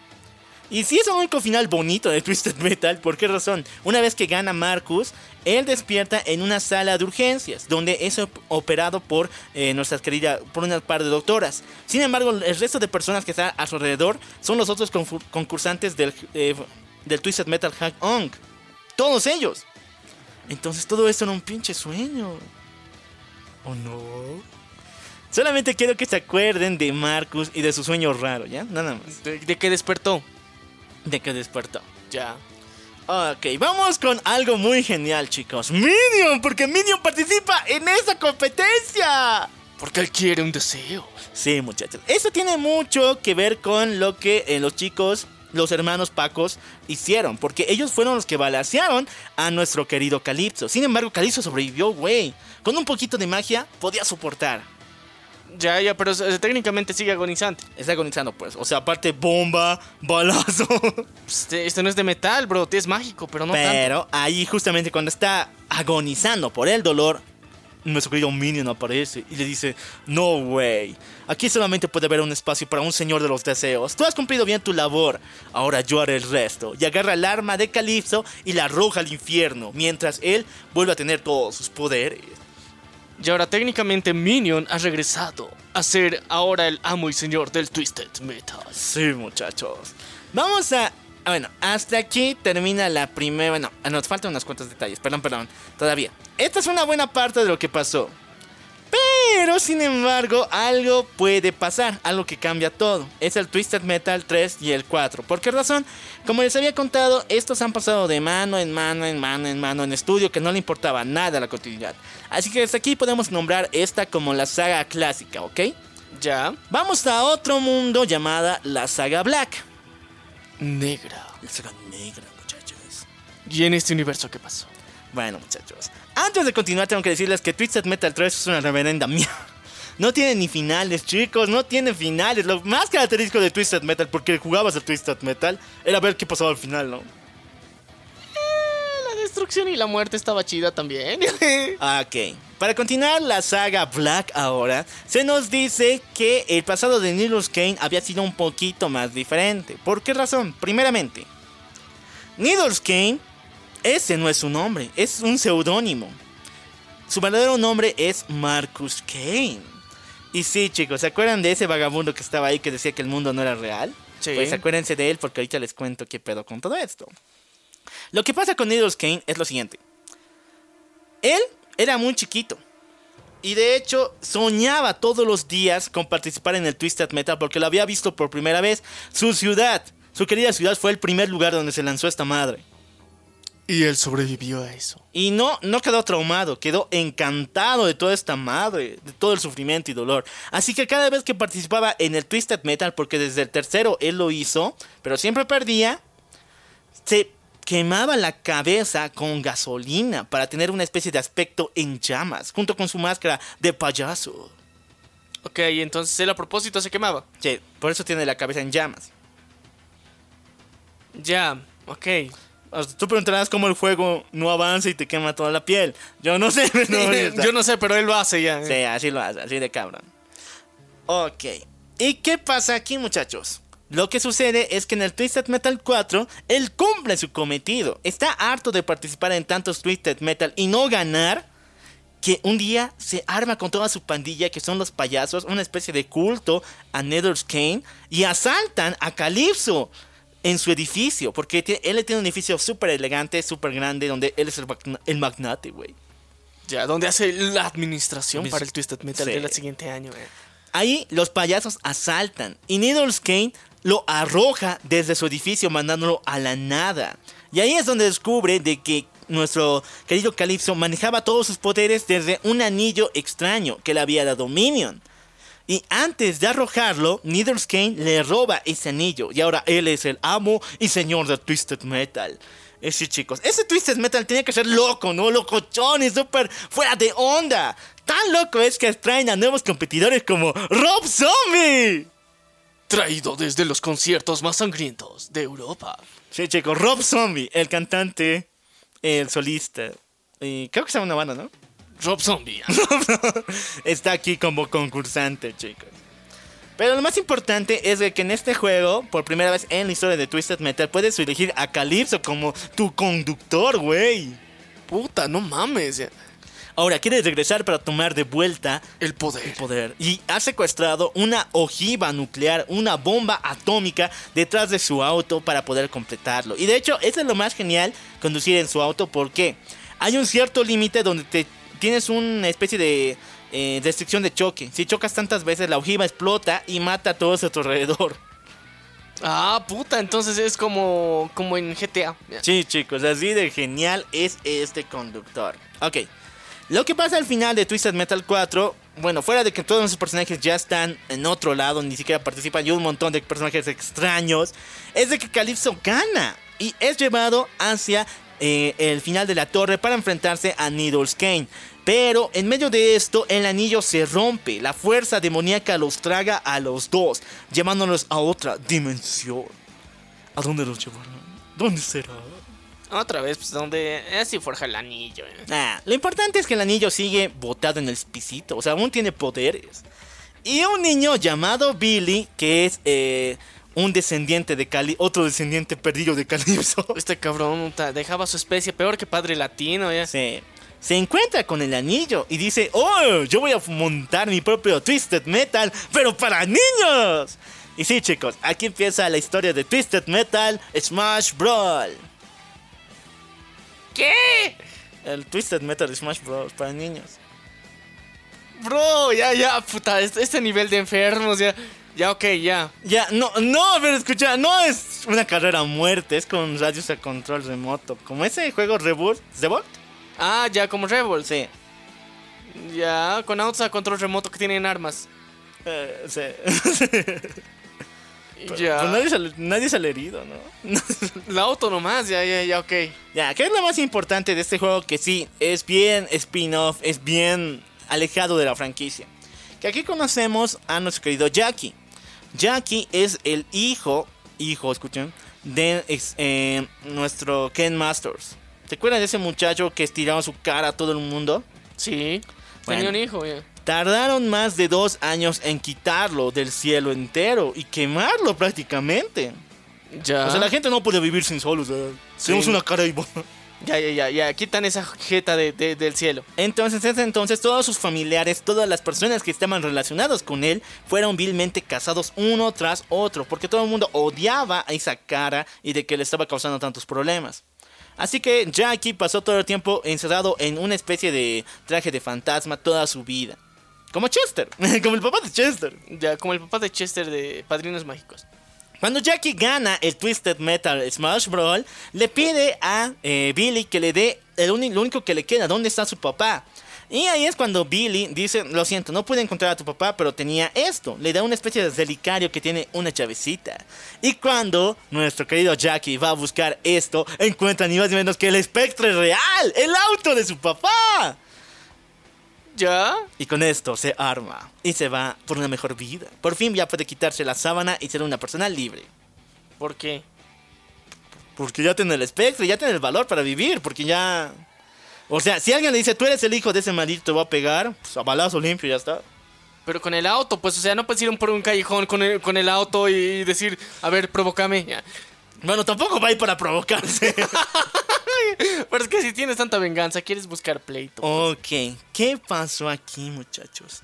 Y si es el único final bonito de Twisted Metal, ¿por qué razón? Una vez que gana Marcus, él despierta en una sala de urgencias, donde es op- operado por eh, nuestra querida, por una par de doctoras. Sin embargo, el resto de personas que están a su alrededor son los otros concursantes del, eh, del Twisted Metal Hack On. Todos ellos. Entonces todo esto era un pinche sueño. ¿O no? Solamente quiero que se acuerden de Marcus y de su sueño raro, ¿ya? Nada más. ¿De, de qué despertó? De que despertó. Ya. Ok, vamos con algo muy genial, chicos. Minion, porque Minion participa en esa competencia. Porque él quiere un deseo. Sí, muchachos. Esto tiene mucho que ver con lo que eh, los chicos, los hermanos Pacos, hicieron. Porque ellos fueron los que balancearon a nuestro querido Calypso. Sin embargo, Calypso sobrevivió, güey. Con un poquito de magia podía soportar. Ya, ya, pero eh, técnicamente sigue agonizante. Está agonizando, pues. O sea, aparte bomba, balazo. Este, este no es de metal, bro. Es mágico, pero no tanto. Pero ahí justamente cuando está agonizando por el dolor, nuestro querido Minion aparece y le dice, no, güey, aquí solamente puede haber un espacio para un señor de los deseos. Tú has cumplido bien tu labor, ahora yo haré el resto. Y agarra el arma de Calypso y la arroja al infierno, mientras él vuelve a tener todos sus poderes. Y ahora técnicamente Minion ha regresado a ser ahora el amo y señor del Twisted Metal. Sí, muchachos. Vamos a... ah, Bueno, hasta aquí termina la primera... Bueno, ah, nos faltan unos cuantos detalles. Perdón, perdón. Todavía. Esta es una buena parte de lo que pasó. Pero, sin embargo, algo puede pasar. Algo que cambia todo. Es el Twisted Metal 3 y el 4. ¿Por qué razón? Como les había contado, estos han pasado de mano en mano, en mano, en mano, en estudio, que no le importaba nada a la continuidad. Así que desde aquí podemos nombrar esta como la saga clásica, ¿ok? Ya. Vamos a otro mundo llamada la saga Black. Negra. La saga negra, muchachos. ¿Y en este universo qué pasó? Bueno, muchachos. Antes de continuar, tengo que decirles que Twisted Metal 3 es una reverenda mierda. No tiene ni finales, chicos. No tiene finales. Lo más característico de Twisted Metal, porque jugabas a Twisted Metal, era ver qué pasaba al final, ¿no? La destrucción y la muerte estaba chida también. Ok. Para continuar la saga Black ahora, se nos dice que el pasado de Nilus Kane había sido un poquito más diferente. ¿Por qué razón? Primeramente, Needles Kane, ese no es su nombre, es un seudónimo. Su verdadero nombre es Marcus Kane. Y sí, chicos, ¿se acuerdan de ese vagabundo que estaba ahí que decía que el mundo no era real? Sí. Pues acuérdense de él porque ahorita les cuento qué pedo con todo esto. Lo que pasa con Needles Kane es lo siguiente. Él era muy chiquito. Y de hecho soñaba todos los días con participar en el Twisted Metal porque lo había visto por primera vez. Su ciudad, su querida ciudad fue el primer lugar donde se lanzó esta madre. Y él sobrevivió a eso. Y no, no quedó traumado, quedó encantado de toda esta madre, de todo el sufrimiento y dolor. Así que cada vez que participaba en el Twisted Metal, porque desde el tercero él lo hizo, pero siempre perdía, se quemaba la cabeza con gasolina para tener una especie de aspecto en llamas, junto con su máscara de payaso. Ok, entonces él a propósito se quemaba. Sí, por eso tiene la cabeza en llamas. Ya, ok. Tú preguntarás cómo el fuego no avanza y te quema toda la piel. Yo no sé. no, Yo no sé, pero él lo hace ya. Sí, así lo hace, así de cabrón. Ok. ¿Y qué pasa aquí, muchachos? Lo que sucede es que en el Twisted Metal 4, él cumple su cometido. Está harto de participar en tantos Twisted Metal y no ganar. que un día se arma con toda su pandilla, que son los payasos, una especie de culto a Nether's Kane, y asaltan a Calypso en su edificio, porque él tiene un edificio súper elegante, súper grande, donde él es el, magna- el magnate, güey. Ya, donde hace la administración Mis- para el Twisted Metal Sí. del siguiente año. eh. Ahí los payasos asaltan y Needles Kane lo arroja desde su edificio mandándolo a la nada. Y ahí es donde descubre de que nuestro querido Calypso manejaba todos sus poderes desde un anillo extraño que le había dado Minion. Y antes de arrojarlo, Needles Kane le roba ese anillo. Y ahora él es el amo y señor de Twisted Metal. Eh, sí, chicos. Ese Twisted Metal tenía que ser loco, ¿no? Locochón y súper fuera de onda. Tan loco es que traen a nuevos competidores como Rob Zombie. Traído desde los conciertos más sangrientos de Europa. Sí, chicos. Rob Zombie, el cantante, el solista. Y creo que en una banda, ¿no? Rob Zombie. está aquí como concursante, chicos. Pero lo más importante es de que en este juego, por primera vez en la historia de Twisted Metal, puedes elegir a Calypso como tu conductor, güey. Puta, no mames. Ahora, quieres regresar para tomar de vuelta El poder. poder. Y ha secuestrado una ojiva nuclear, una bomba atómica detrás de su auto para poder completarlo. Y de hecho, eso es lo más genial, conducir en su auto, porque hay un cierto límite donde te tienes una especie de eh, restricción de choque. Si chocas tantas veces, la ojiva explota y mata a todos a tu alrededor. Ah, puta, entonces es como, como en GTA. Sí, chicos, así de genial es este conductor. Ok. Lo que pasa al final de Twisted Metal 4, bueno, fuera de que todos esos personajes ya están en otro lado, ni siquiera participan, y un montón de personajes extraños, es de que Calypso gana y es llevado hacia eh, el final de la torre para enfrentarse a Needles Kane. Pero en medio de esto, el anillo se rompe, la fuerza demoníaca los traga a los dos, llevándolos a otra dimensión. ¿A dónde los llevarán? ¿Dónde será? Otra vez, pues donde así forja el anillo. eh. Nah, lo importante es que el anillo sigue botado en el pisito, o sea, aún tiene poderes. Y un niño llamado Billy, que es eh, un descendiente de Cali, otro descendiente perdido de Calypso, Este cabrón dejaba su especie peor que padre latino. Ya. se, se encuentra con el anillo y dice, oh, yo voy a montar mi propio Twisted Metal, pero para niños. Y sí, chicos, aquí empieza la historia de Twisted Metal Smash Brawl. ¿Qué? El Twisted Metal Smash Bros. para niños. Bro, ya, ya, puta, este, este nivel de enfermos, ya. Ya, ok, ya. Ya, no, no, pero escucha, no es una carrera a muerte, es con radios a control remoto. Como ese juego Reboot, ¿Reboot? Ah, ya, como Rebels. Sí. Ya, con autos a control remoto que tienen armas. Eh, sí. Ya. Pues nadie, sale, nadie sale herido, ¿no? La auto nomás, ya, ya, ya, ok. ya, ¿qué es lo más importante de este juego? Que sí, es bien spin-off, es bien alejado de la franquicia. Que aquí conocemos a nuestro querido Jackie. Jackie es el hijo, hijo, escuchen, de eh, nuestro Ken Masters. ¿Te acuerdas de ese muchacho que estiraba su cara a todo el mundo? Sí. Bueno. Tenía un hijo, ya. Tardaron más de dos años en quitarlo del cielo entero y quemarlo prácticamente. Ya. O sea, la gente no puede vivir sin sol, o sea, tenemos una cara y... Ya, ya, ya, ya. Quitan esa jeta de, de- del cielo. Entonces, desde entonces, todos sus familiares, todas las personas que estaban relacionados con él, fueron vilmente casados uno tras otro, porque todo el mundo odiaba a esa cara y de que le estaba causando tantos problemas. Así que Jackie pasó todo el tiempo encerrado en una especie de traje de fantasma toda su vida. Como Chester, como el papá de Chester. Ya, como el papá de Chester de Padrinos Mágicos. Cuando Jackie gana el Twisted Metal Smash Brawl, le pide a eh, Billy que le dé el lo único que le queda, dónde está su papá. Y ahí es cuando Billy dice, lo siento, no pude encontrar a tu papá, pero tenía esto. Le da una especie de relicario que tiene una chavecita. Y cuando nuestro querido Jackie va a buscar esto, encuentra ni más ni menos que el espectro real, el auto de su papá. Ya. Y con esto se arma y se va por una mejor vida. Por fin ya puede quitarse la sábana y ser una persona libre. ¿Por qué? Porque ya tiene el espectro, ya tiene el valor para vivir, porque ya... O sea, si alguien le dice, tú eres el hijo de ese maldito, te va a pegar, pues a balazo limpio ya está. Pero con el auto, pues, o sea, no puedes ir por un callejón con el, con el auto y decir, a ver, provócame. Bueno, tampoco va a ir para provocarse. Pero es que si tienes tanta venganza, quieres buscar pleito. Ok, ¿qué pasó aquí, muchachos?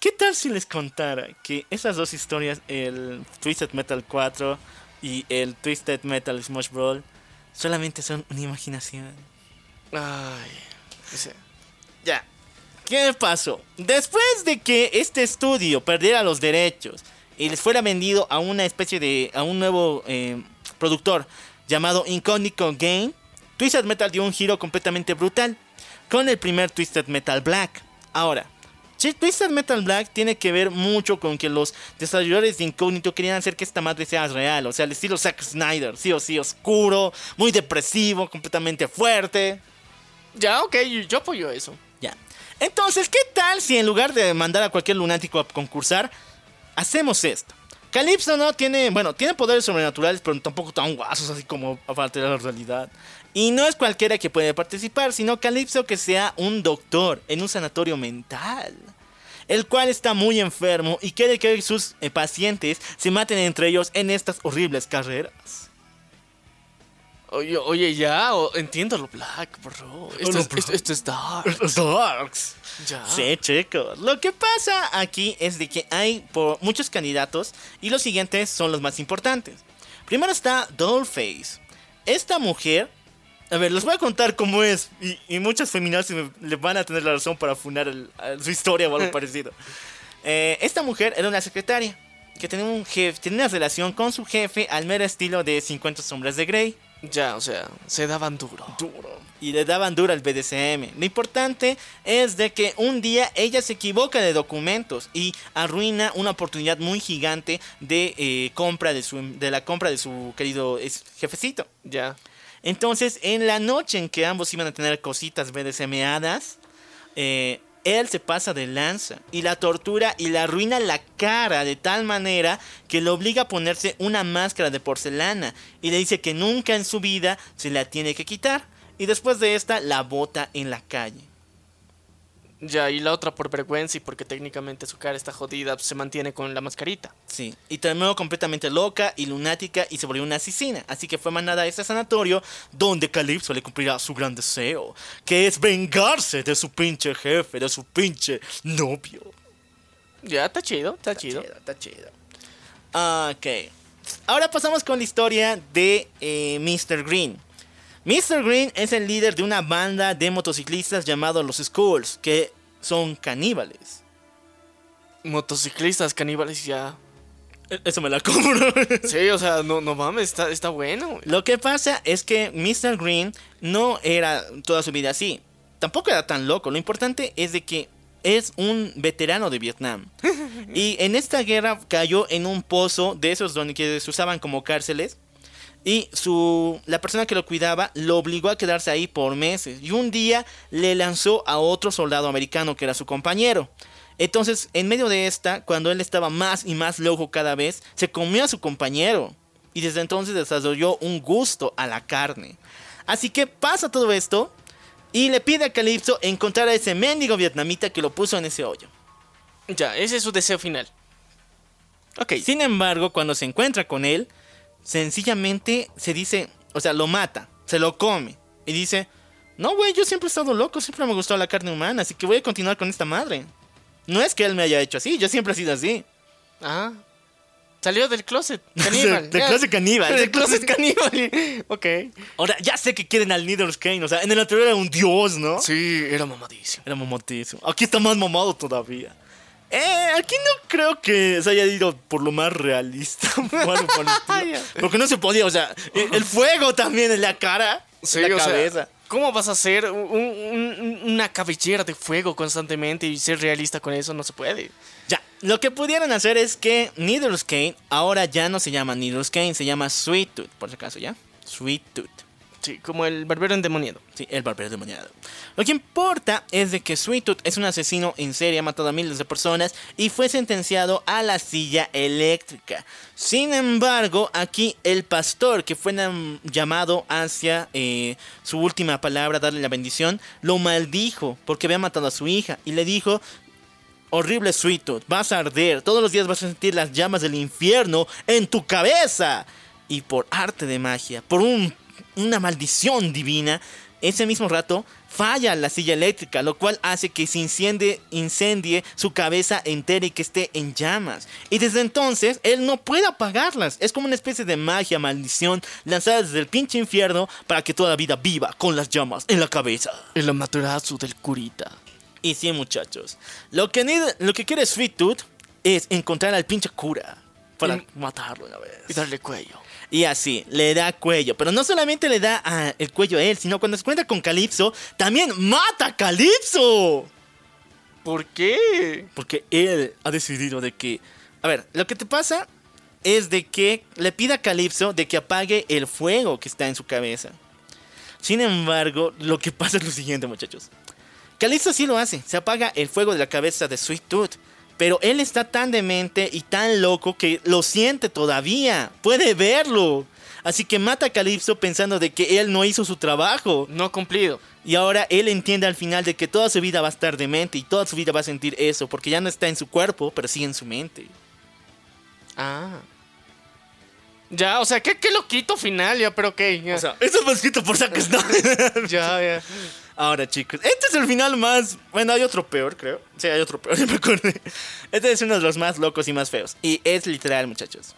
¿Qué tal si les contara que esas dos historias, el Twisted Metal 4 y el Twisted Metal Smash Brawl, solamente son una imaginación? Ay. ese- Ya. ¿Qué pasó? Después de que este estudio perdiera los derechos y les fuera vendido a una especie de. a un nuevo eh, productor llamado Incognito Game, Twisted Metal dio un giro completamente brutal con el primer Twisted Metal Black. Ahora, Twisted Metal Black tiene que ver mucho con que los desarrolladores de Incognito querían hacer que esta madre sea real, o sea, el estilo Zack Snyder, sí o sí, oscuro, muy depresivo, completamente fuerte. Ya, ok, yo apoyo eso. Ya. Entonces, ¿qué tal si en lugar de mandar a cualquier lunático a concursar, hacemos esto? Calypso no tiene, bueno, tiene poderes sobrenaturales, pero tampoco tan guasos así como para alterar la realidad. Y no es cualquiera que puede participar, sino Calypso que sea un doctor en un sanatorio mental. El cual está muy enfermo y quiere que sus eh, pacientes se maten entre ellos en estas horribles carreras. Oye, oye ya, o- entiendo lo black, bro. Esto, es, black. esto- esto es dark. Darks. Ya. Sí, chicos. Lo que pasa aquí es de que hay por muchos candidatos y los siguientes son los más importantes. Primero está Dollface. Esta mujer, a ver, les voy a contar cómo es y, y muchas feminazis le van a tener la razón para funar el- su historia o algo parecido. Eh, esta mujer era una secretaria que tenía un jefe, tenía una relación con su jefe al mero estilo de 50 sombras de Grey Ya, o sea, se daban duro. duro. Y le daban duro al BDSM. Lo importante es de que un día ella se equivoca de documentos y arruina una oportunidad muy gigante de eh, compra de, su, de la compra de su querido jefecito. Ya. Entonces, en la noche en que ambos iban a tener cositas BDSMadas, eh, él se pasa de lanza y la tortura y le arruina la cara de tal manera que le obliga a ponerse una máscara de porcelana y le dice que nunca en su vida se la tiene que quitar. Y después de esta la bota en la calle. Ya, y la otra por vergüenza y porque técnicamente su cara está jodida, pues, se mantiene con la mascarita. Sí, y terminó completamente loca y lunática y se volvió una asesina. Así que fue mandada a ese sanatorio donde Calypso le cumplirá su gran deseo, que es vengarse de su pinche jefe, de su pinche novio. Ya, está chido, está, chido. está chido. Ok. Ahora pasamos con la historia de eh, Mr. Green. Mr. Green es el líder de una banda de motociclistas llamados los Skulls, que son caníbales. Motociclistas, caníbales, ya. E- Eso me la compro. Sí, o sea, no, no mames, está, está bueno. Lo que pasa es que Mr. Green no era toda su vida así. Tampoco era tan loco. Lo importante es de que es un veterano de Vietnam. Y en esta guerra cayó en un pozo de esos donde que se usaban como cárceles. Y su, la persona que lo cuidaba lo obligó a quedarse ahí por meses. Y un día le lanzó a otro soldado americano que era su compañero. Entonces, en medio de esta, cuando él estaba más y más loco cada vez, se comió a su compañero. Y desde entonces desarrolló un gusto a la carne. Así que pasa todo esto y le pide a Calypso encontrar a ese mendigo vietnamita que lo puso en ese hoyo. Ya, ese es su deseo final. Ok. Sin embargo, cuando se encuentra con él, sencillamente se dice, o sea, lo mata, se lo come y dice, no, güey, yo siempre he estado loco, siempre me gustó la carne humana, así que voy a continuar con esta madre. No es que él me haya hecho así, yo siempre he sido así. Ah. Salió del closet. Caníbal. Del closet caníbal. Del closet caníbal. ok. Ahora, ya sé que quieren al Needles Kane, o sea, en el anterior era un dios, ¿no? Sí, era mamadísimo. Era mamotísimo. Aquí está más mamado todavía. Eh, aquí no creo que se haya ido por lo más realista. por. Porque no se podía, o sea, el, el fuego también en la cara. Sí, en la sea, cabeza. ¿cómo vas a hacer un- un- una cabellera de fuego constantemente y ser realista con eso? No se puede. Ya, lo que pudieron hacer es que Needles Kane ahora ya no se llama Needles Kane, se llama Sweet Tooth, por si acaso, ¿ya? Sweet Tooth. Como el barbero endemoniado. Sí, el barbero demoniado. Lo que importa es de que Sweet Tooth es un asesino en serie, ha matado a miles de personas y fue sentenciado a la silla eléctrica. Sin embargo, aquí el pastor que fue llamado hacia eh, su última palabra, darle la bendición, lo maldijo porque había matado a su hija y le dijo, horrible Sweet Tooth, vas a arder, todos los días vas a sentir las llamas del infierno en tu cabeza. Y por arte de magia, por un una maldición divina, ese mismo rato falla la silla eléctrica, lo cual hace que se incendie, incendie su cabeza entera y que esté en llamas. Y desde entonces él no puede apagarlas. Es como una especie de magia, maldición, lanzada desde el pinche infierno para que toda la vida viva con las llamas en la cabeza. El amaterasu del curita. Y sí, muchachos, lo que, need- lo que quiere Sweet Tooth es encontrar al pinche cura para Y- matarlo una vez. Y darle cuello. Y así, le da cuello. Pero no solamente le da ah, el cuello a él, sino cuando se encuentra con Calypso, también mata a Calypso. ¿Por qué? Porque él ha decidido de que... A ver, lo que te pasa es de que le pida a Calypso de que apague el fuego que está en su cabeza. Sin embargo, lo que pasa es lo siguiente, muchachos. Calypso sí lo hace, se apaga el fuego de la cabeza de Sweet Tooth. Pero él está tan demente y tan loco que lo siente todavía. Puede verlo. Así que mata a Calypso pensando de que él no hizo su trabajo. No cumplido. Y ahora él entiende al final de que toda su vida va a estar demente y toda su vida va a sentir eso. Porque ya no está en su cuerpo, pero sí en su mente. Ah. Ya, o sea, qué, qué loquito final, ya, pero ok. Ya, eso fue escrito por Zack Snyder. ya, ya. Ahora, chicos, este es el final más. Bueno, hay otro peor, creo. Sí, hay otro peor, me acordé. Este es uno de los más locos y más feos. Y es literal, muchachos.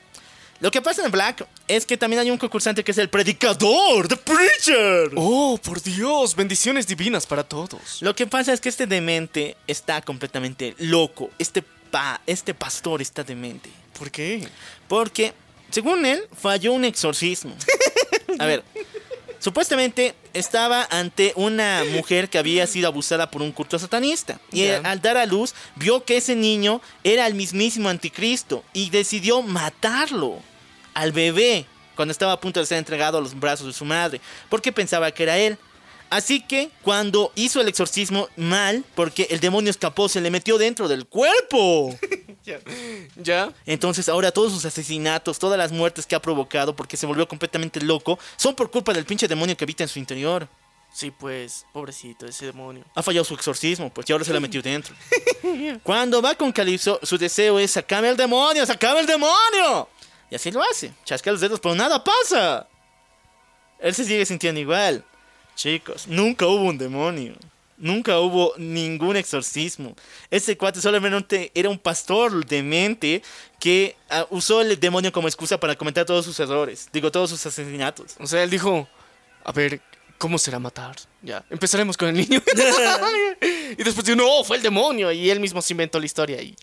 Lo que pasa en Black es que también hay un concursante que es el predicador, The Preacher. Oh, por Dios, bendiciones divinas para todos. Lo que pasa es que este demente está completamente loco. Este, pa, este pastor está demente. ¿Por qué? Porque, según él, falló un exorcismo. A ver, supuestamente estaba ante una mujer que había sido abusada por un culto satanista. Y al dar a luz, vio que ese niño era el mismísimo anticristo y decidió matarlo al bebé cuando estaba a punto de ser entregado a los brazos de su madre, porque pensaba que era él. Así que cuando hizo el exorcismo mal, porque el demonio escapó, se le metió dentro del cuerpo. Ya. ¿Ya? Entonces ahora todos sus asesinatos, todas las muertes que ha provocado porque se volvió completamente loco, son por culpa del pinche demonio que habita en su interior. Sí, pues, pobrecito, ese demonio. Ha fallado su exorcismo, pues y ahora se la metió dentro. Cuando va con Calypso, su deseo es sacame el demonio, sacame el demonio. Y así lo hace. Chasca los dedos, pero nada pasa. Él se sigue sintiendo igual. Chicos, nunca hubo un demonio. Nunca hubo ningún exorcismo. Ese cuate solamente era un pastor demente que ah, usó el demonio como excusa para cometer todos sus errores. Digo, todos sus asesinatos. O sea, él dijo, a ver, ¿cómo será matar? Ya, empezaremos con el niño. y después dijo, no, fue el demonio. Y él mismo se inventó la historia y...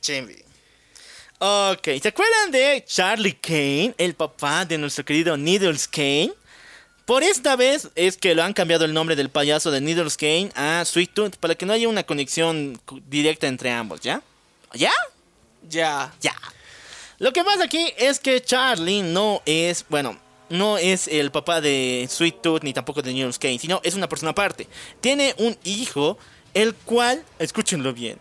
Ok, ¿se acuerdan de Charlie Kane, el papá de nuestro querido Needles Kane? Por esta vez es que lo han cambiado el nombre del payaso de Needles Kane a Sweet Tooth para que no haya una conexión directa entre ambos, ¿ya? ¿Ya? Ya. Ya. Lo que pasa aquí es que Charlie no es, bueno, no es el papá de Sweet Tooth ni tampoco de Needles Kane, sino es una persona aparte. Tiene un hijo, el cual, escúchenlo bien,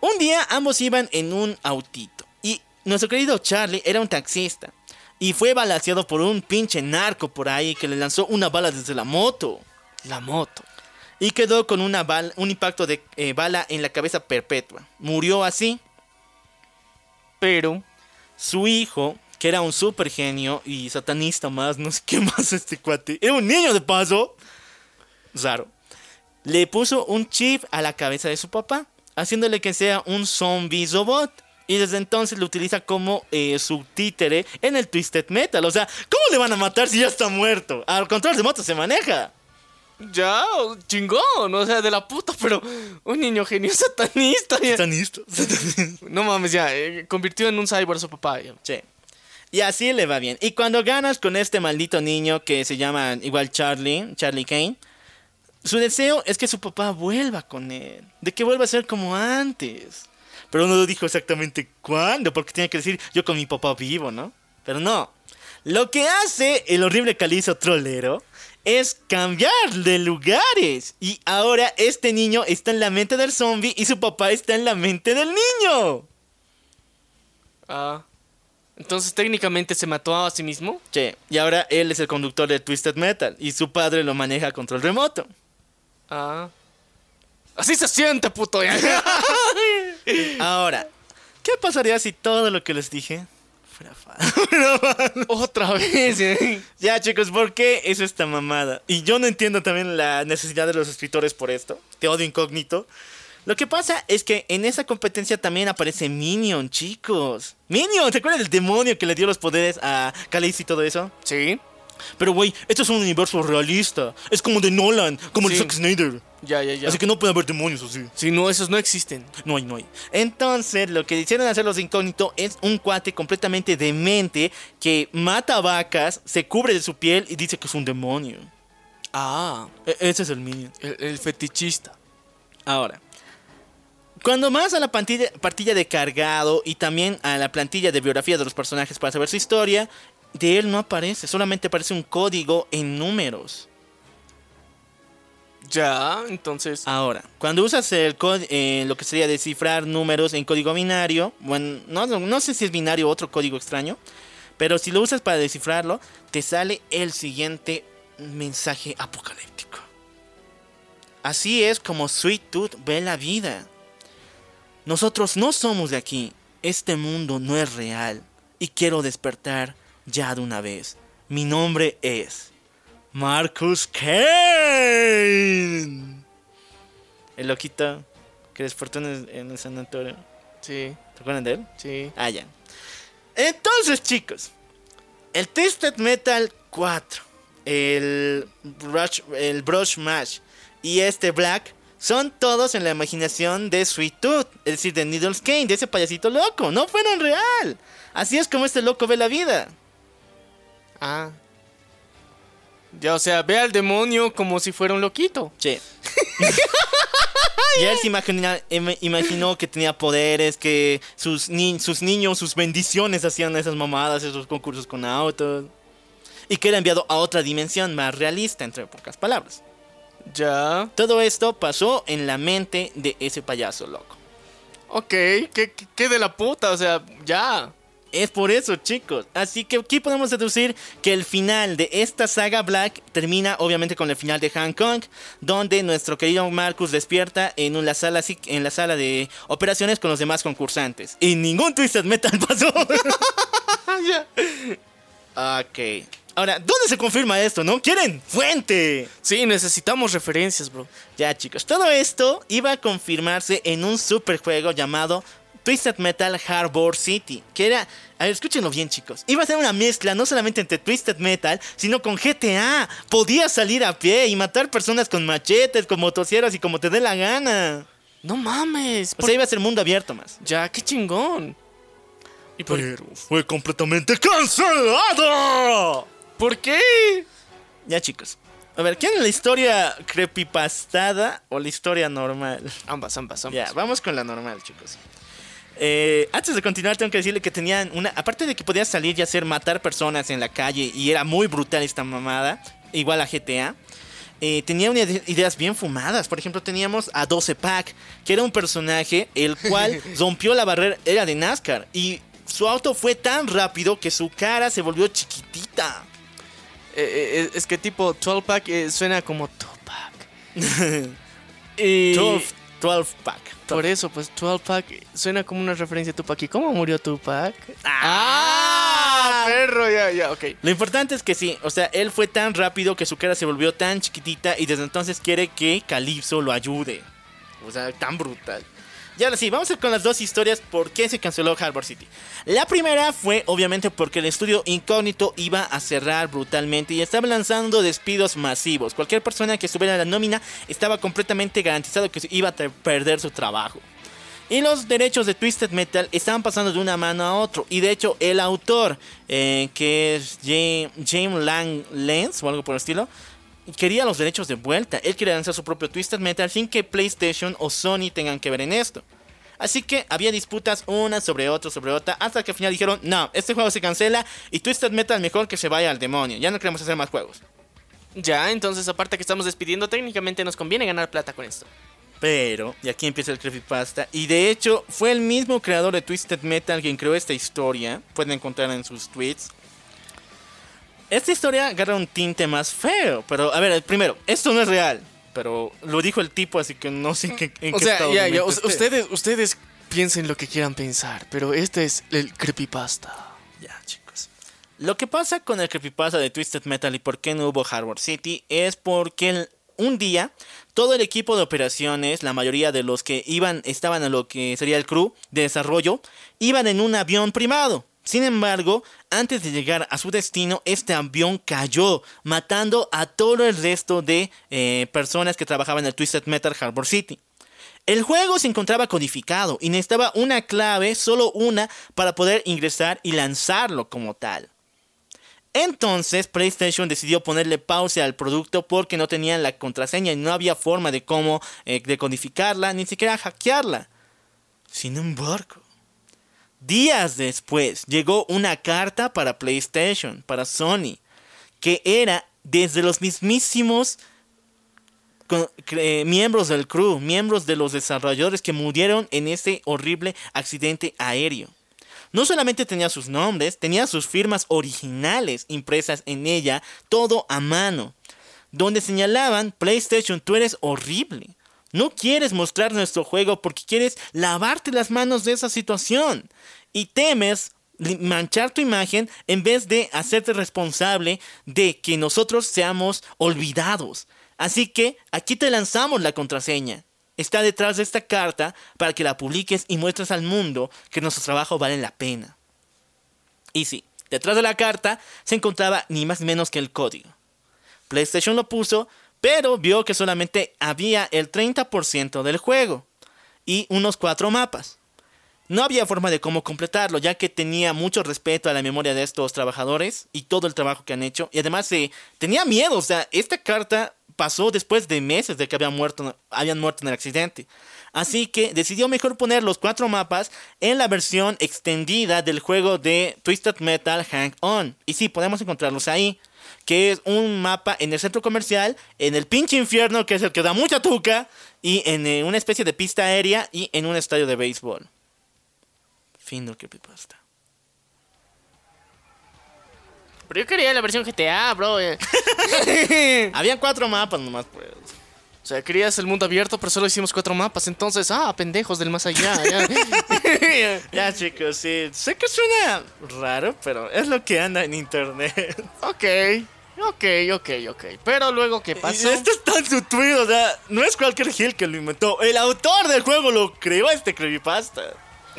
un día ambos iban en un autito y nuestro querido Charlie era un taxista y fue balaseado por un pinche narco por ahí que le lanzó una bala desde la moto La moto. y quedó con una bala, un impacto de eh, bala en la cabeza perpetua. Murió así. Pero... Su hijo, que era un super genio y satanista más, no sé qué más este cuate, era un niño de paso. Raro. Le puso un chip a la cabeza de su papá, haciéndole que sea un zombie robot. Y desde entonces lo utiliza como eh, su títere en el Twisted Metal. O sea, ¿cómo le van a matar si ya está muerto? Al control de moto se maneja. Ya, chingón, o sea, de la puta, pero un niño genio satanista. ya. Satanista. No mames, ya, eh, convirtió en un cyborg a su papá. ya. Sí. Y así le va bien. Y cuando ganas con este maldito niño que se llama igual Charlie, Charlie Kane, su deseo es que su papá vuelva con él. De que vuelva a ser como antes. Pero no lo dijo exactamente cuándo, porque tiene que decir yo con mi papá vivo, ¿no? Pero no. Lo que hace el horrible calizo trolero es cambiar de lugares. Y ahora este niño está en la mente del zombie y su papá está en la mente del niño. Ah. Entonces técnicamente se mató a sí mismo. Sí, y ahora él es el conductor de Twisted Metal y su padre lo maneja a control remoto. Ah. Así se siente, puto. Ahora, ¿qué pasaría si todo lo que les dije fuera fan. Otra vez, ¿eh? Ya, chicos, ¿por qué es esta mamada? Y yo no entiendo también la necesidad de los escritores por esto. Te odio incógnito. Lo que pasa es que en esa competencia también aparece Minion, chicos. Minion, ¿te acuerdas del demonio que le dio los poderes a Khaleesi y todo eso? Sí. Pero, güey, esto es un universo realista. Es como de Nolan, como de Sí. Zack Snyder. Ya, ya, ya. Así que no puede haber demonios así. Si no, esos no existen. No hay, no hay. Entonces, lo que hicieron hacer los de incógnito es un cuate completamente demente que mata vacas, se cubre de su piel y dice que es un demonio. Ah, E- ese es el Minion. el, el fetichista. Ahora, cuando más a la plantilla, partilla de cargado y también a la plantilla de biografía de los personajes para saber su historia, de él no aparece, solamente aparece un código en números. Ya, entonces. Ahora, cuando usas el código, lo que sería descifrar números en código binario, bueno, no, no, no sé si es binario o otro código extraño, pero si lo usas para descifrarlo, te sale el siguiente mensaje apocalíptico. Así es como Sweet Tooth ve la vida. Nosotros no somos de aquí. Este mundo no es real. Y quiero despertar ya de una vez. Mi nombre es Marcus Kane. El loquito que despertó en el, en el sanatorio. Sí, ¿Se acuerdan de él? sí. Ah, ya. Entonces, chicos, el Twisted Metal 4, el Brush, el Brush Mash y este Black son todos en la imaginación de Sweet Tooth, es decir, de Needles Kane, de ese payasito loco. No fueron real. Así es como este loco ve la vida. Ah. Ya, o sea, ve al demonio como si fuera un loquito. Sí. y él se imagina- im- imaginó que tenía poderes, que sus, ni- sus niños, sus bendiciones hacían esas mamadas, esos concursos con autos. Y que era enviado a otra dimensión más realista, entre pocas palabras. Ya. Todo esto pasó en la mente de ese payaso loco. Ok, ¿qué, qué, qué de la puta? O sea, ya. Es por eso, chicos. Así que aquí podemos deducir que el final de esta saga Black termina obviamente con el final de Hong Kong, donde nuestro querido Marcus despierta en una sala en la sala de operaciones con los demás concursantes. Y ningún Twisted Metal pasó. ok. Ahora, ¿dónde se confirma esto, no? ¿Quieren? ¡Fuente! Sí, necesitamos referencias, bro. Ya, chicos, todo esto iba a confirmarse en un superjuego llamado Twisted Metal Harbor City. Que era. A ver, escúchenlo bien, chicos. Iba a ser una mezcla no solamente entre Twisted Metal, sino con GTA. Podías salir a pie y matar personas con machetes, con motosierras y como te dé la gana. No mames. O por- sea, iba a ser mundo abierto más. Ya, qué chingón. ¿Y por, Pero fue completamente cancelado. ¿por qué? Ya, chicos. A ver, ¿quieren la historia creepypastada o la historia normal? Ambas, ambas, ambas. Ya, vamos con la normal, chicos. Eh, antes de continuar, tengo que decirle que tenían una. Aparte de que podías salir y hacer matar personas en la calle, y era muy brutal esta mamada, igual a GTA. eh, tenía unas ideas bien fumadas. Por ejemplo, teníamos a 12 Pack, que era un personaje el cual rompió la barrera, era de NASCAR. Y su auto fue tan rápido que su cara se volvió chiquitita. Eh, eh, es que tipo 12-pack eh, suena como Tupac. y 12, 12 Pack. por eso, pues 12-pack suena como una referencia a Tupac. ¿Y cómo murió Tupac? ¡Ah! perro! Ya, ya, ok. Lo importante es que sí, o sea, él fue tan rápido que su cara se volvió tan chiquitita y desde entonces quiere que Calypso lo ayude. O sea, tan brutal. Y ahora sí, vamos a ir con las dos historias por qué se canceló Harbor City. La primera fue obviamente porque el estudio incógnito iba a cerrar brutalmente y estaba lanzando despidos masivos. Cualquier persona que estuviera en la nómina estaba completamente garantizado que iba a perder su trabajo. Y los derechos de Twisted Metal estaban pasando de una mano a otro. Y de hecho, el autor, eh, que es James, Lang Lenz o algo por el estilo, quería los derechos de vuelta. Él quería lanzar su propio Twisted Metal sin que PlayStation o Sony tengan que ver en esto. Así que había disputas una sobre otra, sobre otra, hasta que al final dijeron, no, este juego se cancela y Twisted Metal mejor que se vaya al demonio. Ya no queremos hacer más juegos. Ya, entonces aparte que estamos despidiendo, técnicamente nos conviene ganar plata con esto. Pero, y aquí empieza el creepypasta, y de hecho fue el mismo creador de Twisted Metal quien creó esta historia, pueden encontrarla en sus tweets. Esta historia agarra un tinte más feo, pero a ver, primero, esto no es real, pero lo dijo el tipo, así que no sé en qué, en O qué sea, estado ya, ya, ustedes, ustedes piensen lo que quieran pensar, pero este es el creepypasta. Ya, chicos. Lo que pasa con el creepypasta de Twisted Metal y por qué no hubo Hardware City es porque el- un día todo el equipo de operaciones, la mayoría de los que iban, estaban en lo que sería el crew de desarrollo, iban en un avión privado. Sin embargo, antes de llegar a su destino, este avión cayó, matando a todo el resto de eh, personas que trabajaban en el Twisted Metal Harbor City. El juego se encontraba codificado y necesitaba una clave, solo una, para poder ingresar y lanzarlo como tal. Entonces PlayStation decidió ponerle pausa al producto porque no tenían la contraseña y no había forma de cómo eh, decodificarla, ni siquiera hackearla. Sin embargo, días después llegó una carta para PlayStation, para Sony, que era desde los mismísimos cre- miembros del crew, miembros de los desarrolladores que murieron en ese horrible accidente aéreo. No solamente tenía sus nombres, tenía sus firmas originales impresas en ella, todo a mano, donde señalaban, PlayStation, tú eres horrible. No quieres mostrar nuestro juego porque quieres lavarte las manos de esa situación. Y temes manchar tu imagen en vez de hacerte responsable de que nosotros seamos olvidados. Así que aquí te lanzamos la contraseña. Está detrás de esta carta para que la publiques y muestres al mundo que nuestro trabajo vale la pena. Y sí, detrás de la carta se encontraba ni más ni menos que el código. PlayStation lo puso, pero vio que solamente había el 30% del juego y unos 4 mapas. No había forma de cómo completarlo, ya que tenía mucho respeto a la memoria de estos trabajadores y todo el trabajo que han hecho. Y además eh, tenía miedo, o sea, esta carta pasó después de meses de que habían muerto, habían muerto en el accidente. Así que decidió mejor poner los cuatro mapas en la versión extendida del juego de Twisted Metal Hang On. Y sí, podemos encontrarlos ahí. Que es un mapa en el centro comercial, en el pinche infierno, que es el que da mucha tuca, y en eh, una especie de pista aérea y en un estadio de béisbol. Fin del creepypasta. Pero yo quería la versión GTA, bro. eh. Habían cuatro mapas nomás, pues. O sea, querías el mundo abierto, pero solo hicimos cuatro mapas. Entonces, ah, pendejos del más allá. ya. Ya, chicos, sí. Sé que suena raro, pero es lo que anda en internet. ok, ok, ok, ok. Pero luego, ¿qué pasó? esto está en su tweet, o sea, no es cualquier Gil que lo inventó. El autor del juego lo creó este creepypasta.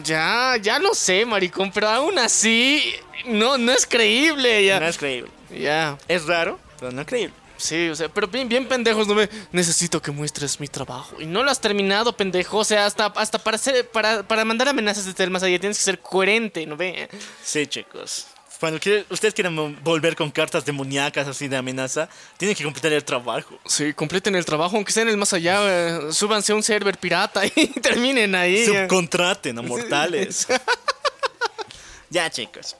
Ya, ya lo sé, maricón, pero aún así, no, no es creíble. Ya, No es creíble. ya. Es raro, pero no es creíble. Sí, o sea, pero bien, bien pendejos, no me. Necesito que muestres mi trabajo. Y no lo has terminado, pendejo. O sea, hasta, hasta para hacer, para, para mandar amenazas desde el más allá tienes que ser coherente, ¿no ve? Sí, chicos. Cuando quiere- ustedes quieren mo- volver con cartas demoníacas así de amenaza, tienen que completar el trabajo. Sí, completen el trabajo, aunque sea en el más allá, eh, súbanse a un server pirata y terminen ahí. Subcontraten a mortales. ya, chicos.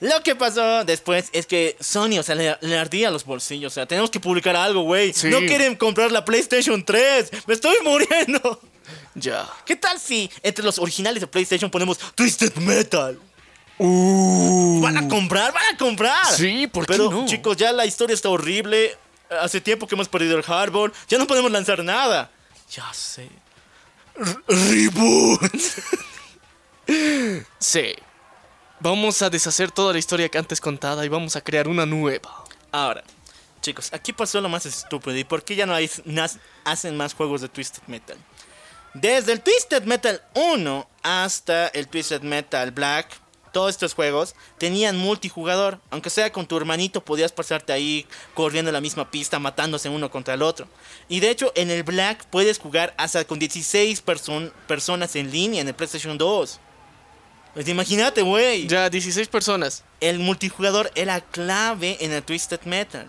Lo que pasó después es que Sony, o sea, le, le ardía los bolsillos. O sea, tenemos que publicar algo, güey. Sí. No quieren comprar la PlayStation 3. Me estoy muriendo. Ya. ¿Qué tal si entre los originales de PlayStation ponemos Twisted Metal? Uh. Van a comprar, van a comprar. Sí, ¿por qué Pero, no? chicos, ya la historia está horrible. Hace tiempo que hemos perdido el hardware. Ya no podemos lanzar nada. Ya sé. R- Reboot. Sí. Vamos a deshacer toda la historia que antes contada y vamos a crear una nueva. Ahora, chicos, aquí pasó lo más estúpido. ¿Y por qué ya no hay, hacen más juegos de Twisted Metal? Desde el Twisted Metal 1 hasta el Twisted Metal Black, todos estos juegos tenían multijugador. Aunque sea con tu hermanito, podías pasarte ahí corriendo en la misma pista, matándose uno contra el otro. Y de hecho, en el Black puedes jugar hasta con 16 person- personas en línea en el PlayStation 2. Pues imagínate, güey. Ya, 16 personas. El multijugador era clave en el Twisted Metal.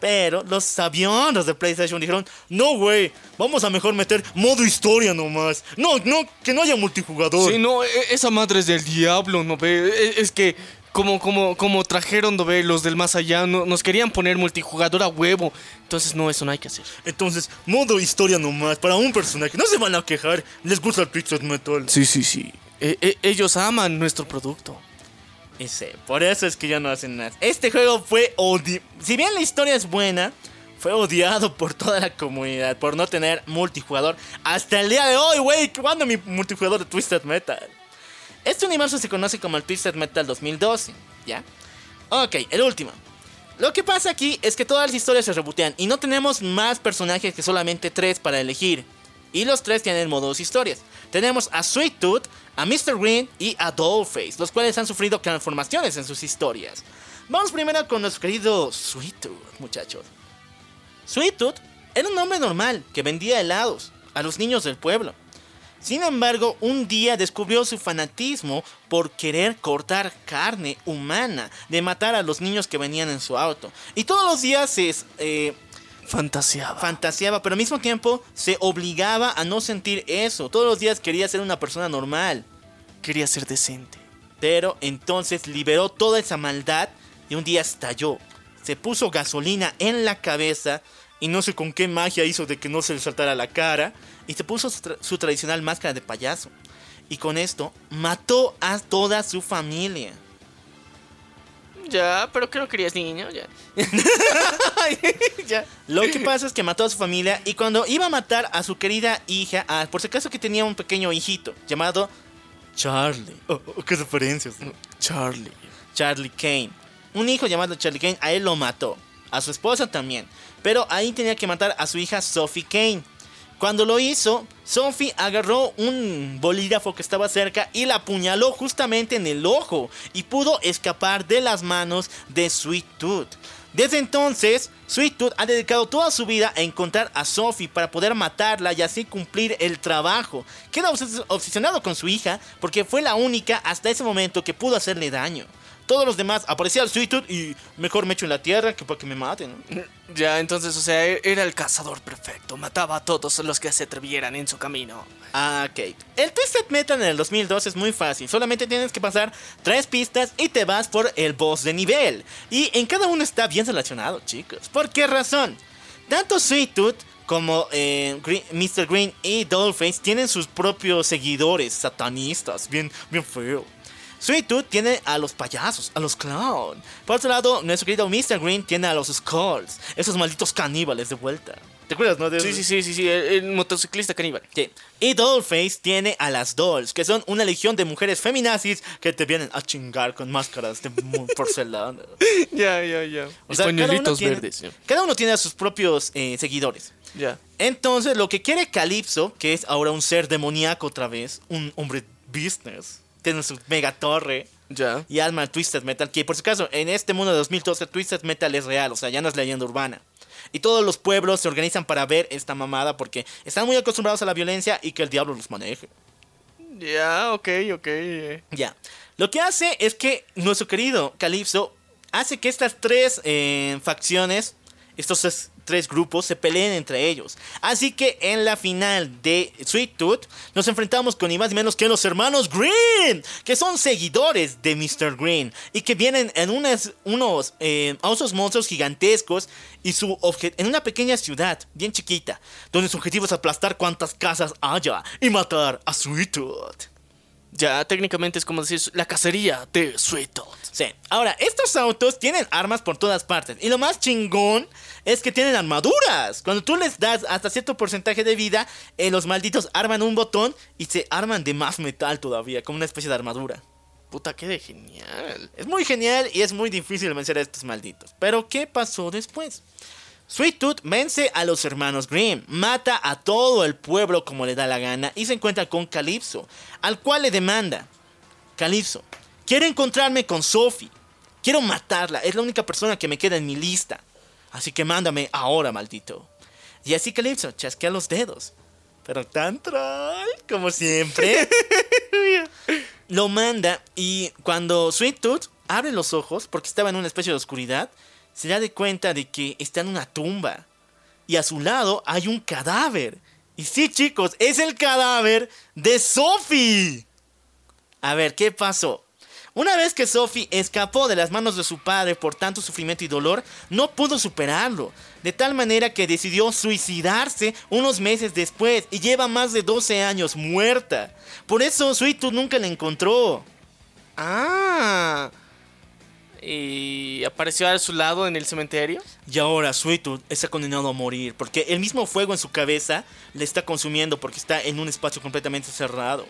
Pero los sabiones de PlayStation dijeron, no, güey, vamos a mejor meter modo historia nomás. No, no, que no haya multijugador. Sí, no, e- esa madre es del diablo, ¿no ve? E- Es que como, como, como trajeron, ¿no ve? Los del más allá, no, nos querían poner multijugador a huevo. Entonces, no, eso no hay que hacer. Entonces, modo historia nomás, para un personaje. No se van a quejar, les gusta el Twisted Metal. Sí, sí, sí. E, ellos aman nuestro producto. Y por eso es que ya no hacen nada. Este juego fue odiado. Si bien la historia es buena, fue odiado por toda la comunidad por no tener multijugador. Hasta el día de hoy, güey, ¿cuándo mi multijugador de Twisted Metal? Este universo se conoce como el Twisted Metal 2012, ¿ya? Ok, el último. Lo que pasa aquí es que todas las historias se rebotean y no tenemos más personajes que solamente tres para elegir. Y los tres tienen modos historias. Tenemos a Sweet Tooth, a Mr. Green y a Dollface, los cuales han sufrido transformaciones en sus historias. Vamos primero con nuestro querido Sweet Tooth, muchachos. Sweet Tooth era un hombre normal que vendía helados a los niños del pueblo. Sin embargo, un día descubrió su fanatismo por querer cortar carne humana, de matar a los niños que venían en su auto. Y todos los días se eh, fantaseaba. fantaseaba, pero al mismo tiempo se obligaba a no sentir eso. Todos los días quería ser una persona normal. Quería ser decente. Pero entonces liberó toda esa maldad y un día estalló. Se puso gasolina en la cabeza y no sé con qué magia hizo de que no se le saltara la cara y se puso su, tradicional máscara de payaso. Y con esto mató a toda su familia. Ya, pero que no querías niño, ya. ya. Lo que pasa es que mató a su familia y cuando iba a matar a su querida hija, ah, por si acaso que tenía un pequeño hijito llamado Charlie. Oh, oh, qué referencias. Charlie. Charlie Kane. Un hijo llamado Charlie Kane, a él lo mató. A su esposa también. Pero ahí tenía que matar a su hija Sophie Kane. Cuando lo hizo, Sophie agarró un bolígrafo que estaba cerca y la apuñaló justamente en el ojo y pudo escapar de las manos de Sweet Tooth. Desde entonces, Sweet Tooth ha dedicado toda su vida a encontrar a Sophie para poder matarla y así cumplir el trabajo. Queda obsesionado con su hija porque fue la única hasta ese momento que pudo hacerle daño. Todos los demás aparecía el Sweet Tooth y mejor me echo en la tierra que para que me maten. Ya, entonces, o sea, era el cazador perfecto. Mataba a todos los que se atrevieran en su camino. Ah, ok. El Twisted Metal en el 2002 es muy fácil. Solamente tienes que pasar tres pistas y te vas por el boss de nivel. Y en cada uno está bien relacionado, chicos. ¿Por qué razón? Tanto Sweet Tooth como eh, Mr. Green y Dollface tienen sus propios seguidores satanistas. Bien, bien feo. Sweet Tooth tiene a los payasos, a los clowns. Por otro lado, nuestro querido Mr. Green tiene a los Skulls, esos malditos caníbales de vuelta. ¿Te acuerdas, no? Sí, sí, sí, sí, sí, el, motociclista caníbal. Sí. Y Dollface tiene a las Dolls, que son una legión de mujeres feminazis que te vienen a chingar con máscaras de porcelana. Ya, ya, ya. O sea, cada uno, tiene, verdes, cada uno tiene a sus propios eh, seguidores. Ya. Entonces, lo que quiere Calypso, que es ahora un ser demoníaco otra vez, un hombre business, tiene su mega torre. Ya. Y alma Twisted Metal. Que por si acaso, en este mundo de 2012, Twisted Metal es real. O sea, ya no es leyenda urbana. Y todos los pueblos se organizan para ver esta mamada porque están muy acostumbrados a la violencia y que el diablo los maneje. Ya, ok, ok. Ya. Lo que hace es que nuestro querido Calypso hace que estas tres eh, facciones, estos tres grupos se peleen entre ellos. Así que en la final de Sweet Tooth nos enfrentamos con ni más ni menos que los hermanos Green, que son seguidores de Mr. Green y que vienen en unos, unos eh, osos monstruos gigantescos y su en una pequeña ciudad bien chiquita, donde su objetivo es aplastar cuantas casas haya y matar a Sweet Tooth. Ya, técnicamente es como decir la cacería de Sweet Tooth. Sí. Ahora, estos autos tienen armas por todas partes. Y lo más chingón es que tienen armaduras. Cuando tú les das hasta cierto porcentaje de vida, eh, los malditos arman un botón y se arman de más metal todavía, como una especie de armadura. Puta, qué genial. Es muy genial y es muy difícil vencer a estos malditos. Pero, ¿qué pasó después? Sweet Tooth vence a los hermanos Grimm, mata a todo el pueblo como le da la gana y se encuentra con Calypso, al cual le demanda: Calypso, quiero encontrarme con Sophie, quiero matarla, es la única persona que me queda en mi lista. Así que mándame ahora, maldito. Y así Calypso chasquea los dedos. Pero tan troll, como siempre. lo manda y cuando Sweet Tooth abre los ojos, porque estaba en una especie de oscuridad, se da de cuenta de que está en una tumba. Y a su lado hay un cadáver. Y sí, chicos, es el cadáver de Sophie. A ver, ¿qué pasó? Una vez que Sophie escapó de las manos de su padre por tanto sufrimiento y dolor, no pudo superarlo, de tal manera que decidió suicidarse unos meses después y lleva más de 12 años muerta. Por eso Sweet Tooth nunca la encontró. Ah. ¿Y apareció a su lado en el cementerio? Y ahora Sweet Tooth está condenado a morir porque el mismo fuego en su cabeza le está consumiendo porque está en un espacio completamente cerrado.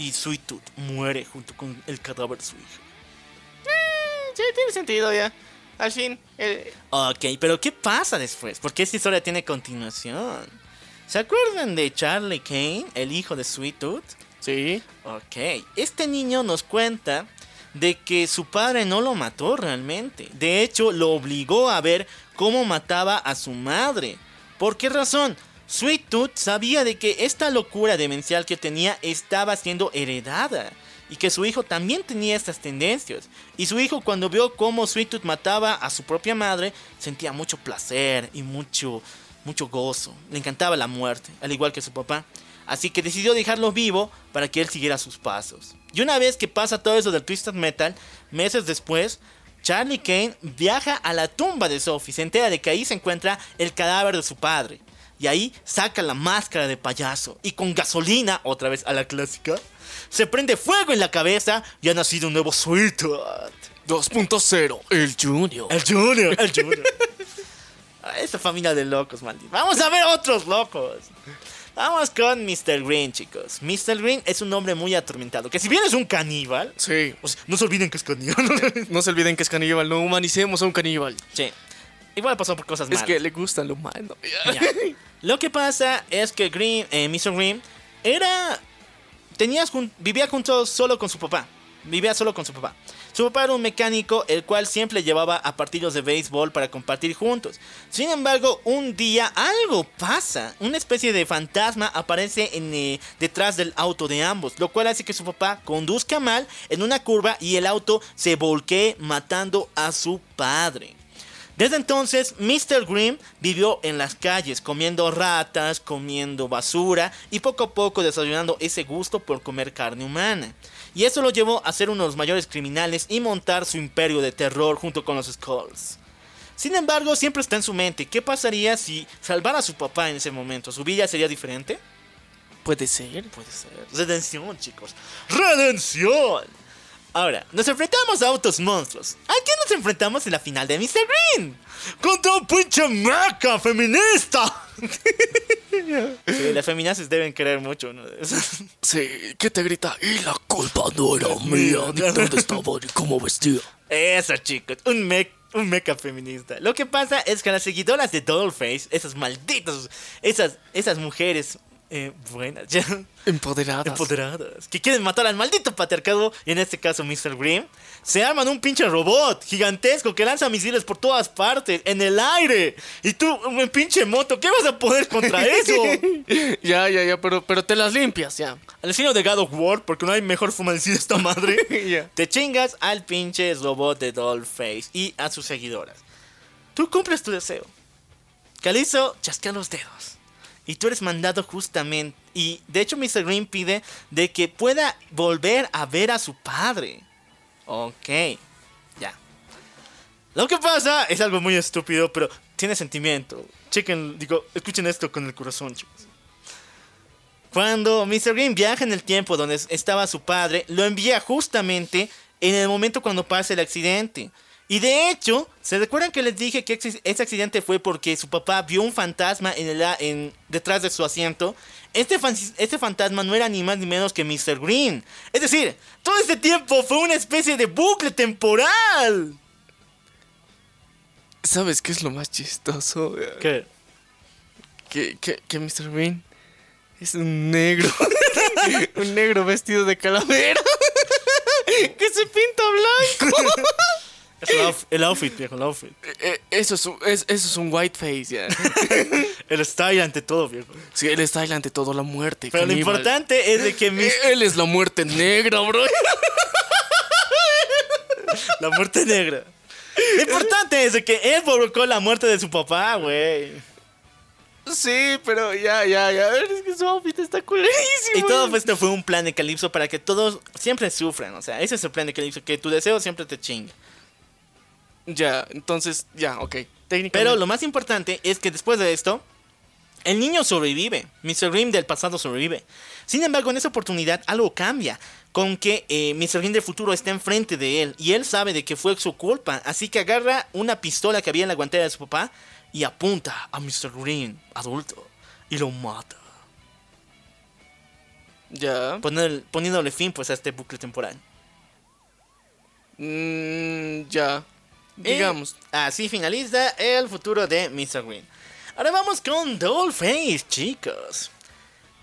Y Sweet Tooth muere junto con el cadáver de su hija. Sí, tiene sentido ya. Al fin. eh, Ok, pero ¿qué pasa después? Porque esta historia tiene continuación. ¿Se acuerdan de Charlie Kane, el hijo de Sweet Tooth? sí. Ok, este niño nos cuenta de que su padre no lo mató realmente. De hecho, lo obligó a ver cómo mataba a su madre. ¿Por qué razón? Sweet Tooth sabía de que esta locura demencial que tenía estaba siendo heredada. Y que su hijo también tenía estas tendencias. Y su hijo cuando vio cómo Sweet Tooth mataba a su propia madre, sentía mucho placer y mucho, mucho gozo. Le encantaba la muerte, al igual que su papá. Así que decidió dejarlo vivo para que él siguiera sus pasos. Y una vez que pasa todo eso del Twisted Metal, meses después, Charlie Kane viaja a la tumba de Sophie. Se entera de que ahí se encuentra el cadáver de su padre. Y ahí saca la máscara de payaso. Y con gasolina, otra vez a la clásica, se prende fuego en la cabeza y ha nacido un nuevo Sweet Tooth. 2.0, el Junior. El Junior, el Junior. Esta familia de locos, maldito. Vamos a ver otros locos. Vamos con Mr. Green, chicos. Mr. Green es un hombre muy atormentado. Que si bien es un caníbal, Sí. o sea, no se olviden que es caníbal. No se olviden que es caníbal, no humanicemos a un caníbal. sí. Igual pasó por cosas Es malas. que le gusta lo humano. Ya. Lo que pasa es que Green, eh, Mr. Green era. Tenías jun- vivía junto solo con su papá. Vivía solo con su papá. Su papá era un mecánico el cual siempre llevaba a partidos de béisbol para compartir juntos. Sin embargo, un día algo pasa. Una especie de fantasma aparece eh, detrás del auto de ambos, lo cual hace que su papá conduzca mal en una curva y el auto se volquee matando a su padre. Desde entonces, Mr. Green vivió en las calles, comiendo ratas, comiendo basura y poco a poco desarrollando ese gusto por comer carne humana. Y eso lo llevó a ser uno de los mayores criminales y montar su imperio de terror junto con los Skulls. Sin embargo, siempre está en su mente, ¿qué pasaría si salvara a su papá en ese momento? ¿Su vida sería diferente? Puede ser. Puede ser. Redención, chicos. ¡Redención! Ahora, nos enfrentamos a autos monstruos. ¿A quién nos enfrentamos en la final de Mr. Green? ¡Contra un pinche meca feminista! sí, las feministas deben querer mucho, ¿no? Sí, ¿qué te grita? Y la culpa no era mía, ni dónde estaba, ni cómo vestía. Eso, chicos, un meca. Un meca feminista. Lo que pasa es que las seguidoras de Dollface, esas malditas, esas, esas mujeres eh, buenas, ya, Empoderadas. empoderadas, que quieren matar al maldito patriarcado, y en este caso Mr. Green, se arman un pinche robot gigantesco que lanza misiles por todas partes, en el aire. Y tú, un pinche moto, ¿qué vas a poder contra eso? ya, ya, ya, pero, pero te las limpias, ya. Al estilo de God of War, porque no hay mejor fumacida esta madre. Te chingas al pinche robot de Dollface y a sus seguidoras. Tú cumples tu deseo. Calizo chasquea los dedos. Y tú eres mandado justamente. Y de hecho, Mr. Green pide de que pueda volver a ver a su padre. Ok, ya. Lo que pasa es algo muy estúpido, pero tiene sentimiento. Chequen, digo, escuchen esto con el corazón, chicos. Cuando Mr. Green viaja en el tiempo donde estaba su padre, lo envía justamente en el momento cuando pasa el accidente. Y de hecho, ¿se recuerdan que les dije que ese accidente fue porque su papá vio un fantasma en el, en, detrás de su asiento? Este, fan- este fantasma no era ni más ni menos que Mr. Green. Es decir, todo este tiempo fue una especie de bucle temporal. ¿Sabes qué es lo más chistoso? ¿Qué? Que, que, que Mr. Green es un negro. un negro vestido de calavera. que se pinta blanco. Es el, outf- el outfit, viejo, el outfit. Eh, eso, es un, es- eso es un white face, ya. El style ante todo, viejo. Sí, está ahí ante todo la muerte. Pero lo importante es de que. Eh, Él es la muerte negra, bro. La muerte negra. Lo importante es de que él provocó la muerte de su papá, güey. Sí, pero ya, ya, ya. Es que su outfit está culerísimo. Y todo esto fue un plan de Calipso para que todos siempre sufran. O sea, ese es el plan de Calipso, que tu deseo siempre te chingue. Ya, entonces, ya, ok. Técnicamente. Pero lo más importante es que después de esto, el niño sobrevive. Mr. Grimm del pasado sobrevive. Sin embargo, en esa oportunidad algo cambia. Con que eh, Mr. Grimm del futuro está enfrente de él. Y él sabe de que fue su culpa. Así que agarra una pistola que había en la guantera de su papá. Y apunta a Mr. Green, adulto. Y lo mata. Ya. poner- poniéndole fin pues a este bucle temporal. Mm, ya. Y Digamos. así finaliza el futuro de Mr. Green. Ahora vamos con Dollface, chicos.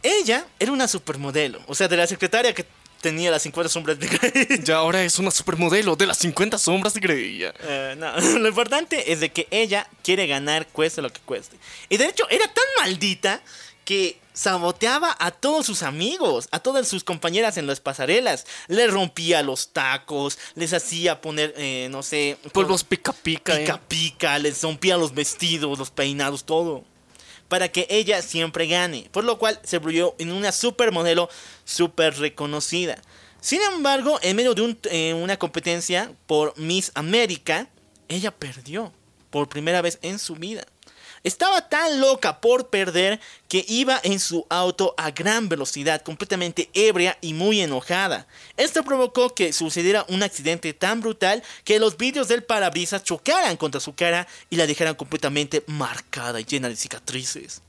Ella era una supermodelo, o sea, de la secretaria que tenía las 50 sombras de Grey. Ya ahora es una supermodelo de las 50 sombras de Grey. Eh, no, lo importante es de que ella quiere ganar cueste lo que cueste. Y de hecho era tan maldita que saboteaba a todos sus amigos, a todas sus compañeras en las pasarelas. Les rompía los tacos, les hacía poner, eh, no sé, Polvos pica pica. eh. pica pica, les rompía los vestidos, los peinados, todo. Para que ella siempre gane. Por lo cual se volvió en una supermodelo super reconocida. Sin embargo, en medio de un- eh, una competencia por Miss América, ella perdió por primera vez en su vida. Estaba tan loca por perder que iba en su auto a gran velocidad, completamente ebria y muy enojada. Esto provocó que sucediera un accidente tan brutal que los vidrios del parabrisas chocaran contra su cara y la dejaran completamente marcada y llena de cicatrices.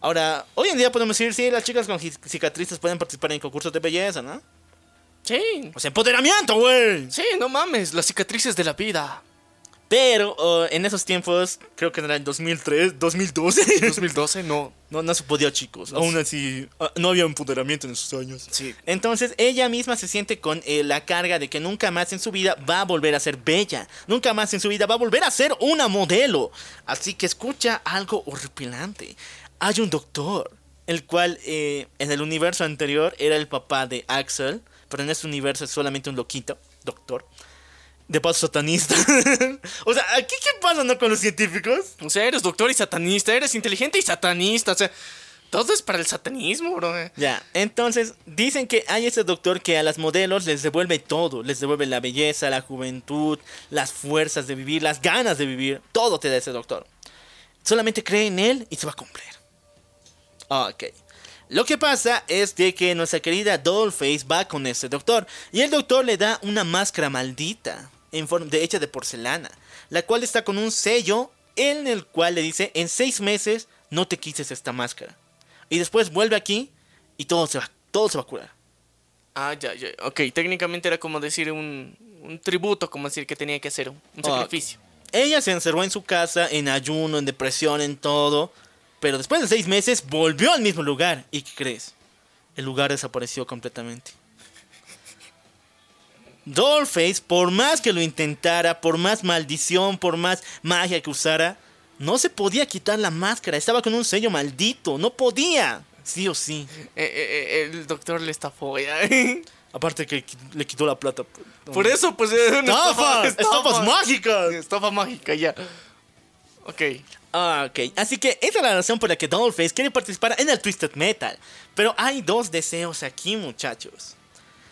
Ahora, hoy en día podemos decir, sí, las chicas con ci- cicatrices pueden participar en concursos de belleza, ¿no? Sí. O sea, empoderamiento, güey. Sí, no mames. Las cicatrices de la vida. Pero oh, en esos tiempos, creo que era en 2003, 2012. 2012, no. No, no se podía, chicos. Aún así, ah, no había empoderamiento en esos años. Sí. Entonces, ella misma se siente con eh, la carga de que nunca más en su vida va a volver a ser bella. Nunca más en su vida va a volver a ser una modelo. Así que escucha algo horripilante. Hay un doctor, el cual eh, en el universo anterior era el papá de Axel, pero en este universo es solamente un loquito, doctor. De paso satanista. o sea, ¿aquí qué pasa no con los científicos? O sea, eres doctor y satanista. Eres inteligente y satanista. O sea, todo es para el satanismo, bro. Ya, entonces dicen que hay ese doctor que a las modelos les devuelve todo, les devuelve la belleza, la juventud, las fuerzas de vivir, las ganas de vivir, todo te da ese doctor. Solamente cree en él y se va a cumplir. Ok. Lo que pasa es de que nuestra querida Dollface va con ese doctor y el doctor le da una máscara maldita en forma de hecha de porcelana, la cual está con un sello en el cual le dice en seis meses no te quites esta máscara. Y después vuelve aquí y todo se va, todo se va a curar. Ah, ya, ya. Ok, técnicamente era como decir un, un tributo, como decir que tenía que hacer un, sacrificio. Ella se encerró en su casa, en ayuno, en depresión, en todo. Pero después de seis meses volvió al mismo lugar. ¿Y qué crees? El lugar desapareció completamente. Dollface, por más que lo intentara, por más maldición, por más magia que usara, no se podía quitar la máscara. Estaba con un sello maldito. No podía. Sí o sí. Eh, eh, eh, el doctor le estafó ya. Aparte que le quitó la plata. Por eso, pues. era una estafa- ¡Estafas mágicas! Estafa mágica, ya. Ok. Ah, ok. Así que esa es la razón por la que Dollface quiere participar en el Twisted Metal. Pero hay dos deseos aquí, muchachos.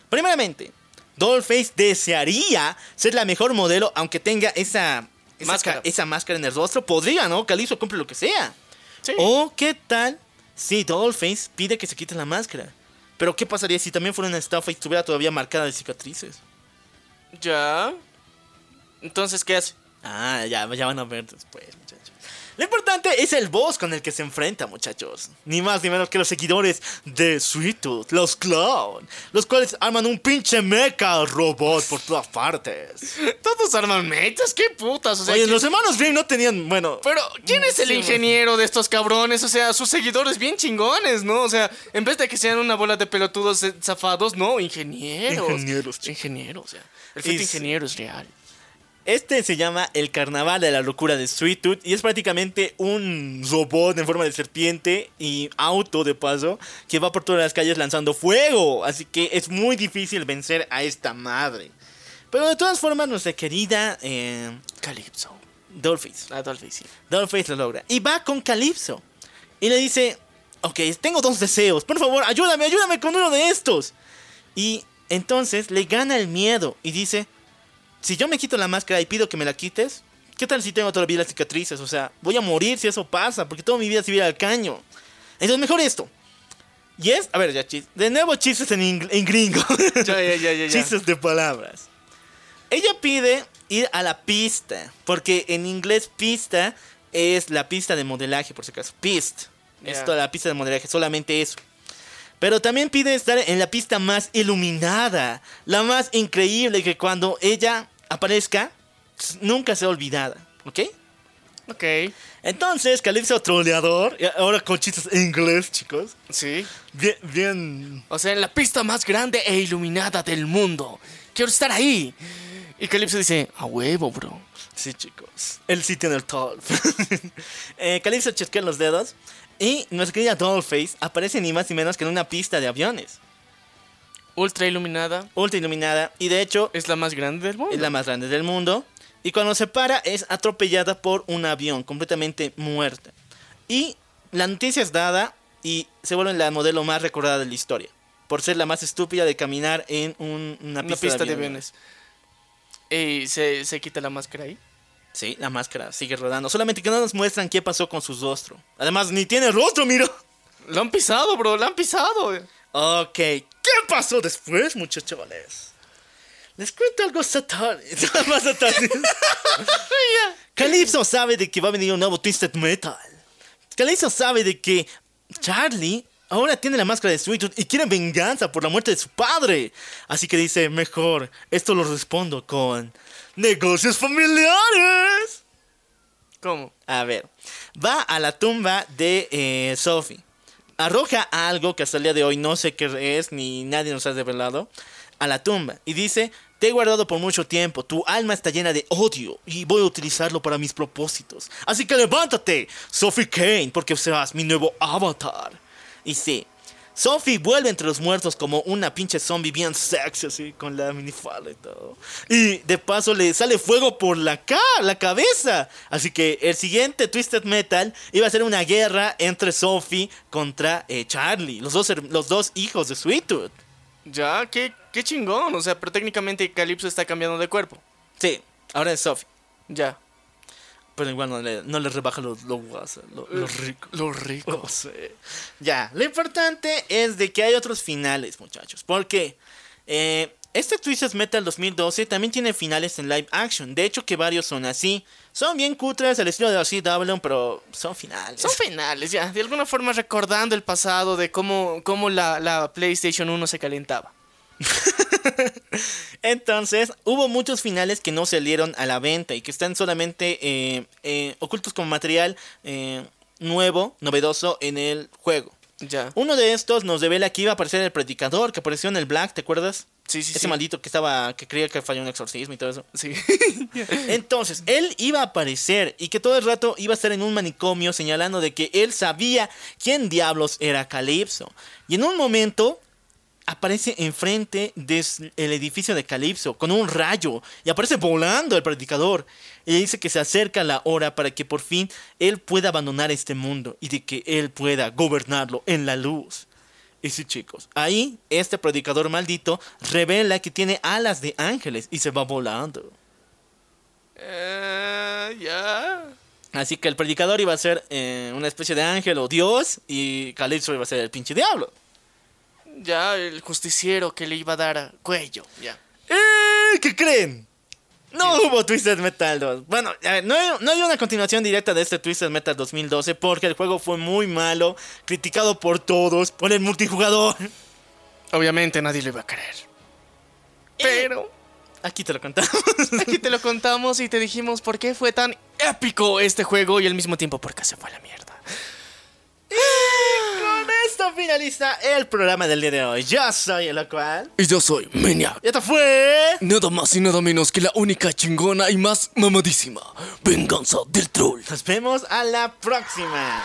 Primeramente, Dollface desearía ser la mejor modelo aunque tenga esa, esa Máscara. ca- esa máscara en el rostro. Podría, ¿no? Calizo cumple lo que sea. Sí. O qué tal si Dollface pide que se quite la máscara. Pero ¿qué pasaría si también fuera una estafa y estuviera todavía marcada de cicatrices? Ya. Entonces, ¿qué hace? Ah, ya, ya van a ver después. Lo importante es el boss con el que se enfrenta, muchachos. Ni más ni menos que los seguidores de Sweet Tooth, los Clown, los cuales arman un pinche mecha robot por todas partes. Todos arman mechas, qué putas. O sea, Oye, ¿quién- los hermanos Grimm no tenían, bueno. Pero, ¿quién es el ingeniero de estos cabrones? O sea, sus seguidores bien chingones, ¿no? O sea, en vez de que sean una bola de pelotudos eh, zafados, no, ingenieros. Ingenieros, chico. Ingenieros, o sea. El sí. ingeniero es real. Este se llama el Carnaval de la Locura de Sweet Tooth y es prácticamente un robot en forma de serpiente y auto de paso que va por todas las calles lanzando fuego. Así que es muy difícil vencer a esta madre. Pero de todas formas, nuestra querida eh, Calypso. Dollface, Adolfo, sí. Dollface lo logra. Y va con Calypso. Y le dice, ok, tengo dos deseos. Por favor, ayúdame, ayúdame con uno de estos. Y entonces le gana el miedo y dice, si yo me quito la máscara y pido que me la quites, ¿qué tal si tengo todavía las cicatrices? O sea, voy a morir si eso pasa, porque toda mi vida se viene al caño. Entonces mejor esto. Y es, a ver, ya chis- de nuevo chistes en, en gringo. Ya, ya, ya. Chistes de palabras. Ella pide ir a la pista, porque en inglés pista es la pista de modelaje, por si acaso. Pist. Es toda la pista de modelaje, solamente eso. Pero también pide estar en la pista más iluminada, la más increíble, que cuando ella aparezca, nunca sea olvidada. ¿Ok? Ok. Entonces, Calypso troleador, ahora con chistes en inglés, chicos. Sí. Bien, bien. O sea, en la pista más grande e iluminada del mundo. Quiero estar ahí. Y Calypso dice, a huevo, bro. Sí, chicos. Él sí tiene el top. eh, Calypso chasquea los dedos y nuestra querida Dollface aparece ni más ni menos que en una pista de aviones. Ultra iluminada. Ultra iluminada y de hecho Es la más grande del mundo. es la más grande del mundo. Y cuando se para es atropellada por un avión, completamente muerta. Y la noticia es dada y se vuelve la modelo más recordada de la historia. Por ser la más estúpida de caminar en un- una Una pista, pista de aviones. Y se, se quita la máscara ahí. Sí, la máscara sigue rodando. Solamente que no nos muestran qué pasó con su rostro. Además, ni tiene rostro, mira. Lo han pisado, bro. Lo han pisado. Ok, ¿qué pasó después, muchachones? Les cuento algo satánico. Más satánico. Calypso sabe de que va a venir un nuevo Twisted Metal. Calypso sabe de que Charlie ahora tiene la máscara de Sweet y quiere venganza por la muerte de su padre. Así que dice, mejor, esto lo respondo con negocios familiares. ¿Cómo? A ver, va a la tumba de eh, Sophie. Arroja algo que hasta el día de hoy no sé qué es, ni nadie nos ha revelado, a la tumba. Y dice, te he guardado por mucho tiempo, tu alma está llena de odio y voy a utilizarlo para mis propósitos. Así que levántate, Sophie Kane, porque serás mi nuevo avatar. Y sí, Sophie vuelve entre los muertos como una pinche zombie bien sexy, así, con la minifalda y todo. Y de paso le sale fuego por la cara, la cabeza. Así que el siguiente Twisted Metal iba a ser una guerra entre Sophie contra eh, Charlie, los dos, los dos hijos de Sweet Tooth. Ya, qué, qué chingón. O sea, pero técnicamente Calypso está cambiando de cuerpo. Sí, ahora es Sophie. Ya. Pero igual no le, no le rebaja lo, lo guasa, lo, lo rico. Lo rico. No sé. Ya, lo importante es de que hay otros finales, muchachos. Porque eh, este Twisted Metal 2012 también tiene finales en live action. De hecho, que varios son así. Son bien cutres al estilo de la CW, pero son finales. Son finales, ya. De alguna forma recordando el pasado de cómo, cómo la, la PlayStation 1 se calentaba. Entonces, hubo muchos finales que no salieron a la venta y que están solamente eh, eh, ocultos como material eh, nuevo, novedoso en el juego. Ya. Uno de estos nos revela que iba a aparecer el predicador que apareció en el Black, ¿te acuerdas? Sí, sí, Ese sí. maldito que estaba, que creía que falló un exorcismo y todo eso. Sí. Entonces, él iba a aparecer y que todo el rato iba a estar en un manicomio señalando de que él sabía quién diablos era Calypso. Y en un momento aparece enfrente del edificio de Calypso con un rayo y aparece volando el predicador. Y dice que se acerca la hora para que por fin él pueda abandonar este mundo y de que él pueda gobernarlo en la luz. Y sí, chicos, ahí este predicador maldito revela que tiene alas de ángeles y se va volando. Eh, ya. Así que el predicador iba a ser eh, una especie de ángel o dios y Calypso iba a ser el pinche diablo. Ya, el justiciero que le iba a dar cuello. Ya. ¿Eh? ¿Qué creen? No hubo Twisted Metal 2. Bueno, eh, no, hay, no hay una continuación directa de este Twisted Metal 2012 porque el juego fue muy malo, criticado por todos, por el multijugador. Obviamente nadie lo iba a querer. Pero Aquí te lo contamos. aquí te lo contamos y te dijimos por qué fue tan épico este juego y al mismo tiempo por qué se fue a la mierda. Finaliza el programa del día de hoy. Yo soy el cual. Y yo soy Maniac. Y esto fue. Nada más y nada menos que la única chingona y más mamadísima. Venganza del troll. Nos vemos a la próxima.